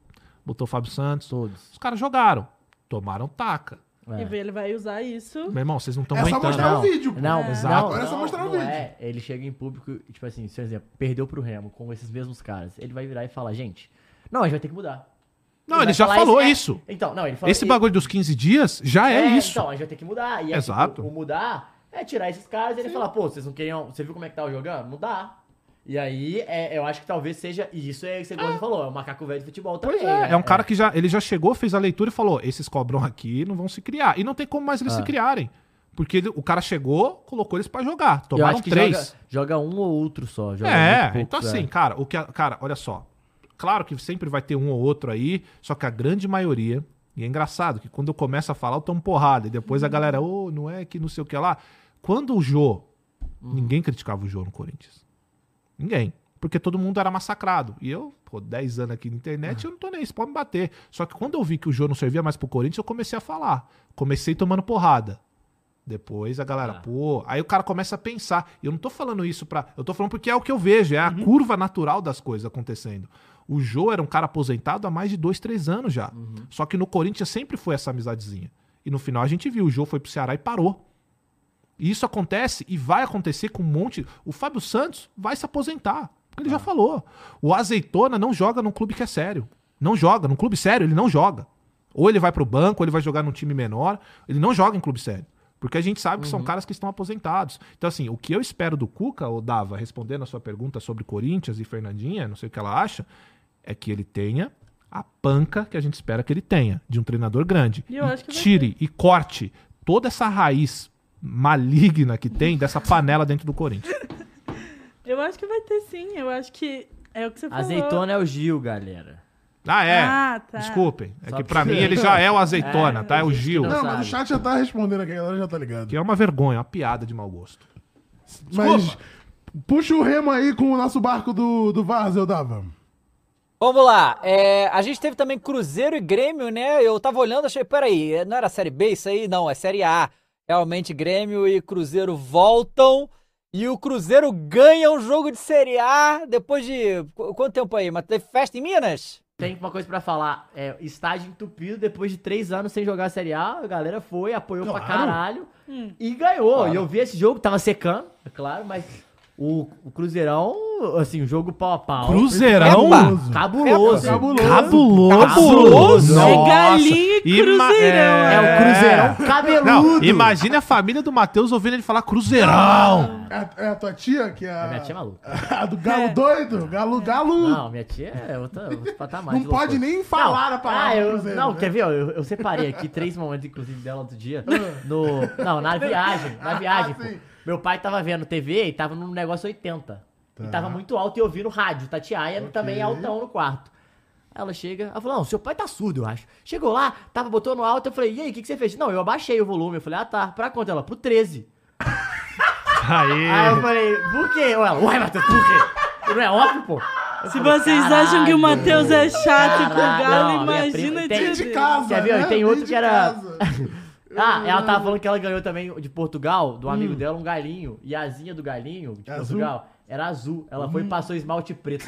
botou Fábio Santos. Todos. Os caras jogaram, tomaram taca. É. E ele vai usar isso. Meu irmão, vocês não estão É só aguentando. mostrar Não, o vídeo. pô. Não, Exato. não, Agora é só não, mostrar o não vídeo. é. Ele chega em público, e, tipo assim, por exemplo, perdeu pro Remo com esses mesmos caras. Ele vai virar e falar, gente, não, a gente vai ter que mudar. Não, vai ele já falou é- isso. Então, não, ele falou Esse bagulho dos 15 dias já é, isso. Então, a gente vai ter que mudar. E é, Exato. tipo, o mudar é tirar esses caras e ele falar, pô, vocês não queriam. Você viu como é que tava jogando? Mudar. E aí, é, eu acho que talvez seja. E isso é o que você gosta falou, é o macaco velho de futebol também. Pois é, é um cara que já, ele já chegou, fez a leitura e falou: esses cobrão aqui não vão se criar. E não tem como mais eles Ah. se criarem. Porque ele- o cara chegou, colocou eles pra jogar. Eu Tomaram acho que três. joga, joga um ou outro só. Joga É, poucos, então assim, é. cara, o que a- cara, olha só. Claro que sempre vai ter um ou outro aí, só que a grande maioria, e é engraçado que quando eu começo a falar, eu tomo porrada, e depois a galera, ô, não é que não sei o que lá. Quando o Jô, ninguém criticava o Jô no Corinthians. Ninguém. Porque todo mundo era massacrado. E eu, pô, 10 anos aqui na internet, eu não tô nem, isso pode me bater. Só que quando eu vi que o Jô não servia mais pro Corinthians, eu comecei a falar. Comecei tomando porrada. Depois a galera, Ah. pô. Aí o cara começa a pensar. E eu não tô falando isso pra. Eu tô falando porque é o que eu vejo, é a curva natural das coisas acontecendo. O Jô era um cara aposentado há mais de dois, três anos já. Só que no Corinthians sempre foi essa amizadezinha. E no final a gente viu, o Jô foi pro Ceará e parou. E isso acontece e vai acontecer com um monte. O Fábio Santos vai se aposentar. Porque ele já falou. O Azeitona não joga num clube que é sério. Não joga. Num clube sério, ele não joga. Ou ele vai pro banco, ou ele vai jogar num time menor. Ele não joga em clube sério. Porque a gente sabe que são caras que estão aposentados. Então, assim, o que eu espero do Cuca, ou Dava, respondendo a sua pergunta sobre Corinthians e Fernandinha, não sei o que ela acha, é que ele tenha a panca que a gente espera que ele tenha, de um treinador grande. E vai tire e corte toda essa raiz maligna que tem dessa panela dentro do Corinthians. [LAUGHS] Eu acho que vai ter sim. Eu acho que é o que você falou. Azeitona é o Gil, galera. Ah, é. Ah, tá. Desculpem. É Só que pra pra mim ele já é o azeitona, É, tá? É o que Gil. não Não, mas o chat já tá respondendo aqui, a galera já tá ligado. Que é uma vergonha, uma piada de mau gosto. Mas puxa o remo aí com o nosso barco do, do Vaz, eu dava. Vamos lá. é, a gente teve também Cruzeiro e Grêmio, né? Eu tava olhando, achei, peraí, não era Série B isso aí? Não, é Série A. Realmente, Grêmio e Cruzeiro voltam. E o Cruzeiro ganha um jogo de Série A depois de. qu- Quanto tempo aí? Mas teve festa em Minas? Tem uma coisa pra falar. É, estádio entupido depois de três anos sem jogar a Série A. A galera foi, apoiou pra Claro. caralho e ganhou. E eu vi esse jogo, tava secando, é claro, mas o, o Cruzeirão, assim, o jogo pau a pau. Cruzeirão? Epa! Cabuloso. Cabuloso. Cabuloso! Cabuloso. É galinha e Ima- Cruzeirão. É o Cruzeirão cabeludo. Não, imagine a família do Matheus ouvindo ele falar Cruzeirão! É, a- é a tua tia, que é A minha tia é maluca. [LAUGHS] a do galo doido? Galo, galo. Não, minha tia é outra, outro [LAUGHS] patamar. Não de pode loucura. nem falar a palavra Ah, eu, Cruzeiro, não, né? quer ver? Eu, eu separei aqui três momentos, inclusive, dela outro dia. [LAUGHS] No, não, na viagem. Na viagem, pô. Meu pai tava vendo TV e tava num negócio 80. E Tá. tava muito alto e eu vi no rádio. Tatiaia também altão no quarto. Aí Ela chega, ela falou, não, seu pai tá surdo, eu acho. Chegou lá, tava, botou no alto, eu falei, e aí, o que, que você fez? Não, eu abaixei o volume. Eu falei, ah, tá, pra quanto? Ela, pro 13. [LAUGHS] Aí. Aí eu falei, por quê? Ou ela, uai, Matheus, por quê? Não é óbvio, pô. Eu Se falei, vocês acham que o. Matheus é chato com o Galo, imagina prima tem- De dele. casa, Quer ver? né? Tem outro de que era- casa. [LAUGHS] Ah, ela tava falando que ela ganhou também de Portugal, do amigo dela, um galinho. E a asinha do galinho, de Azul? Portugal, era azul. Ela foi e passou esmalte preto.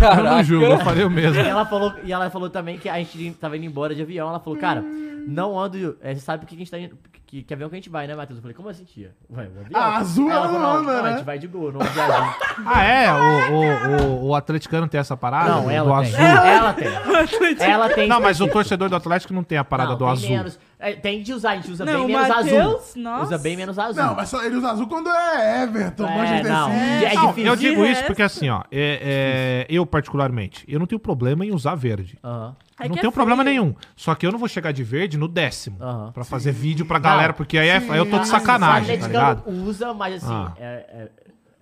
Eu não julgo, eu falei o mesmo. E ela falou, e ela falou também que a gente tava indo embora de avião. Ela falou, cara, não ando. é, Você sabe por que a gente tá indo. Que, que avião que a gente vai, né, Matheus? Eu falei, como assim, tia? Ué, o avião. Ah, azul Aí ela falou, não a né? gente vai de gol, não de azul. [LAUGHS] Ah, é? O, o, o, o atleticano tem essa parada? Não, do ela tem. azul? Ela tem. [LAUGHS] Ela tem. Não, mas o torcedor do Atlético não tem a parada Não, do tem azul. menos. É, tem de usar, a gente usa Não, bem o menos Matheus, azul. nossa. Usa bem menos azul. Não, mas só ele usa azul quando é Everton, É, Manchester não. City. É Não, difícil. eu digo isso resto- porque assim, ó, é, é, eu particularmente, eu não tenho problema em usar verde. Aham. É não tenho é problema feio. nenhum. Só que eu não vou chegar de verde no décimo. Aham. Pra fazer vídeo pra galera, Não, porque aí, é- aí eu tô de sim. sacanagem, tá ligado? usa, mas assim, Ah. é,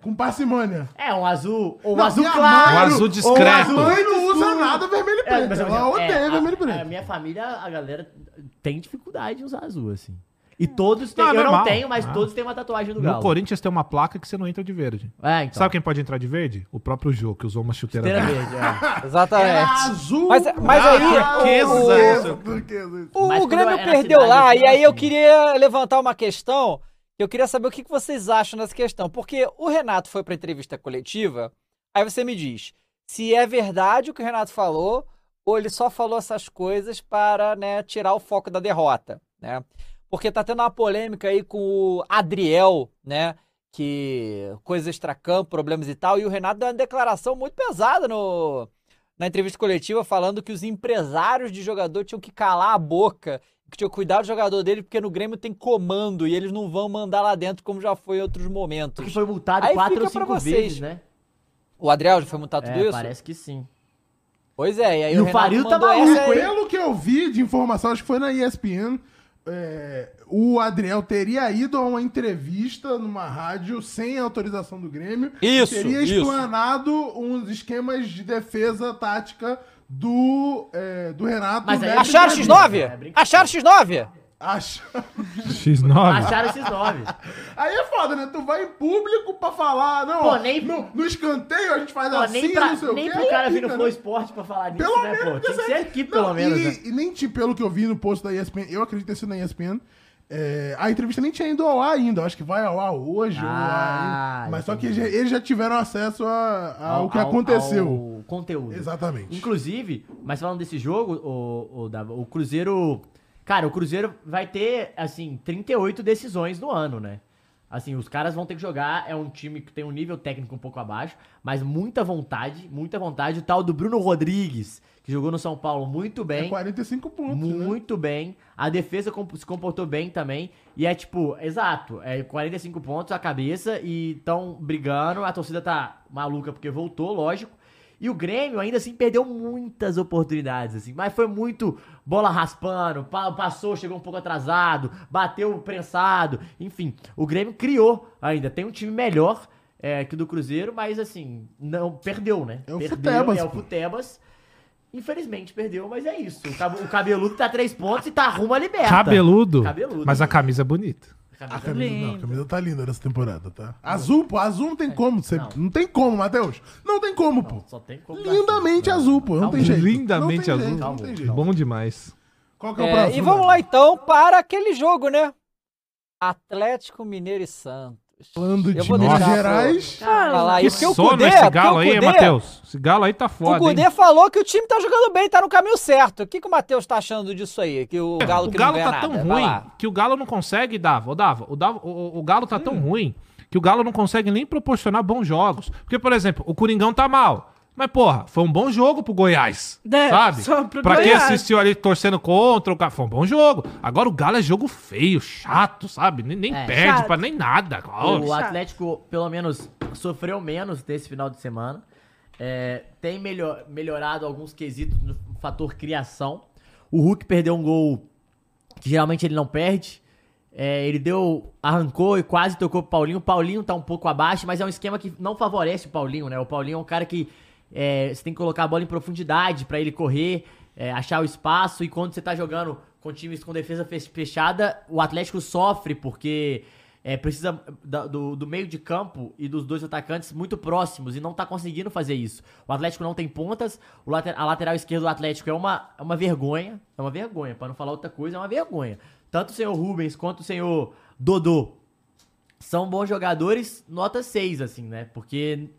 Com parcimônia. é, é um azul, ou um Não, azul minha claro. Um azul ou um discreto. azul Mãe não usa nada vermelho e É, preto. mas, Ela é, odeia a- vermelho e A preto. minha família, a galera tem dificuldade em usar azul, assim. E todos têm, Não, é eu não normal. tenho, mas Ah. todos têm uma tatuagem do No galo. Corinthians tem uma placa que você não entra de verde. É, então. Sabe quem pode entrar de verde? O próprio Jô, que usou uma chuteira Chuteira verde. verde, é. [LAUGHS] Era Exatamente. azul. Mas, mas aí. turquesa, o- turquesa. O, Mas quando Grêmio era perdeu cidade, lá, eu e aí eu assim. queria levantar uma questão. Eu queria saber o que que vocês acham dessa questão. Porque o Renato foi pra entrevista coletiva, aí você me diz se é verdade o que o Renato falou, ou ele só falou essas coisas para né, tirar o foco da derrota, né? Porque tá tendo uma polêmica aí com o Adriel, né? Que coisas extracampo, problemas e tal, e o Renato deu uma declaração muito pesada no, na entrevista coletiva falando que os empresários de jogador tinham que calar a boca, que tinham que cuidar do jogador dele, porque no Grêmio tem comando e eles não vão mandar lá dentro como já foi em outros momentos. Que foi multado Aí quatro ou cinco vezes, né? O Adriel já foi multado tudo É, isso? parece que sim. Pois é, e aí E o Renato Farildo tá mandou maluco. Pelo que eu vi de informação, acho que foi na ESPN, é, o Adriel teria ido a uma entrevista numa rádio sem autorização do Grêmio. Isso, e Teria isso. explanado uns esquemas de defesa tática do, é, do Renato. Mas aí é Acharam Brasil. X9? É. Acharam X9? Acha- X9. Acharam esses nove. Aí é foda, né? Tu vai em público pra falar, não, Pô, ó, nem- no, no escanteio a gente faz Pô, assim, nem pra, não sei nem o quê. pro cara vir no fica, Flow né? Esporte pra falar disso, Pelo né, pô? Tinha que ser equipe, pelo Não, menos, e, né? e nem te- pelo que eu vi no post da ESPN, eu acredito ter sido na ESPN, é, a entrevista nem tinha ido ao ar ainda. Eu acho que vai ao ar hoje. ar Ah, ainda. Mas só que já- eles já tiveram acesso a- ao, Ao- que ao- aconteceu. ao conteúdo. Exatamente. Inclusive, mas falando desse jogo, o, o, o Cruzeiro. Cara, o Cruzeiro vai ter, assim, 38 decisões no ano, né? Assim, os caras vão ter que jogar. É um time que tem um nível técnico um pouco abaixo, mas muita vontade, muita vontade. O tal do Bruno Rodrigues, que jogou no São Paulo muito É bem. 45 pontos. né? Muito bem. A defesa se comportou bem também. E é tipo, exato, é 45 pontos a cabeça e estão brigando. A torcida tá maluca porque voltou, lógico. E o Grêmio ainda assim perdeu muitas oportunidades, assim. Mas foi muito bola raspando, pa- passou, chegou um pouco atrasado, bateu prensado. Enfim, o Grêmio criou ainda. Tem um time melhor é, que o do Cruzeiro, mas assim, não perdeu, né? É o perdeu, Futebas, É o. Futebas. Infelizmente perdeu, mas é isso. O, cab- o cabeludo tá três pontos e tá rumo a liberta. Cabeludo. Cabeludo. Mas a camisa é bonita. A Camisa- camisa, não, a camisa tá linda nessa temporada, tá? Azul, pô, azul não tem como. Você, não. Não. tem como, Matheus. Não tem como, pô. Só tem como. Lindamente azul, pô. Não tem jeito. Lindamente não tem azul. Jeito, não tem jeito. Bom demais. Qual que é o É, próximo? e vamos lá então para aquele jogo, né? Atlético Mineiro e Santos. Falando Eu de vou Minas deixar Gerais. Falar Que isso, o sono Cudê, esse galo o aí, Cudê- Matheus? Esse galo aí tá O foda, Cudê hein? falou que o time tá jogando bem, tá no caminho certo. O que, que o Matheus tá achando disso aí? Que o Galo o que Galo não tá tão ruim lá. que o Galo não consegue, Dava. Ô, Dava, o, Dava, o, o- o Galo tá Hum. tão ruim que o Galo não consegue nem proporcionar bons jogos. Porque, por exemplo, o Coringão tá mal. Mas, porra, foi um bom jogo pro Goiás. É, sabe? só pro pra quem Goiás. assistiu ali torcendo contra, o cara foi um bom jogo. Agora o Galo é jogo feio, chato, sabe? Nem, nem É, perde chato. pra nem nada. O Chato. Atlético, pelo menos, sofreu menos desse final de semana. É, tem melhor, melhorado alguns quesitos no fator criação. O Hulk perdeu um gol que geralmente ele não perde. É, ele deu, arrancou e quase tocou pro Paulinho. O Paulinho tá um pouco abaixo, mas é um esquema que não favorece o Paulinho, né? O Paulinho é um cara que é, você tem que colocar a bola em profundidade pra ele correr, é, achar o espaço. E quando você tá jogando com times com defesa fech- fechada, o Atlético sofre porque é, precisa da- do, do meio de campo e dos dois atacantes muito próximos e não tá conseguindo fazer isso. O Atlético não tem pontas, later- a lateral esquerda do Atlético é uma, é uma vergonha, é uma vergonha, pra não falar outra coisa, é uma vergonha. Tanto o senhor Rubens quanto o senhor Dodô são bons jogadores, nota 6, assim, né? Porque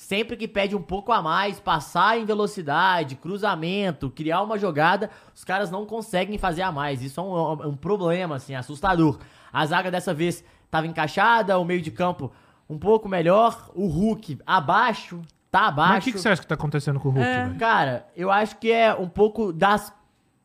sempre que pede um pouco a mais, passar em velocidade, cruzamento, criar uma jogada, os caras não conseguem fazer a mais. Isso é um, é um problema, assim, assustador. A zaga dessa vez estava encaixada, o meio de campo um pouco melhor, o Hulk abaixo, tá abaixo. Mas o que, que você acha que tá acontecendo com o Hulk, É. Cara, eu acho que é um pouco das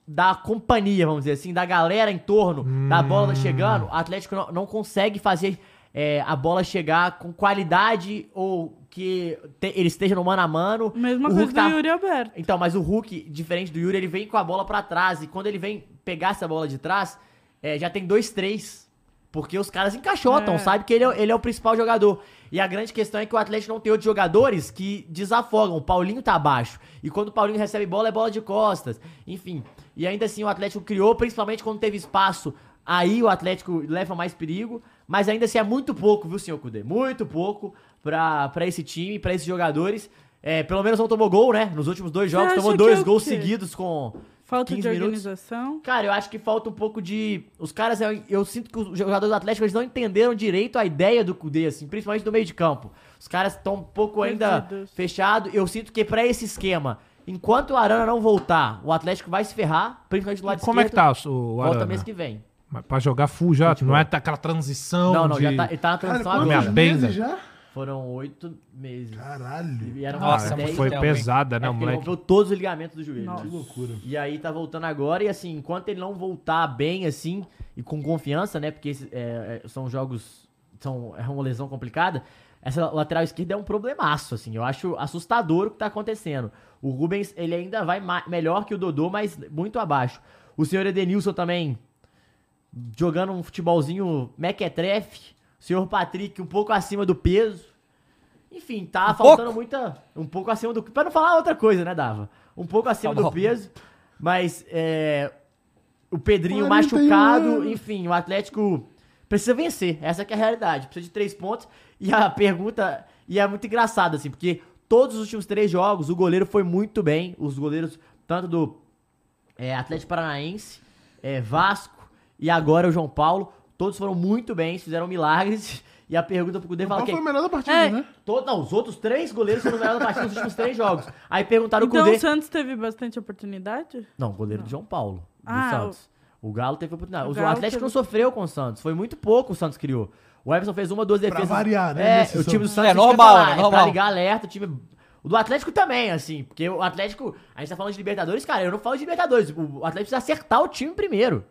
da companhia, vamos dizer assim, da galera em torno da bola chegando. O Atlético não, não consegue fazer é, a bola chegar com qualidade ou que te- ele esteja no mano a mano. Mesma coisa Hulk do tá- Yuri Alberto. Então, mas o Hulk, diferente do Yuri, ele vem com a bola pra trás. E quando ele vem pegar essa bola de trás, é, já tem dois, três. Porque os caras encaixotam, É. sabe que ele é, ele é o principal jogador. E a grande questão é que o Atlético não tem outros jogadores que desafogam. O Paulinho tá abaixo. E quando o Paulinho recebe bola, é bola de costas. Enfim. E ainda assim o Atlético criou, principalmente quando teve espaço. Aí o Atlético leva mais perigo. Mas ainda assim é muito pouco, viu, senhor Cudê? Muito pouco pra, pra esse time, pra esses jogadores. É, pelo menos não tomou gol, né? Nos últimos dois jogos, tomou dois é gols seguidos com Falta 15 de minutos. organização. Cara, eu acho que falta um pouco de. Os caras, eu, eu sinto que os jogadores do Atlético eles não entenderam direito a ideia do Cudê, assim, principalmente do meio de campo. Os caras estão um pouco ainda Perdidos. fechado. Eu sinto que pra esse esquema enquanto o Arana não voltar, o Atlético vai se ferrar, principalmente do lado Como é que esquerdo. tá o, o Volta Arana? mês que vem. Mas Pra jogar full já, não é aquela transição Não, não, de... já tá, ele tá na Cara, transição minha agora. meses já? Foram oito meses. Caralho. E eram Nossa, Ah, 10 foi tempo, pesada, né, É, o porque ele moleque? rompeu todos os ligamentos do joelho. Nossa. Que loucura. E aí tá voltando agora, e assim, enquanto ele não voltar bem, assim, e com confiança, né? Porque esse- é, é, são jogos. São, é uma lesão complicada. Essa lateral esquerda é um problemaço, assim. Eu acho assustador o que tá acontecendo. O Rubens, ele ainda vai melhor que o Dodô, mas muito abaixo. O senhor Edenilson também jogando um futebolzinho mequetrefe. O senhor Patrick um pouco acima do peso. Enfim, tá faltando muita. Um pouco acima do. Pra não falar outra coisa, né, Dava? Um pouco acima Tá do peso. Mas é, o Pedrinho 41 machucado. anos. Enfim, o Atlético precisa vencer. Essa que é a realidade. Precisa de três pontos. E a pergunta. E é muito engraçado, assim, porque todos os últimos três jogos o goleiro foi muito bem. Os goleiros, tanto do é, Atlético Paranaense, é, Vasco e agora o João Paulo. Todos foram muito bem, fizeram milagres. [LAUGHS] E a pergunta pro Cudê fala Qual que foi o melhor da partida, É. né? todo, não, os outros três goleiros foram melhores da partida nos últimos três jogos. Aí perguntaram o Então Cudê. o Santos teve bastante oportunidade? Não, o goleiro do João Paulo, do Ah, Santos. O Galo teve oportunidade. O O, Atlético teve- não sofreu com o Santos. Foi muito pouco o Santos criou. O Everson fez uma, duas defesas. variar, né, É, o time do Santos. É normal, falar, né, É pra normal. ligar alerta, o time... O do Atlético também, assim, porque o Atlético... A gente tá falando de Libertadores, cara, eu não falo de Libertadores. O Atlético precisa acertar o time primeiro.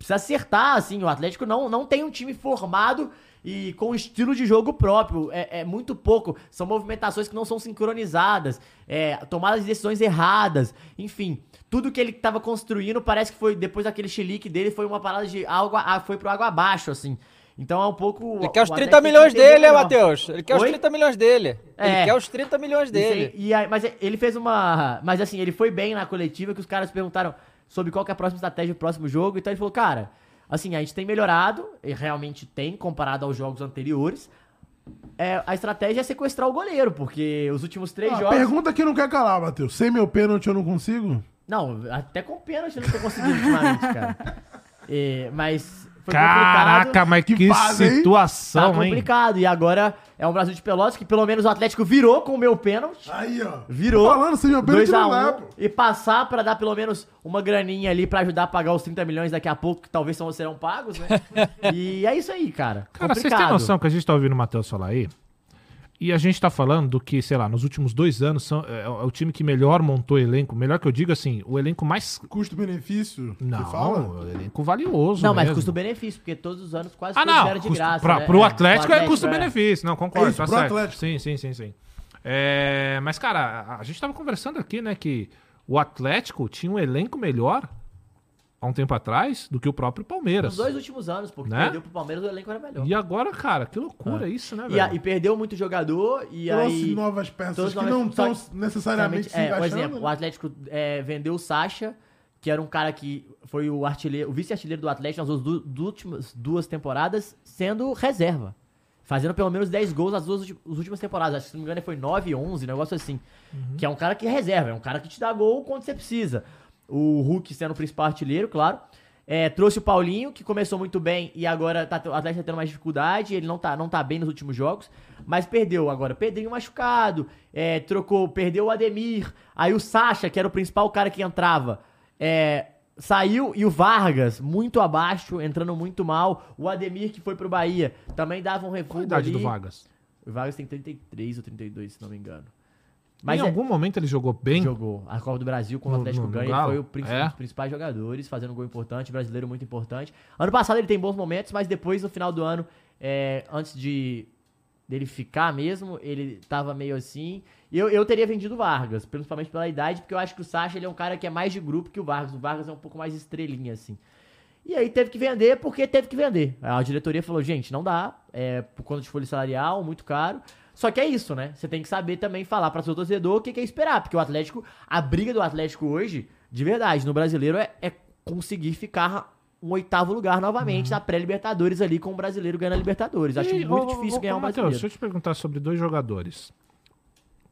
Precisa acertar, assim, o Atlético não, não tem um time formado e com estilo de jogo próprio. É, é muito pouco. São movimentações que não são sincronizadas, é, tomadas de decisões erradas, enfim. Tudo que ele tava construindo parece que foi, depois daquele chilique dele, foi uma parada de água, foi pro água abaixo, assim. Então é um pouco. Ele quer os o 30 Atlético milhões dele. Matheus? Ele quer os Oi? 30 milhões dele. Ele É. quer os 30 milhões aí. dele. E aí, mas ele fez uma. Mas assim, ele foi bem na coletiva que os caras perguntaram sobre qual que é a próxima estratégia do próximo jogo. Então ele falou, cara, assim, a gente tem melhorado, e realmente tem, comparado aos jogos anteriores. É, a estratégia é sequestrar o goleiro, porque os últimos três Ah, jogos. pergunta que não quer calar, Matheus. Sem meu pênalti eu não consigo? Não, até com pênalti eu não tô conseguindo ultimamente, cara. [LAUGHS] É, mas. Foi Caraca, complicado. mas que, Que fase, hein? Tá situação, hein? complicado. E agora é um Brasil de Pelotas que pelo menos o Atlético virou com o meu pênalti. Aí, ó. Virou. Tô falando, sem meu pênalti 2 a não 1 leva. e passar pra dar pelo menos uma graninha ali pra ajudar a pagar os 30 milhões daqui a pouco, que talvez serão pagos, né? [LAUGHS] e é isso aí, cara. Cara, vocês têm noção que a gente tá ouvindo o Matheus falar aí? E a gente tá falando do que, sei lá, nos últimos dois anos são, é, é o time que melhor montou elenco. Melhor que eu digo assim, o elenco mais. Custo-benefício? Não, fala? o elenco valioso. Não, mas mesmo. custo-benefício, porque todos os anos quase Ah, não. eram de custo- graça. pra, né? pro É, Atlético, pro é custo-benefício. Não, concordo, É isso, tá pro certo. Atlético. Sim, sim, sim, sim. É, mas, cara, a, a gente tava conversando aqui, né, que o Atlético tinha um elenco melhor há um tempo atrás do que o próprio Palmeiras. Nos dois últimos anos, porque Né? perdeu pro Palmeiras, o elenco era melhor. E agora, cara, que loucura isso, né, E, a- velho? e perdeu muito jogador, e Trouxe aí... novas peças que novas- não estão necessariamente se É, encaixando. por exemplo, o né? Atlético é, vendeu o Sacha, que era um cara que foi o artilheiro, o vice-artilheiro do Atlético nas duas, du- últimas duas temporadas, sendo reserva. Fazendo pelo menos 10 gols nas duas as últimas temporadas. Acho que se não me engano foi 9, 11, um negócio assim. Que é um cara que é reserva, é um cara que te dá gol quando você precisa. O Hulk sendo o principal artilheiro, claro. É, trouxe o Paulinho, que começou muito bem e agora tá, o Atlético tá tendo mais dificuldade. Ele não tá, não tá bem nos últimos jogos, mas perdeu agora. Pedrinho machucado, é, trocou, perdeu o Ademir. Aí o Sacha, que era o principal cara que entrava, é, saiu e o Vargas, muito abaixo, entrando muito mal. O Ademir, que foi pro Bahia, também dava um Qual a refúgio. idade ali. do Vargas? O Vargas tem 33 ou 32, se não me engano. Em Mas é- algum momento ele jogou bem? jogou a Copa do Brasil com o Atlético no- no ganha, Galo? foi o É? um dos principais jogadores, fazendo um gol importante, brasileiro muito importante. Ano passado ele tem bons momentos, mas depois no final do ano, é, antes de dele ficar mesmo, ele tava meio assim. Eu, eu teria vendido o Vargas, principalmente pela idade, porque eu acho que o Sacha ele é um cara que é mais de grupo que o Vargas. O Vargas é um pouco mais estrelinha, assim. E aí teve que vender porque teve que vender. A diretoria falou, gente, não dá, é por conta de folha salarial, muito caro. Só que é isso, né? Você tem que saber também falar para seu torcedor o que, que é esperar, porque o Atlético, a briga do Atlético hoje, de verdade, no brasileiro é, é conseguir ficar um oitavo lugar novamente na pré-Libertadores ali com o brasileiro ganhando a Libertadores. Acho E, muito ô, difícil ô, ganhar ô, um brasileiro. deixa eu te perguntar sobre dois jogadores.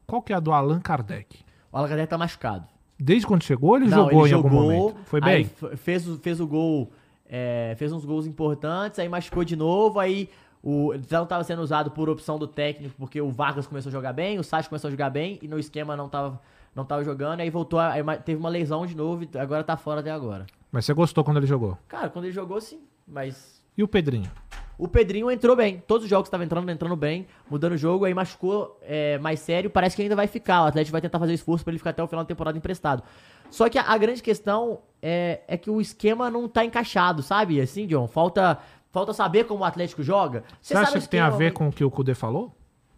Qual que é a do Allan Kardec? O Alcacer tá machucado. Desde quando chegou, ele Não, jogou ele em algum jogou, momento? Foi bem? fez, o- fez o gol, é, fez uns gols importantes, aí machucou de novo, aí o não tava sendo usado por opção do técnico, porque o Vargas começou a jogar bem, o Sacha começou a jogar bem, e no esquema não tava, não tava jogando, aí voltou, aí ma- teve uma lesão de novo e agora tá fora até agora. Mas você gostou quando ele jogou. Cara, quando ele jogou, sim, mas E o Pedrinho? o Pedrinho entrou bem. Todos os jogos estavam entrando, entrando bem, mudando o jogo, aí machucou é, mais sério. Parece que ainda vai ficar. O Atlético vai tentar fazer esforço pra ele ficar até o final da temporada emprestado. Só que a, a grande questão é, é que o esquema não tá encaixado, sabe? Assim, John, falta, falta saber como o Atlético joga. Você sabe acha que tem a ver com o que o Kudê falou?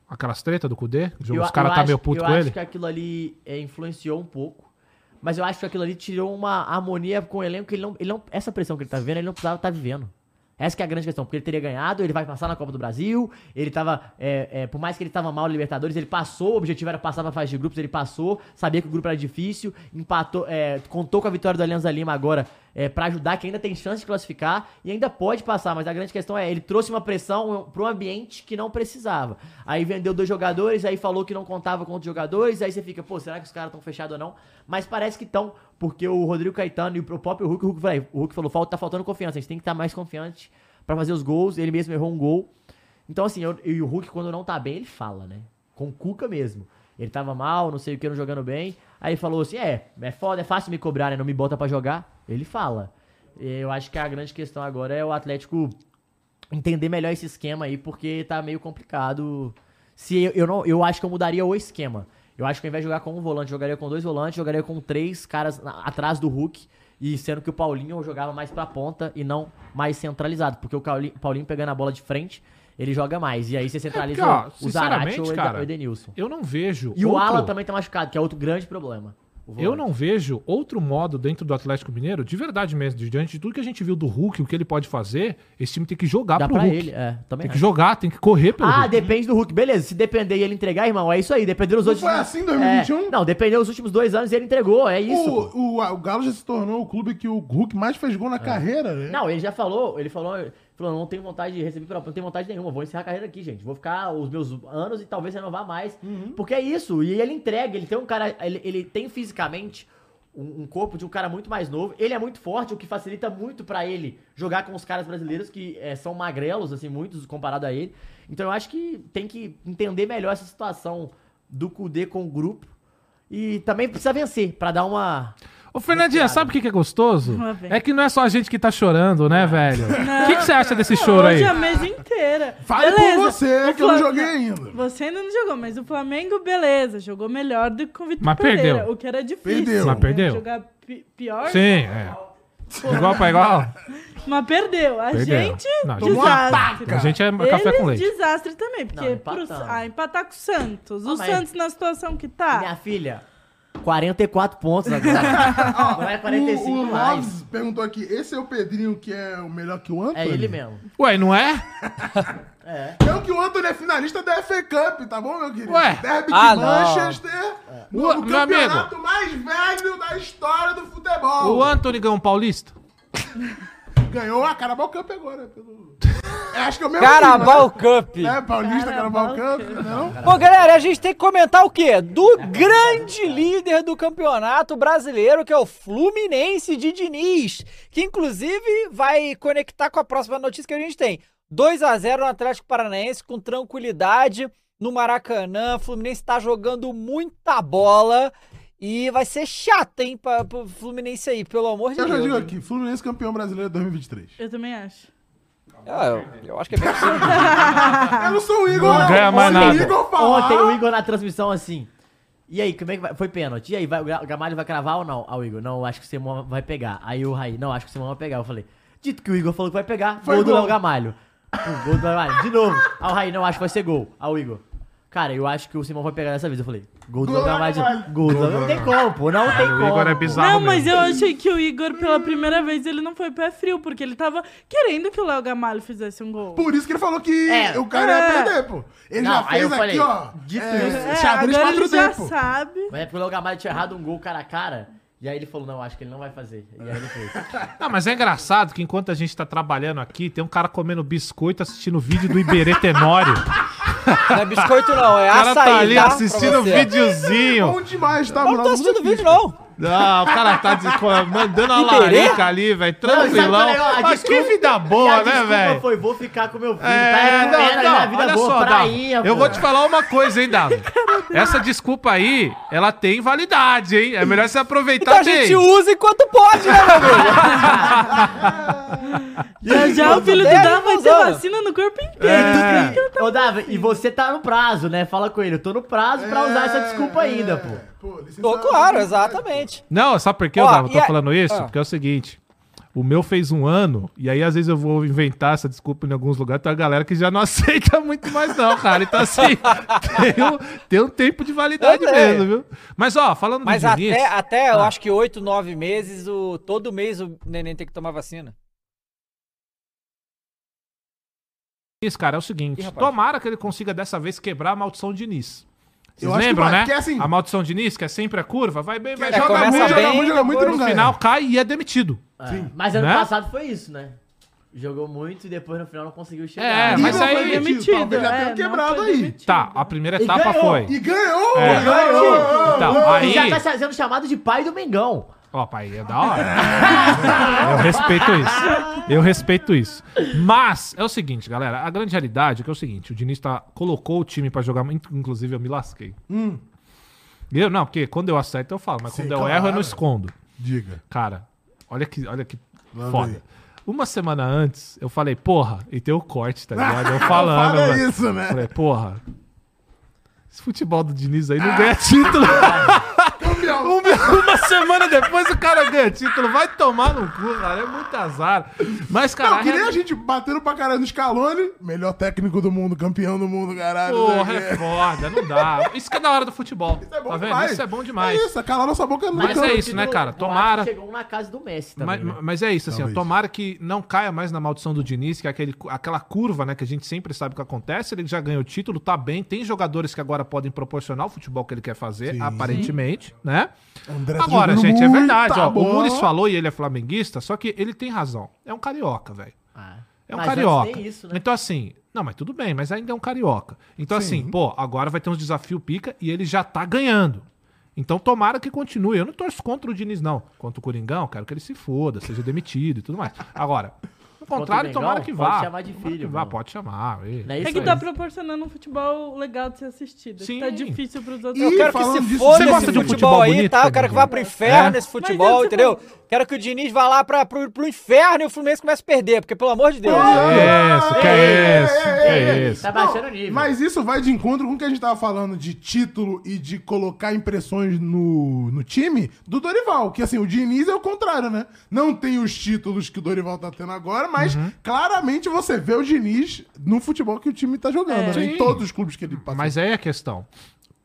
Aquelas tretas do Kudê? Eu- Os eu caras tá acho- meio puto eu com acho ele? que aquilo ali é, influenciou um pouco. Mas eu acho que aquilo ali tirou uma harmonia com o elenco que ele não, ele não. Essa pressão que ele tá vivendo, ele não precisava estar vivendo. Essa é a grande questão, porque ele teria ganhado, ele vai passar na Copa do Brasil, ele tava. é, é, por mais que ele tava mal na Libertadores, ele passou, o objetivo era passar pra fase de grupos, ele passou, sabia que o grupo era difícil, empatou, é, contou com a vitória do Alianza Lima agora é, para ajudar, que ainda tem chance de classificar e ainda pode passar, mas a grande questão é, ele trouxe uma pressão para um ambiente que não precisava. Aí vendeu dois jogadores, aí falou que não contava com outros jogadores, aí você fica, pô, será que os caras estão fechados ou não? Mas parece que estão, porque o Rodrigo Caetano e o próprio Hulk, o Hulk, falou, o Hulk falou, tá faltando confiança, a gente tem que estar mais confiante para fazer os gols, ele mesmo errou um gol. Então, assim, eu, e o Hulk, quando não tá bem, ele fala, né? Com o Cuca mesmo. Ele tava mal, não sei o que, não jogando bem. Aí falou assim: é, é foda, é fácil me cobrar, né? Não me bota pra jogar. Ele fala. Eu acho que a grande questão agora é o Atlético entender melhor esse esquema aí, porque tá meio complicado. Se eu, eu não, eu acho que eu mudaria o esquema. Eu acho que ao invés de jogar com um volante, jogaria com dois volantes, jogaria com três caras na- atrás do Hulk. E sendo que o Paulinho jogava mais pra ponta e não mais centralizado. Porque o Cauli- Paulinho pegando a bola de frente, ele joga mais. E aí você centraliza É porque, ó, o Zarate ou o o Edenilson. Eu não vejo. E o outro- Alan também tá machucado, que é outro grande problema. Eu não vejo outro modo dentro do Atlético Mineiro, de verdade mesmo, diante de tudo que a gente viu do Hulk, o que ele pode fazer, esse time tem que jogar Dá pro pra Hulk. ele, é. Também Tem que acho. jogar, tem que correr pelo Ah, Hulk. depende do Hulk. Beleza, se depender e ele entregar, irmão, é isso aí. Depender dos Não outros. foi assim em 2021? É, não, dependeu dos últimos dois anos e ele entregou, é isso. O, o, o Galo já se tornou o clube que o Hulk mais fez gol na carreira, né? Não, ele já falou, ele falou, falou, não tenho vontade de receber não tenho vontade nenhuma, vou encerrar a carreira aqui, gente. Vou ficar os meus anos e talvez renovar mais. Porque é isso, e ele entrega, ele tem um cara, ele, ele tem fisicamente um, um corpo de um cara muito mais novo, ele é muito forte, o que facilita muito pra ele jogar com os caras brasileiros que é, são magrelos, assim, muitos comparado a ele. Então eu acho que tem que entender melhor essa situação do Kudê com o grupo. E também precisa vencer, pra dar uma... Ô, Fernandinha, sabe o que que é gostoso? Lá vem. É que não é só a gente que tá chorando, né, velho? O que, que você acha desse choro aí? Hoje a mesa inteira. Fale Beleza, por você, o que eu não Flam- joguei ainda. Você ainda não jogou, mas o Flamengo, beleza, jogou melhor do que o Vitor Mas Pereira, perdeu. o que era difícil. Perdeu. Mas né? perdeu? Jogar pi- pior, Sim, é. Igual pra igual. mas perdeu. A Perdeu. gente, Não, Tomou uma desastre. A gente é café com Eles, leite. desastre também, porque Não, pro- empatamos. ah, empatar com o Santos. Ah, o mas- Santos na situação que tá. Minha filha, 44 pontos agora. [LAUGHS] não é 45 o, o mais. Loves perguntou aqui: esse é o Pedrinho que é o melhor que o Anthony? É ele mesmo. Ué, não é? [LAUGHS] É. É que o Anthony é finalista da FA Cup, tá bom, meu querido? Ué. Derby Ah, de não. Manchester, no, Ué, no amigo. campeonato mais velho da história do futebol. O Anthony ganhou um paulista? Ganhou a Carabao Cup agora. Pelo... [LAUGHS] É, acho que é o mesmo Carabao Cup. time, né? É, Paulista, Carabao Carabao Cup, não? Pô, galera, a gente tem que comentar o quê? Do grande líder do campeonato brasileiro, que é o Fluminense de Diniz, que inclusive vai conectar com a próxima notícia que a gente tem. 2 a 0 no Atlético Paranaense com tranquilidade no Maracanã. Fluminense tá jogando muita bola e vai ser chato, hein, pra, pro Fluminense aí, pelo amor de Eu já Deus. digo aqui, Fluminense campeão brasileiro 2023. Eu também acho. Ah, eu, eu acho que é bem possível. [LAUGHS] Eu não sou o Igor, Não ganha mais Ontem nada. O Igor falar, Ontem o Igor na transmissão assim. E aí, como é que vai? Foi pênalti. E aí, vai, o Ga- o Gamalho vai cravar ou não? Ao Igor, não, acho que o Simão vai pegar. Aí o Raí, não, acho que o Simão vai pegar. Eu falei, dito que o Igor falou que vai pegar, Foi gol do. Léo Gamalho. Pum, gol do Léo Gamalho. De novo. Ao Raí, não, acho que vai ser gol. Ao Igor. Cara, eu acho que o Simão vai pegar dessa vez. Eu falei, gol do de- do Léo Gamalho. Não tem como, pô, não tem O como. Igor é bizarro Não, mas eu achei que o Igor, pela primeira vez, ele não foi pé frio, porque ele tava querendo que o Léo Gamalho fizesse um gol. Por isso que ele falou que É. o cara ia É. perder, pô. Ele Não, já aí eu fez falei, aqui, ó. dito é. É, xadrez agora ele 4D, já sabe. Mas é porque o Léo Gamalho tinha errado um gol cara a cara. E aí ele falou, não, acho que ele não vai fazer. E aí ele fez. [LAUGHS] Não, mas é engraçado que enquanto a gente tá trabalhando aqui, tem um cara comendo biscoito assistindo vídeo do Iberê Tenório. Não é biscoito não, é O cara açaí, tá ali tá? assistindo um videozinho. Bom demais, tá? Eu não tô assistindo vídeo, não. Não, o cara tá mandando a larica ali, velho. Não, sabe Tranquilão. é a Mas que desculpa? vida E a boa, né, desculpa velho? foi, vou ficar com meu filho. É, tá não, recomendo não, a vida olha boa, só, prainha, eu pô. vou te falar uma coisa, hein, Dava. [LAUGHS] Essa desculpa aí, ela tem validade, hein? É melhor você aproveitar Então a gente usa enquanto pode, né, meu amigo? [LAUGHS] Já já o filho do Dan vai ter vacina no corpo inteiro. É. Ô, Davi, e você tá no prazo, né? Fala com ele. Eu tô no prazo pra usar essa desculpa ainda, pô. Pô, claro, exatamente. Não, sabe por que? Eu e tô a- falando isso? Ah. Porque é o seguinte. O meu fez um ano, e aí às vezes eu vou inventar essa desculpa em alguns lugares, tem uma galera que já não [LAUGHS] aceita muito mais não, cara. Então assim, [LAUGHS] tem um, tem um tempo de validade sei. mesmo, viu? Mas ó, falando Mas do Diniz... até, até Ah. eu acho que oito, nove meses, o, todo mês o neném tem que tomar vacina. Diniz, cara, é o seguinte. Ih, tomara que ele consiga dessa vez quebrar a maldição Diniz. Vocês Eu acho que lembram, vai, né? porque assim- A maldição Diniz, que é sempre a curva, vai bem, vai É, joga muito, muito, joga bem, muito, joga muito e no não ganha. final cai e é demitido. É, Mas ano Né? passado foi isso, né? Jogou muito e depois no final não conseguiu chegar. É, E mas não aí- foi demitido, talvez já é, tenha não quebrado aí. demitido. Tá, a primeira E etapa ganhou. foi. E ganhou! É. Ganhou! Então, aí... E já tá sendo chamado de pai do Mengão. Ó, pai, é da hora. Eu respeito isso. Eu respeito isso. Mas, é o seguinte, galera. A grande realidade é que é o seguinte. O Diniz tá, colocou o time pra jogar... muito- Inclusive, eu me lasquei. Hum, Eu, não, porque quando eu acerto, eu falo. Mas Sim, quando eu claro. erro, eu não escondo. diga. Cara, olha que, olha que foda. Uma semana antes, eu falei, porra, e tem o corte, tá ligado? Eu [LAUGHS] falando, Fala isso, né? Falei, porra, esse futebol do Diniz aí não ganha título. [LAUGHS] Campeão! Uma, uma semana depois o cara ganha título. Vai tomar no cu, cara. É muito azar. Mas, cara, Não, que nem a gente batendo pra caralho no Scaloni, melhor técnico do mundo, campeão do mundo, caralho. porra, né? é foda, não dá. Isso que é da hora do futebol. Isso é bom tá vendo? demais. Isso é bom demais. É isso, calar nossa boca no Mas é isso, né, cara? Tomara. Chegou um na casa do Messi também. Mas, né? mas é isso, assim, ó, tomara que não caia mais na maldição do Diniz, que é aquele, aquela curva, né, que a gente sempre sabe o que acontece. Ele já ganhou o título, tá bem. Tem jogadores que agora podem proporcionar o futebol que ele quer fazer, Sim. aparentemente, né? André tá Agora, gente, é verdade, ó. O. Muniz falou e ele é flamenguista, só que ele tem razão. É um carioca, velho. Ah. É um carioca. isso, né? Então, assim, não, mas tudo bem, mas ainda é um carioca. Então, Sim. assim, pô, agora vai ter uns desafio pica e ele já tá ganhando. Então, tomara que continue. Eu não torço contra o Diniz, não. Contra o Coringão, quero que ele se foda, seja demitido e tudo mais. Agora, contrário, Mengão, tomara que pode vá. chamar de filho, que vá, pode chamar. e- é É isso que tá proporcionando um futebol legal de ser assistido. Sim. Que tá difícil pros outros. E Eu quero que se disso, foda você esse gosta de um futebol, futebol aí, bonito, tá? Eu quero que vá pro inferno É? nesse futebol, entendeu? Quero que o Diniz vá lá pra, pro, pro inferno e o Fluminense comece a perder, porque pelo amor de Deus. Isso, que é isso, que é isso. Tá baixando o nível. Mas isso vai de encontro com o que a gente tava falando de título e de colocar impressões no, no time do Dorival. Que assim, o Diniz é o contrário, né? Não tem os títulos que o Dorival tá tendo agora, mas Uhum. claramente você vê o Diniz no futebol que o time tá jogando, né? Sim. Em todos os clubes que ele passa. Mas aí é a questão.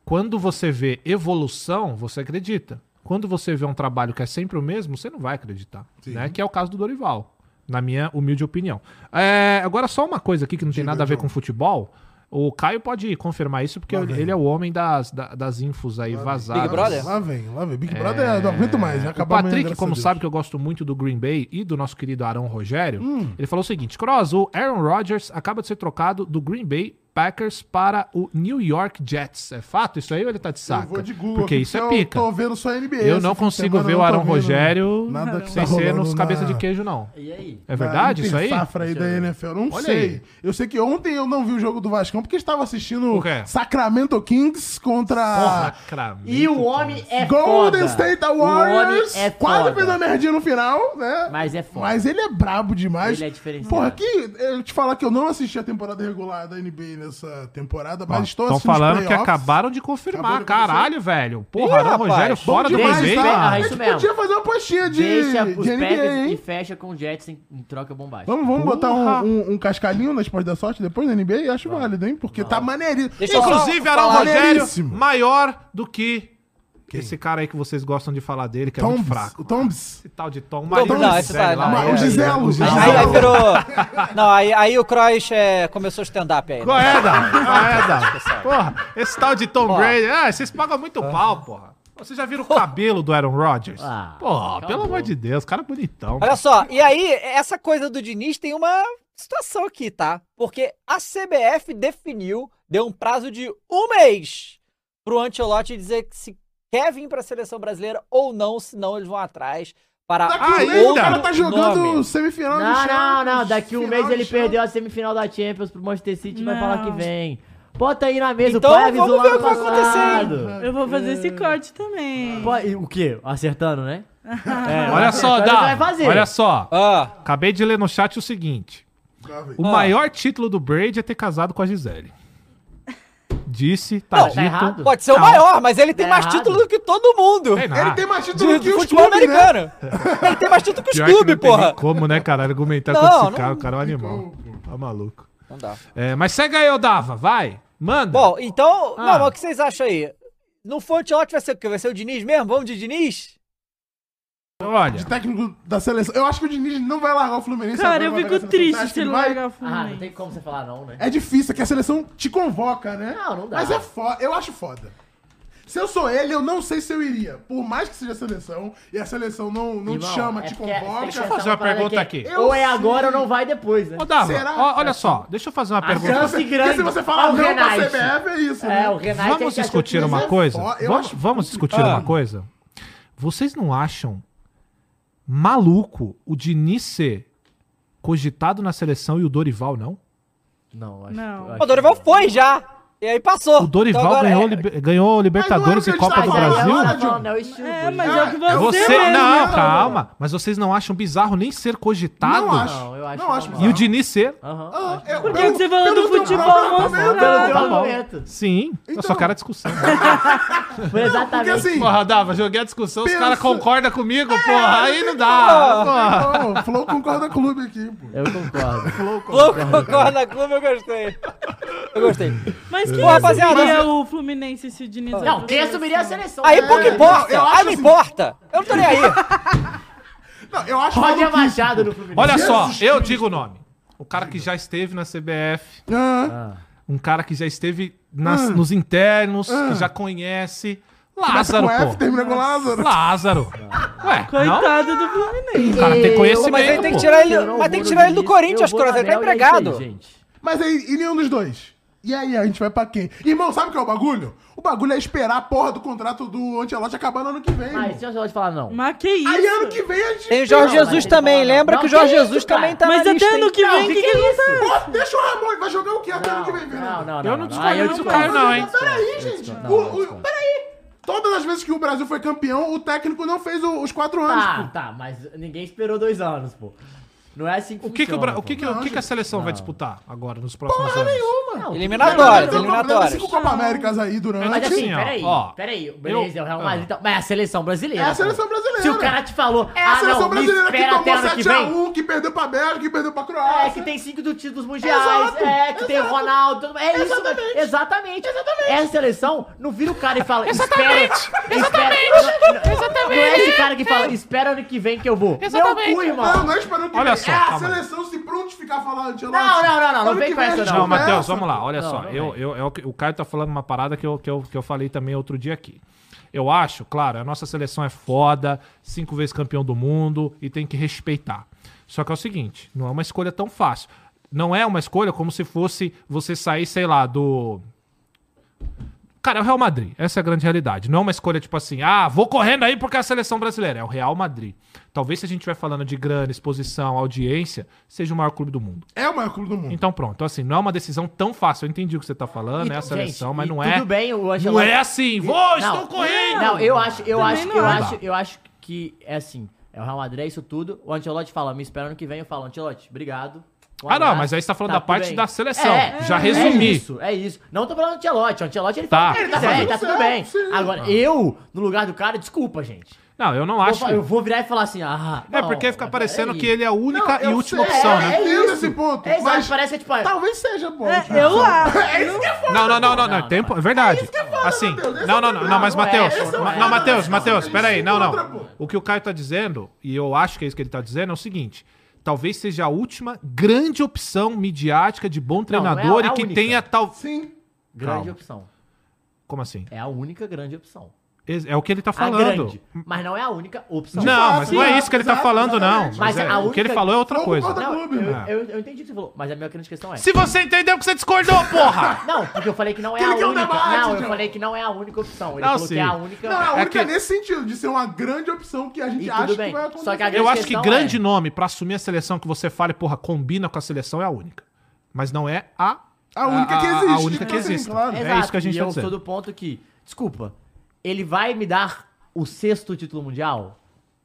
Quando você vê evolução, você acredita. Quando você vê um trabalho que é sempre o mesmo, você não vai acreditar. Né? Que é o caso do Dorival, na minha humilde opinião. É, agora, só uma coisa aqui que não tem Diga, nada a ver John. com futebol. O Caio pode confirmar isso, porque Lá ele é o homem das, da- das infos aí vazadas. Big Brother? Lá vem, lá vem. Big Brother, eu não aguento mais. Vai O acabar Patrick, como sabe que eu gosto muito do Green Bay e do nosso querido Arão Rogério, Hum. ele falou o seguinte: Cross, o Aaron Rodgers acaba de ser trocado do Green Bay Packers para o New York Jets. É fato isso aí ou ele tá de saca? Eu vou de Google. Porque isso é eu pica. tô vendo só NBA. Eu não consigo ver eu o vendo Rogério Nada que sem tá ser nos cabeça na- de queijo, não. E aí? É verdade isso aí? safra aí da eu. NFL. Não Olha sei. aí. Eu sei que ontem eu não vi o jogo do Vascão porque estava assistindo? Sacramento Kings contra Sacramento, E o homem é Golden foda. State Warriors. homem é Quase foda. fez uma merdinha no final, né? Mas é foda. Mas ele é brabo demais. Ele é diferenciado. Porra, que eu te falar que eu não assisti a temporada regular da NBA nessa temporada, mas estou Estão falando que acabaram de confirmar. Acabou de? Caralho, velho. Ih, Porra, Arão rapaz, Rogério fora do demais, Green Bay. tá? Ah, isso gente mesmo. podia fazer uma postinha de, Deixa os de NBA, Packers hein? e fecha com o Jets em, em troca bombástica. Vamos, vamos botar um, um, um cascalhinho na Esporte da Sorte depois da NBA? Acho válido, hein? Porque tá maneirinho. Deixa eu só Inclusive, Arão falar- Rogério Maneiríssimo. maior do que esse cara aí que vocês gostam de falar dele, que é muito Tombs. fraco. O Tombs. Esse tal de Tom Não, Marido não, esse tá- lá. não, É, o Giselo, é, o Giselo. Aí, aí virou. Não, aí, aí o Kroos é, começou stand-up aí. né? Qual é? Qual é? Porra, esse tal de Tom. Brady. Ah, vocês pagam muito pau, porra. Vocês já viram o cabelo do Aaron Rodgers? Ah, porra, acabou. pelo amor de Deus, cara bonitão. Olha só, e aí, essa coisa do Diniz tem uma situação aqui, tá? Porque a CBF definiu, deu um prazo de um mês pro Ancelotti dizer que se quer vir para a seleção brasileira ou não, senão eles vão atrás para Daqui Ah, um mês o cara tá jogando nome. semifinal Não, de não, Champions, não. Daqui um mês ele perdeu a semifinal da Champions pro Manchester City e vai Não. falar que vem. Bota aí na mesa, Então, o pai avisou vamos lá ver no o que vai acontecer, passado. Eu vou fazer esse corte também. O quê? Acertando, né? [LAUGHS] É, Olha só, fazer. Olha só. Ah, Acabei de ler no chat o seguinte. O Ah. maior título do Brady é ter casado com a Gisele. Disse, tá Não, dito. tá errado. pode ser o Não. maior, mas ele tem Tá mais errado. título do que todo mundo. Tem. Ele tem mais título de que os futebol clubes, né? americano. Ele tem mais título que os que clubes, não tem nem porra. como, né, cara, argumentar Não, com esse não- cara. O cara é um animal. Tá maluco. Não dá. É, mas segue aí, ô Dava, vai. Manda. Bom, então, Ah. não, mas o que vocês acham aí? No Fontelote vai ser o quê? Vai ser o Diniz mesmo? Vamos de Diniz? Olha, De técnico da seleção. Eu acho que o Diniz não vai largar o Fluminense. Cara, agora, eu fico a triste se que ele vai? largar o Ah, não Fluminense. tem como você falar não, né? É difícil, que a seleção te convoca, né? Não, não dá. Mas é foda. Eu acho foda. Se eu sou ele, eu não sei se eu iria. Por mais que seja seleção, e a seleção não, não te Irmão, chama, é te convoca. pensar fazer uma pergunta é, aqui. Eu Ou é agora ou não vai depois, né? ô Dava, Será? ó, olha só, deixa eu fazer uma A pergunta. chance Porque grande. se você falar o não pra. CBF, é isso, né? É, o Renate Vamos discutir uma ia- coisa? eu Vamos, vamos discutir Ah. uma coisa? Vocês não acham maluco o Diniz ser cogitado na seleção e o Dorival não? Não, acho Não. acho O Dorival foi já. E aí passou. O Dorival Então ganhou, é- liber- ganhou Libertadores e não é Copa do Brasil. falando, é. É, mas é o que É, você, Você, mesmo, não, né? calma. Mas vocês não acham bizarro nem ser cogitado? Não acho. Não, eu acho Não acho. E o Diniz ser? Aham. Ah, eu- Por que você falou do futebol mostrado? Tá. Sim, eu Então. só quero a discussão. [LAUGHS] Foi Porque exatamente. assim, Porra, Dava, joguei a discussão, os Pensa- caras concordam comigo, porra, aí não dá. Porra. Não, o Flow concorda com o clube aqui, pô. Eu concordo. Flow concorda clube, eu gostei. Eu gostei. Mas quem Pô, rapaziada, assumiria mas- o Fluminense se o Diniz Não, quem assumiria a seleção? Aí né? pouco importa. eu Aí não assim- importa. Eu não tô nem aí. [LAUGHS] Não, eu acho Roger Machado no Fluminense. Olha só, eu digo o nome. O cara que já esteve na CBF, Ah, um cara que já esteve nas- Ah. nos internos, Ah. que já conhece. começa Lázaro, com F, pô. termina com Lázaro. Lázaro. Ué, não? Coitado do Fluminense. O cara tem conhecimento, Mas aí tem que tirar ele, não mas tem que tirar ele do Corinthians, Cross. Ele tá é empregado. aí, gente. Mas aí, e nenhum dos dois? E aí, a gente vai pra quem? Irmão, sabe o que é o bagulho? O bagulho é esperar a porra do contrato do Antelote acabar no ano que vem. Mas irmão. deixa eu só te falar, não. Mas que isso? Aí ano que vem a gente. Tem o Jorge Não, mas Jesus também. não. Lembra Não, que o Jorge que Jesus isso, também tá Mas na até lista, ano hein? que Não, vem, o que que, que é isso? Pô, deixa o Ramon, vai jogar o que até ano que vem, Não, Fernando? não, não. Eu não não. Aí eu discordo discordo. não, hein? Peraí, gente. Não, O- o- discordo. peraí. Todas as vezes que o Brasil foi campeão, o técnico não fez o- os quatro anos, Tá, pô. tá, mas ninguém esperou dois anos, pô. Não é assim que O que, que, o, funciona, o que, que, pô. o que que a seleção vai disputar agora, nos próximos Porra anos? nenhuma. Não, Eliminatórias, eliminatórias. Cinco Copa Américas aí durante. Mas assim, Assim, peraí, ó, peraí, beleza, eu- é o Real ah. Madrid, então, mas é a seleção brasileira. É a seleção brasileira. Se o cara te falou, É a ah seleção não, me brasileira que tomou ano que 7x1, vem. que perdeu pra Bélgica, que perdeu pra Croácia. É, que tem cinco do títulos mundiais, Exato, é, que tem o exato. Ronaldo, é isso, Exatamente. velho. exatamente. Exatamente. Essa seleção não vira o cara e fala, espera, exatamente, não, não é esse cara que fala, espera ano que vem que eu vou. Exatamente. Meu cu, irmão. Não, não é esperando que Olha vem. Só, É a calma aí. seleção se prontificar a falar Antelote. Não, não, não, não, não Ano vem que com vem a essa, gente não. Não, Matheus, vamos lá, olha Não, só. não eu, eu, é o que- o Caio tá falando uma parada que eu, que, eu, que eu falei também outro dia aqui. Eu acho, claro, a nossa seleção é foda, cinco vezes campeão do mundo e tem que respeitar. Só que é o seguinte, não é uma escolha tão fácil. Não é uma escolha como se fosse você sair, sei lá, do. Cara, é o Real Madrid. Essa é a grande realidade. Não é uma escolha tipo assim, ah, vou correndo aí porque é a seleção brasileira. É o Real Madrid. Talvez se a gente estiver falando de grana, exposição, audiência, seja o maior clube do mundo. É o maior clube do mundo. Então pronto, então, assim, não é uma decisão tão fácil. Eu entendi o que você tá falando, E, é a seleção, gente, mas não é. Tudo bem, o Não Ancelotti... é assim, vou, estou correndo! Não, eu acho, eu Também acho, não eu acho. acho, eu acho que é assim. É o Real Madrid, é isso tudo. O Ancelotti fala, me espera ano que vem. Eu falo, Ancelotti, obrigado. Um Ah, não, mas aí você tá falando da tudo parte bem." da seleção. É, Já é resumi. isso, é isso. Não tô falando do Ancelotti. O Ancelotti, ele Tá. fala, ele tá, Ele tá bem, tá tudo bem. sim. Agora, eu, no lugar do cara, desculpa, gente. Não, eu não acho. fa- Eu vou virar e falar assim, ah... É não, porque fica mas parecendo que ele é a única Não, e eu última sei, opção, é, né? é entendo esse ponto, É, exato, mas- parece que, tipo... Talvez seja bom. É, eu acho. [LAUGHS] É isso que é foda. Não, não, não, não, não, Não, tempo, é verdade. foda, Assim, Matheus, esse não, é não, não, problema. não, mas Não é, Matheus, não é. não, Matheus, Não, Matheus, isso peraí, não, não. O que o Caio tá dizendo, e eu acho que é isso que ele tá dizendo, é o seguinte: talvez seja a última grande opção midiática de bom não é treinador a e que única. tenha tal. Sim. Grande Calma. opção. Como assim? É a única grande opção. É o que ele tá A falando. grande. Mas não é a única opção. Não, mas não é isso que ele tá falando, não. Mas Mas é- o que ele falou é outra coisa. Não, eu, né? eu, eu entendi o que você falou, mas a minha grande questão é. Se você entendeu que você discordou, porra! [LAUGHS] Não, porque eu falei que não é a única. não, eu falei que não é a única opção. Ele Não, falou sim. que é a única. Não, a É única que- nesse sentido, de ser uma grande opção que a gente acha que vai Só acontecer. que a Eu grande acho que grande é- nome pra assumir a seleção que você fale, porra, combina com a seleção é a única. Mas não é a. A única que a- a existe. única que existe. É isso que a gente tá eu dizendo. sou do ponto que, desculpa, ele vai me dar o sexto título mundial?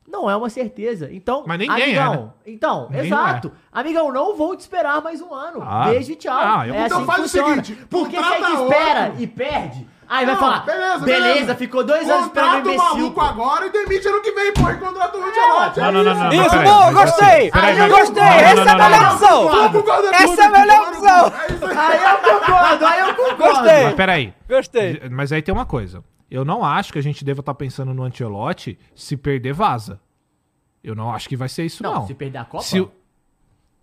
Não é uma certeza. Então, Mas ninguém é, amigão, né? então, Ninguém exato. Amigão, não vou te esperar mais um ano. Ah. Beijo e tchau. Ah, eu- é Então assim faz que o funciona. seguinte, Porque se a espera e perde, aí vai falar, beleza, beleza, beleza. ficou dois anos Contrata o imbecil. maluco pô. agora e demite ano que vem, porra, e contrata o Ancelotti. Não, não, não, não. Isso, mas gostei! assim, peraí, eu gostei! não, não, Essa é a melhor opção! Essa é a melhor no cu. opção! É isso aí. Aí eu concordo, aí eu concordo. Gostei. Mas peraí. Gostei. Mas aí tem uma coisa. Eu não acho que a gente deva estar pensando no Antielotti se perder vaza. Eu não acho que vai ser isso, Não, não. se perder a Copa, Se o,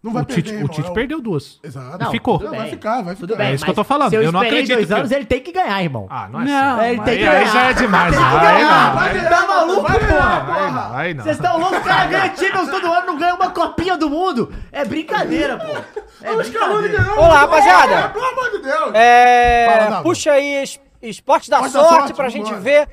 Não vai o Tite, perder, o irmão, Tite é o- perdeu duas. Exato. Não, ficou. tudo Não, vai ficar, vai Tudo ficar. bem, É isso que eu tô falando, Se eu, eu não acredito dois que- anos, ele tem que ganhar, irmão. Ah, não é Não, assim. ele tem Aí, que aí ganhar. já é demais. Tem que Aí ganhar. Vai Aí, ganhar, Tá maluco, vai ganhar, porra? aí não. Aí. Vocês estão loucos? O cara ganha Champions todo ano, não ganha uma copinha do mundo. É brincadeira, pô. É Scaloni brincadeira. ganhou. Olá, É, rapaziada. Pelo amor de Deus. É, puxa aí Esporte da Esporte Sorte, Sorte, pra vambora. gente ver.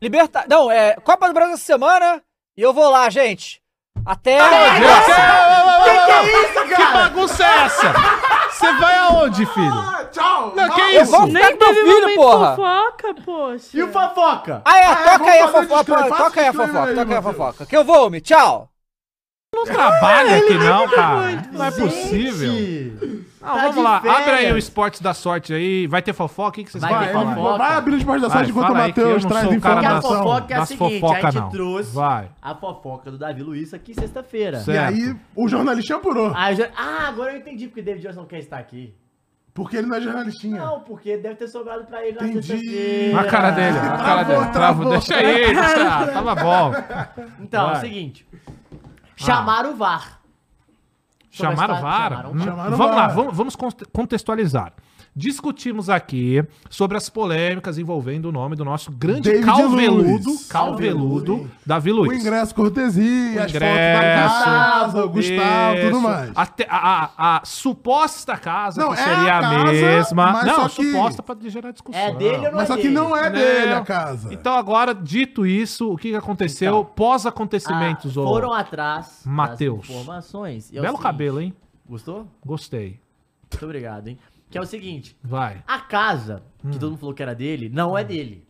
Liberta... Não, é Copa do Brasil essa semana. E eu vou lá, gente. Até a. Que que é isso, Que cara? bagunça é essa? Você vai aonde, filho? Ah, Tchau. Não, que Eu isso? vou Nem teve filho, porra. fofoca, poxa. E o Fofoca? Ah, é, Ah, é, toca aí a fofoca. Toca aí a fofoca, aí, toca aí a fofoca. Que eu vou, me tchau. Não trabalha aqui não, cara. Não é possível. Gente, Não, tá vamos lá, abre aí férias. o Esportes da Sorte aí. Vai ter fofoca? O que que vocês Vai ter Vai, ele fofoca. vai abrir o esporte da Vai, sorte enquanto o fala aí que eu Matheus não traz sou o cara Porque a informação. fofoca é a das seguinte, fofoca, a gente não. trouxe Vai. a fofoca do Davi Luiz aqui sexta-feira. Certo. E aí, o jornalistinha apurou. Ah, eu já- ah, agora eu entendi porque David Johnson não quer estar aqui. Porque ele não é jornalistinha. Não, porque deve ter sobrado pra ele na Entendi. sexta-feira. Na cara dele, na cara Travou, dele. Travou, travou. deixa aí, deixa. Tava bom. Então, é Vai. o seguinte. Chamaram o VAR. Chamaram o VAR? chamaram- Hum, chamaram o vamos lá, VAR. vamos, vamos conte- contextualizar. Discutimos aqui sobre as polêmicas envolvendo o nome do nosso grande David calveludo, Luiz. calveludo Davi O Luiz. ingresso cortesia, O as ingresso, fotos da casa, o Gustavo, Isso. tudo mais. A, a- a suposta casa Não, que é seria a a, casa, mesma. mas Não, só que- suposta pra gerar discussão. É dele ou não Mas é só que dele? não é Não. dele a casa. Então agora, dito isso, o que que aconteceu pós-acontecimentos, Ah, foram atrás Mateus. das informações. E é o Belo seguinte- cabelo, hein? Gostou? Gostei. Muito obrigado, hein? Que é o seguinte. Vai. A casa, Hum. que todo mundo falou que era dele, não é dele.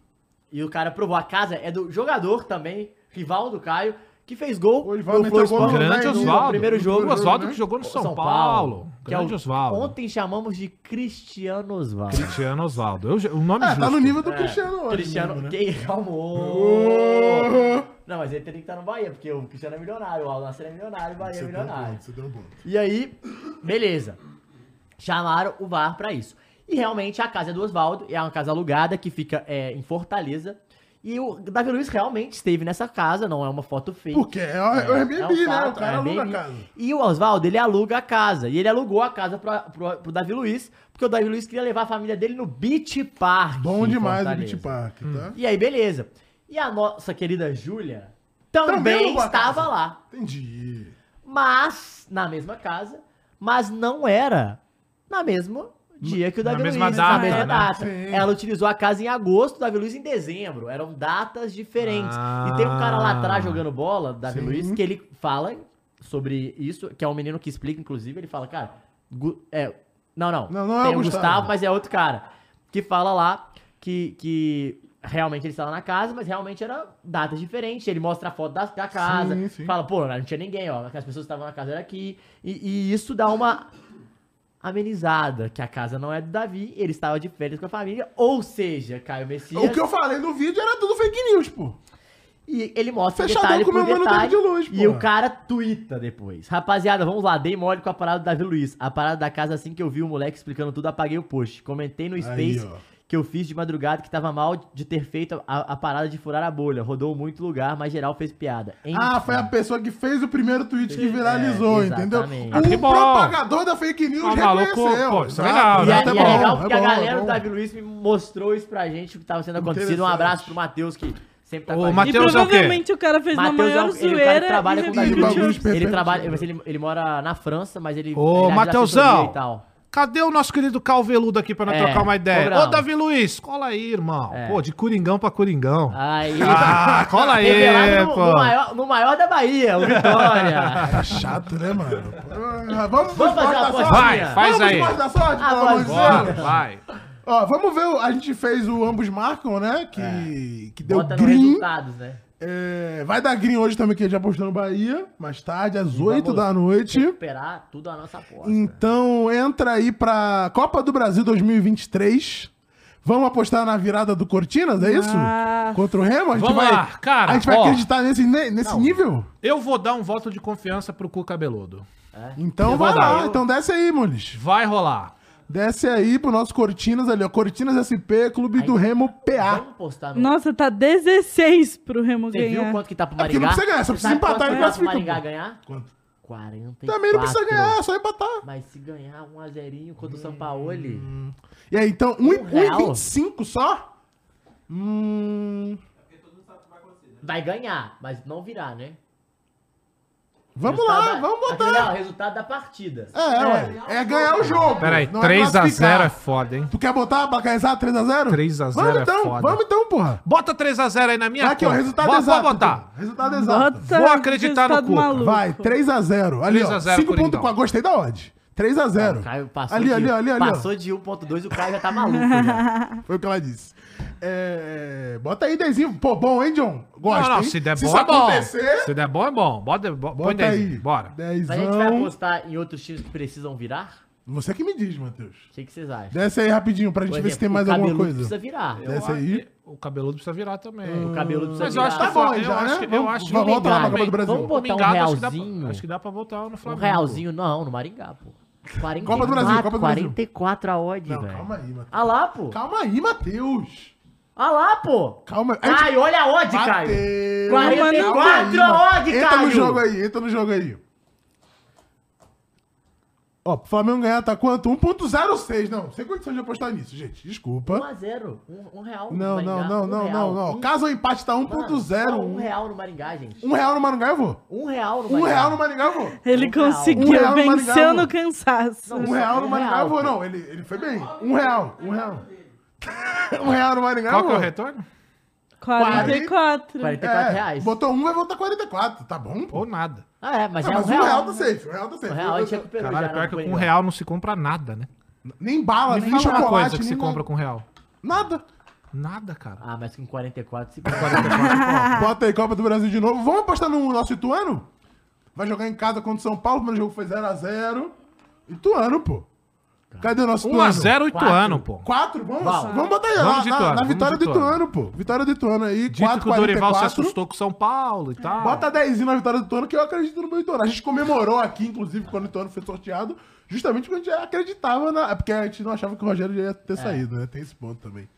E o cara provou. A casa é do jogador também, rival do Caio, que fez gol O no meteu Sport Grande Osvaldo. primeiro jogo, O Osvaldo que jogou no São, São Paulo. Paulo. que é Grande o- Osvaldo. Ontem chamamos de Cristiano Osvaldo. Cristiano Osvaldo. Eu- O nome É, justo. tá no nível do É, Cristiano hoje. Cristiano. né? Que... Calmou! Não, mas ele teria que estar no Bahia, porque o Cristiano é milionário, o Al-Nassr é milionário, o Bahia é Você deu um milionário. ponto, você deu um ponto. E aí, beleza. Chamaram o VAR pra isso. E realmente a casa é do Oswaldo, é uma casa alugada que fica é, em Fortaleza. E o Davi Luiz realmente esteve nessa casa, não é uma foto fake. Porque é o é o Airbnb, É um né? fato, O cara é aluga a casa. E o Oswaldo, ele aluga a casa. E ele alugou a casa pra, pro, pro Davi Luiz, porque o Davi Luiz queria levar a família dele no Beach Park. Bom em demais o. Beach Park, tá? E aí, beleza. E a nossa querida Júlia também, Também estava lá. Entendi. Mas, na mesma casa, mas não era na mesma dia que o Na Davi mesma Luiz, data, na mesma né? data. Sim. Ela utilizou a casa em agosto, o Davi Luiz em dezembro. Eram datas diferentes. E tem um cara lá atrás jogando bola, Davi Sim. Luiz, que ele fala sobre isso, que é um menino que explica, inclusive, ele fala, cara, é, não, não, Não, não é tem o o Gustavo. Gustavo, mas é outro cara, que fala lá que, que realmente ele estava na casa, mas realmente era datas diferentes. Ele mostra a foto da, da casa, Sim, sim. fala, pô, não tinha ninguém, ó, as pessoas que estavam na casa era aqui. E, e isso dá uma amenizada, que a casa não é do Davi, ele estava de férias com a família, ou seja, Caio Messias. O que eu falei no vídeo era tudo fake news, pô. E ele mostra Fechadão detalhe com meu mano detalhe. David Luiz, e pô. o cara twitta depois. Rapaziada, vamos lá. Dei mole com a parada do Davi Luiz. A parada da casa, assim que eu vi o moleque explicando tudo, apaguei o post. Comentei no Space ó. Que eu fiz de madrugada que tava mal de ter feito a, a parada de furar a bolha. Rodou muito lugar, mas geral fez piada. Enfim. Ah, foi a pessoa que fez o primeiro tweet que É, viralizou, entendeu? exatamente. Ah, que O bom. propagador da fake news Ah, maluco, reconheceu. pô, isso é legal, E né? é, e é legal porque é a bom, galera é do. Davi Luiz me mostrou isso pra gente, o que tava sendo acontecido. Um abraço pro Matheus, que Sempre tá O a Mateus é o quê? provavelmente o cara fez na Matheus é maior ele, o cara zoeira. que trabalha com repercutiu. bagulhos Ele trabalha, mas ele, ele mora na França, mas ele. Ô, ele é. Cadê o nosso querido Calveludo aqui pra nós É, trocar uma ideia? cobramos. Ô, Davi Luiz, cola aí, irmão. É. Pô, de Coringão pra Coringão. Aí. Ah, cola aí, Revelado no, pô. no maior, no maior da Bahia, o Vitória. É [LAUGHS] chato, né, mano? Ah, Vamos, Vamos fazer uma apostinha? Vai, faz vamos aí. Vamos da sorte, Ah, pelo amor de Deus. vai. Ó, vamos ver, a gente fez o ambos marcam, né? Que, que deu Bota green. resultados, né? É, vai dar green hoje também, que a gente já postou no Bahia, mais tarde, às 8 vamos da noite. Recuperar tudo a nossa aposta. Então entra aí pra Copa do Brasil 2023. Vamos apostar na virada do Cortinas, é isso? Ah. Contra o Remo? A gente Vamos vai, lá, cara, A gente vai ó. acreditar nesse, ne- nesse nível? Eu vou dar um voto de confiança pro Cu Cabeludo. Então Eu vai lá, dar, eu- então desce aí, Mules. Vai rolar. Desce aí pro nosso Cortinas ali, ó. Cortinas SP, Clube do Remo PA. Vamos postar no. Nossa, tá 16 pro Remo Você ganhar. viu quanto que tá pro É porque Maringá? não precisa ganhar, só Você precisa empatar e tá pro classifica, Maringá pô. ganhar? Quanto? 44. Também não precisa ganhar, é só empatar. Mas se ganhar 1x0 contra o São Paulo. E aí, então, Um real? 1,25 só? Hum. Vai ganhar, mas não virar, né? Vamos lá, da- vamos Aquele, botar. ó, resultado da partida. É, ué. É ganhar o jogo. Pera aí, não é 3x0 é classificar. foda, hein? Tu quer botar casar 3x0? 3 a 0 Vamos é então, foda. vamos então, porra. Bota 3x0 aí na minha Aqui, ó, resultado Bota- exato. Pode botar. Resultado exato. Bota Vou acreditar no maluco. Vai, 3x0. Ali, 3 a ó. 0 5 Coringão. pontos com a gostei da odd. 3x0. O Caio passou Ali, de, ali, ali, ali. Passou de 1.2 o Caio já tá maluco já. [LAUGHS] Foi o que ela disse. É, Bota aí, Dezinho. Pô, bom, hein, John? Gosta, não, não, hein? se der se bom é bom. Se der bom é bom. Bota, bo- põe bota 10. aí. Bora. Mas a gente vai Dezão. apostar em outros times que precisam virar? Você que me diz, Matheus. O que, que vocês acham? Desce aí rapidinho pra gente Por ver se tem exemplo, mais o alguma Cabeludo coisa. precisa virar. Desce aí. O cabeludo precisa virar também. O cabeludo precisa Mas eu virar. acho que Tá bom eu já, acho né? que- eu Vamos- acho que vamos o voltar lá pra Copa do Brasil. Vamos botar um Mingado, acho que dá pra- realzinho. Acho que dá pra voltar no Um Flamengo. realzinho, não, no Maringá, pô. 44, Copa do Brasil, Copa do Brasil. 44 a odd, Não, velho. calma aí, Matheus. Ah lá, pô. Calma aí, Matheus. Ah lá, pô. Calma aí. A gente- Caio, olha a odd, Caio. Bateu. 44 Calma aí, mano. odd, Entra Caio. no jogo aí, entra no jogo aí. Ó, pro Flamengo ganhar tá quanto? 1.06. Não, sem condição de apostar nisso, gente. Desculpa. 1x0. Um, um real no Não, Maringá. não, não, Um não, real. não, não. Um- Caso o empate tá Mano, 1.0. Um Um, real no Maringá, gente. um real no Maringá eu vou. Um real no Um Maringá. real no Maringá eu vou. Ele Um conseguiu, Um real no venceu cansaço. Um real no um Maringá eu vou. Não, ele, ele foi bem. Um real, um real. [LAUGHS] um real no Maringá Qual eu que é o vou. retorno? 44. 44 É, reais. botou um, vai voltar 44. Tá bom, pô. Ou nada. Ah, é, mas Não, é um mas real. um real tá safe. Um real tá safe. Um real a gente recuperou Caralho, já. pior que com um real não se compra nada, né? Nem bala, Me nem fala uma chocolate, coisa que nem se nada. compra com real. Nada. Nada, cara. Ah, mas com 44 se 44 Bota aí Copa do Brasil de novo. Vamos apostar no nosso Ituano? Vai jogar em casa contra o São Paulo. O primeiro jogo foi 0x0. Ituano, pô. Cadê o nosso Ituano? 1x0 Ituano, pô. 4? Vamos, Vamos. vamos botar aí. Vamos de na, Ituano, na vamos vitória de do Ituano, pô. Vitória do Ituano aí. Dito que o Dorival se 4,44. assustou com o São Paulo e tal. Bota 10 na vitória do Ituano, que eu acredito no meu Ituano. A gente comemorou aqui, inclusive, quando o Ituano foi sorteado, justamente porque a gente acreditava na. É porque a gente não achava que o Rogério ia ter saído, né? Tem esse ponto também.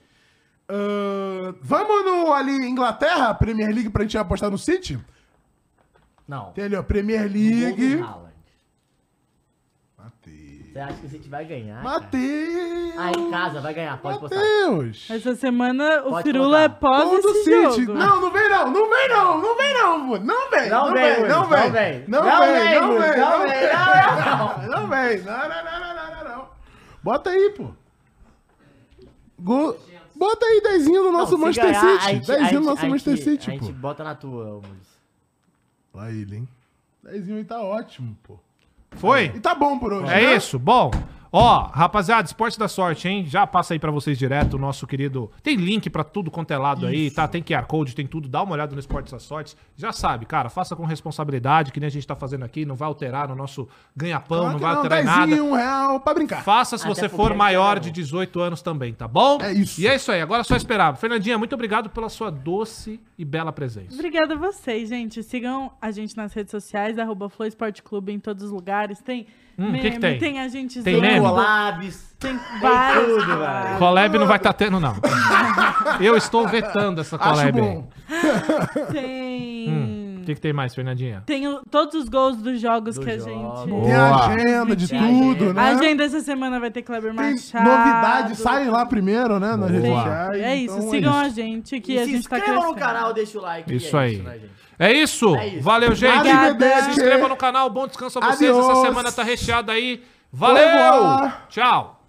Ahn, vamos no ali Inglaterra, Premier League, pra gente apostar no City? Não. Tem ali, ó, Premier League. Haaland. Você acha que a gente vai ganhar? cara? Mateus! Ah, em casa, vai ganhar, pode postar. Mateus! Essa semana o Pode Firula é pós esse City! jogo. Não, não vem não! Não vem não! Não vem não! pô. Não vem! Não vem, Não não vem! vem. Não Não vem! vem, Não vem! não Não vem, vem! não, Não vem! Não, não, não, não, não, não, não! Bota aí, pô! Gol... Bota aí dezinho no nosso Não, Manchester ganhar, a City! gente- a Dezinho no gente- nosso a Manchester gente- City, A pô! gente bota na tua, Luiz. Lá ele, hein? Dezinho aí tá ótimo, pô! Foi? E tá bom por hoje, É né? isso, bom. Ó, rapaziada, esporte da sorte, hein? Já passa aí pra vocês direto o nosso querido. Tem link pra tudo quanto é lado aí, tá? Tem QR Code, tem tudo. Dá uma olhada no esporte da sorte. Já sabe, cara, faça com responsabilidade, que nem a gente tá fazendo aqui. Não vai alterar no nosso ganha-pão, Claro não vai alterar em dezinho, nada. um real pra brincar. Faça se Até você for maior não- de 18 anos também, tá bom? É isso. E é isso aí, agora é só esperar. Fernandinha, muito obrigado pela sua doce e bela presença. Obrigada a vocês, gente. Sigam a gente nas redes sociais, arroba Flow Esporte Clube em todos os lugares. Tem Hum, meme, que que tem? a gente Tem zoando, meme? Collabs. Tem vários. tudo, velho. Collab não vai estar tendo, não. [LAUGHS] Eu estou vetando essa collab aí. bom. Tem. Hum, que que, que tem mais, Fernandinha? Tem o- todos os gols dos jogos Dos que a jogos. gente. Tem a Boa. agenda de Tem tudo, né? A agenda essa semana vai ter Kleber Tem Machado. novidades, saem lá primeiro, né? Nas redes sociais. É isso, então sigam a isso. gente que E a se gente tá inscrevam crescendo. no canal, deixa o like. Isso e é aí. né, gente? É isso. É isso. Valeu, gente. Arrivederci. Se inscreva no canal. Bom descanso a vocês. Essa semana tá recheada aí. Valeu. Tchau.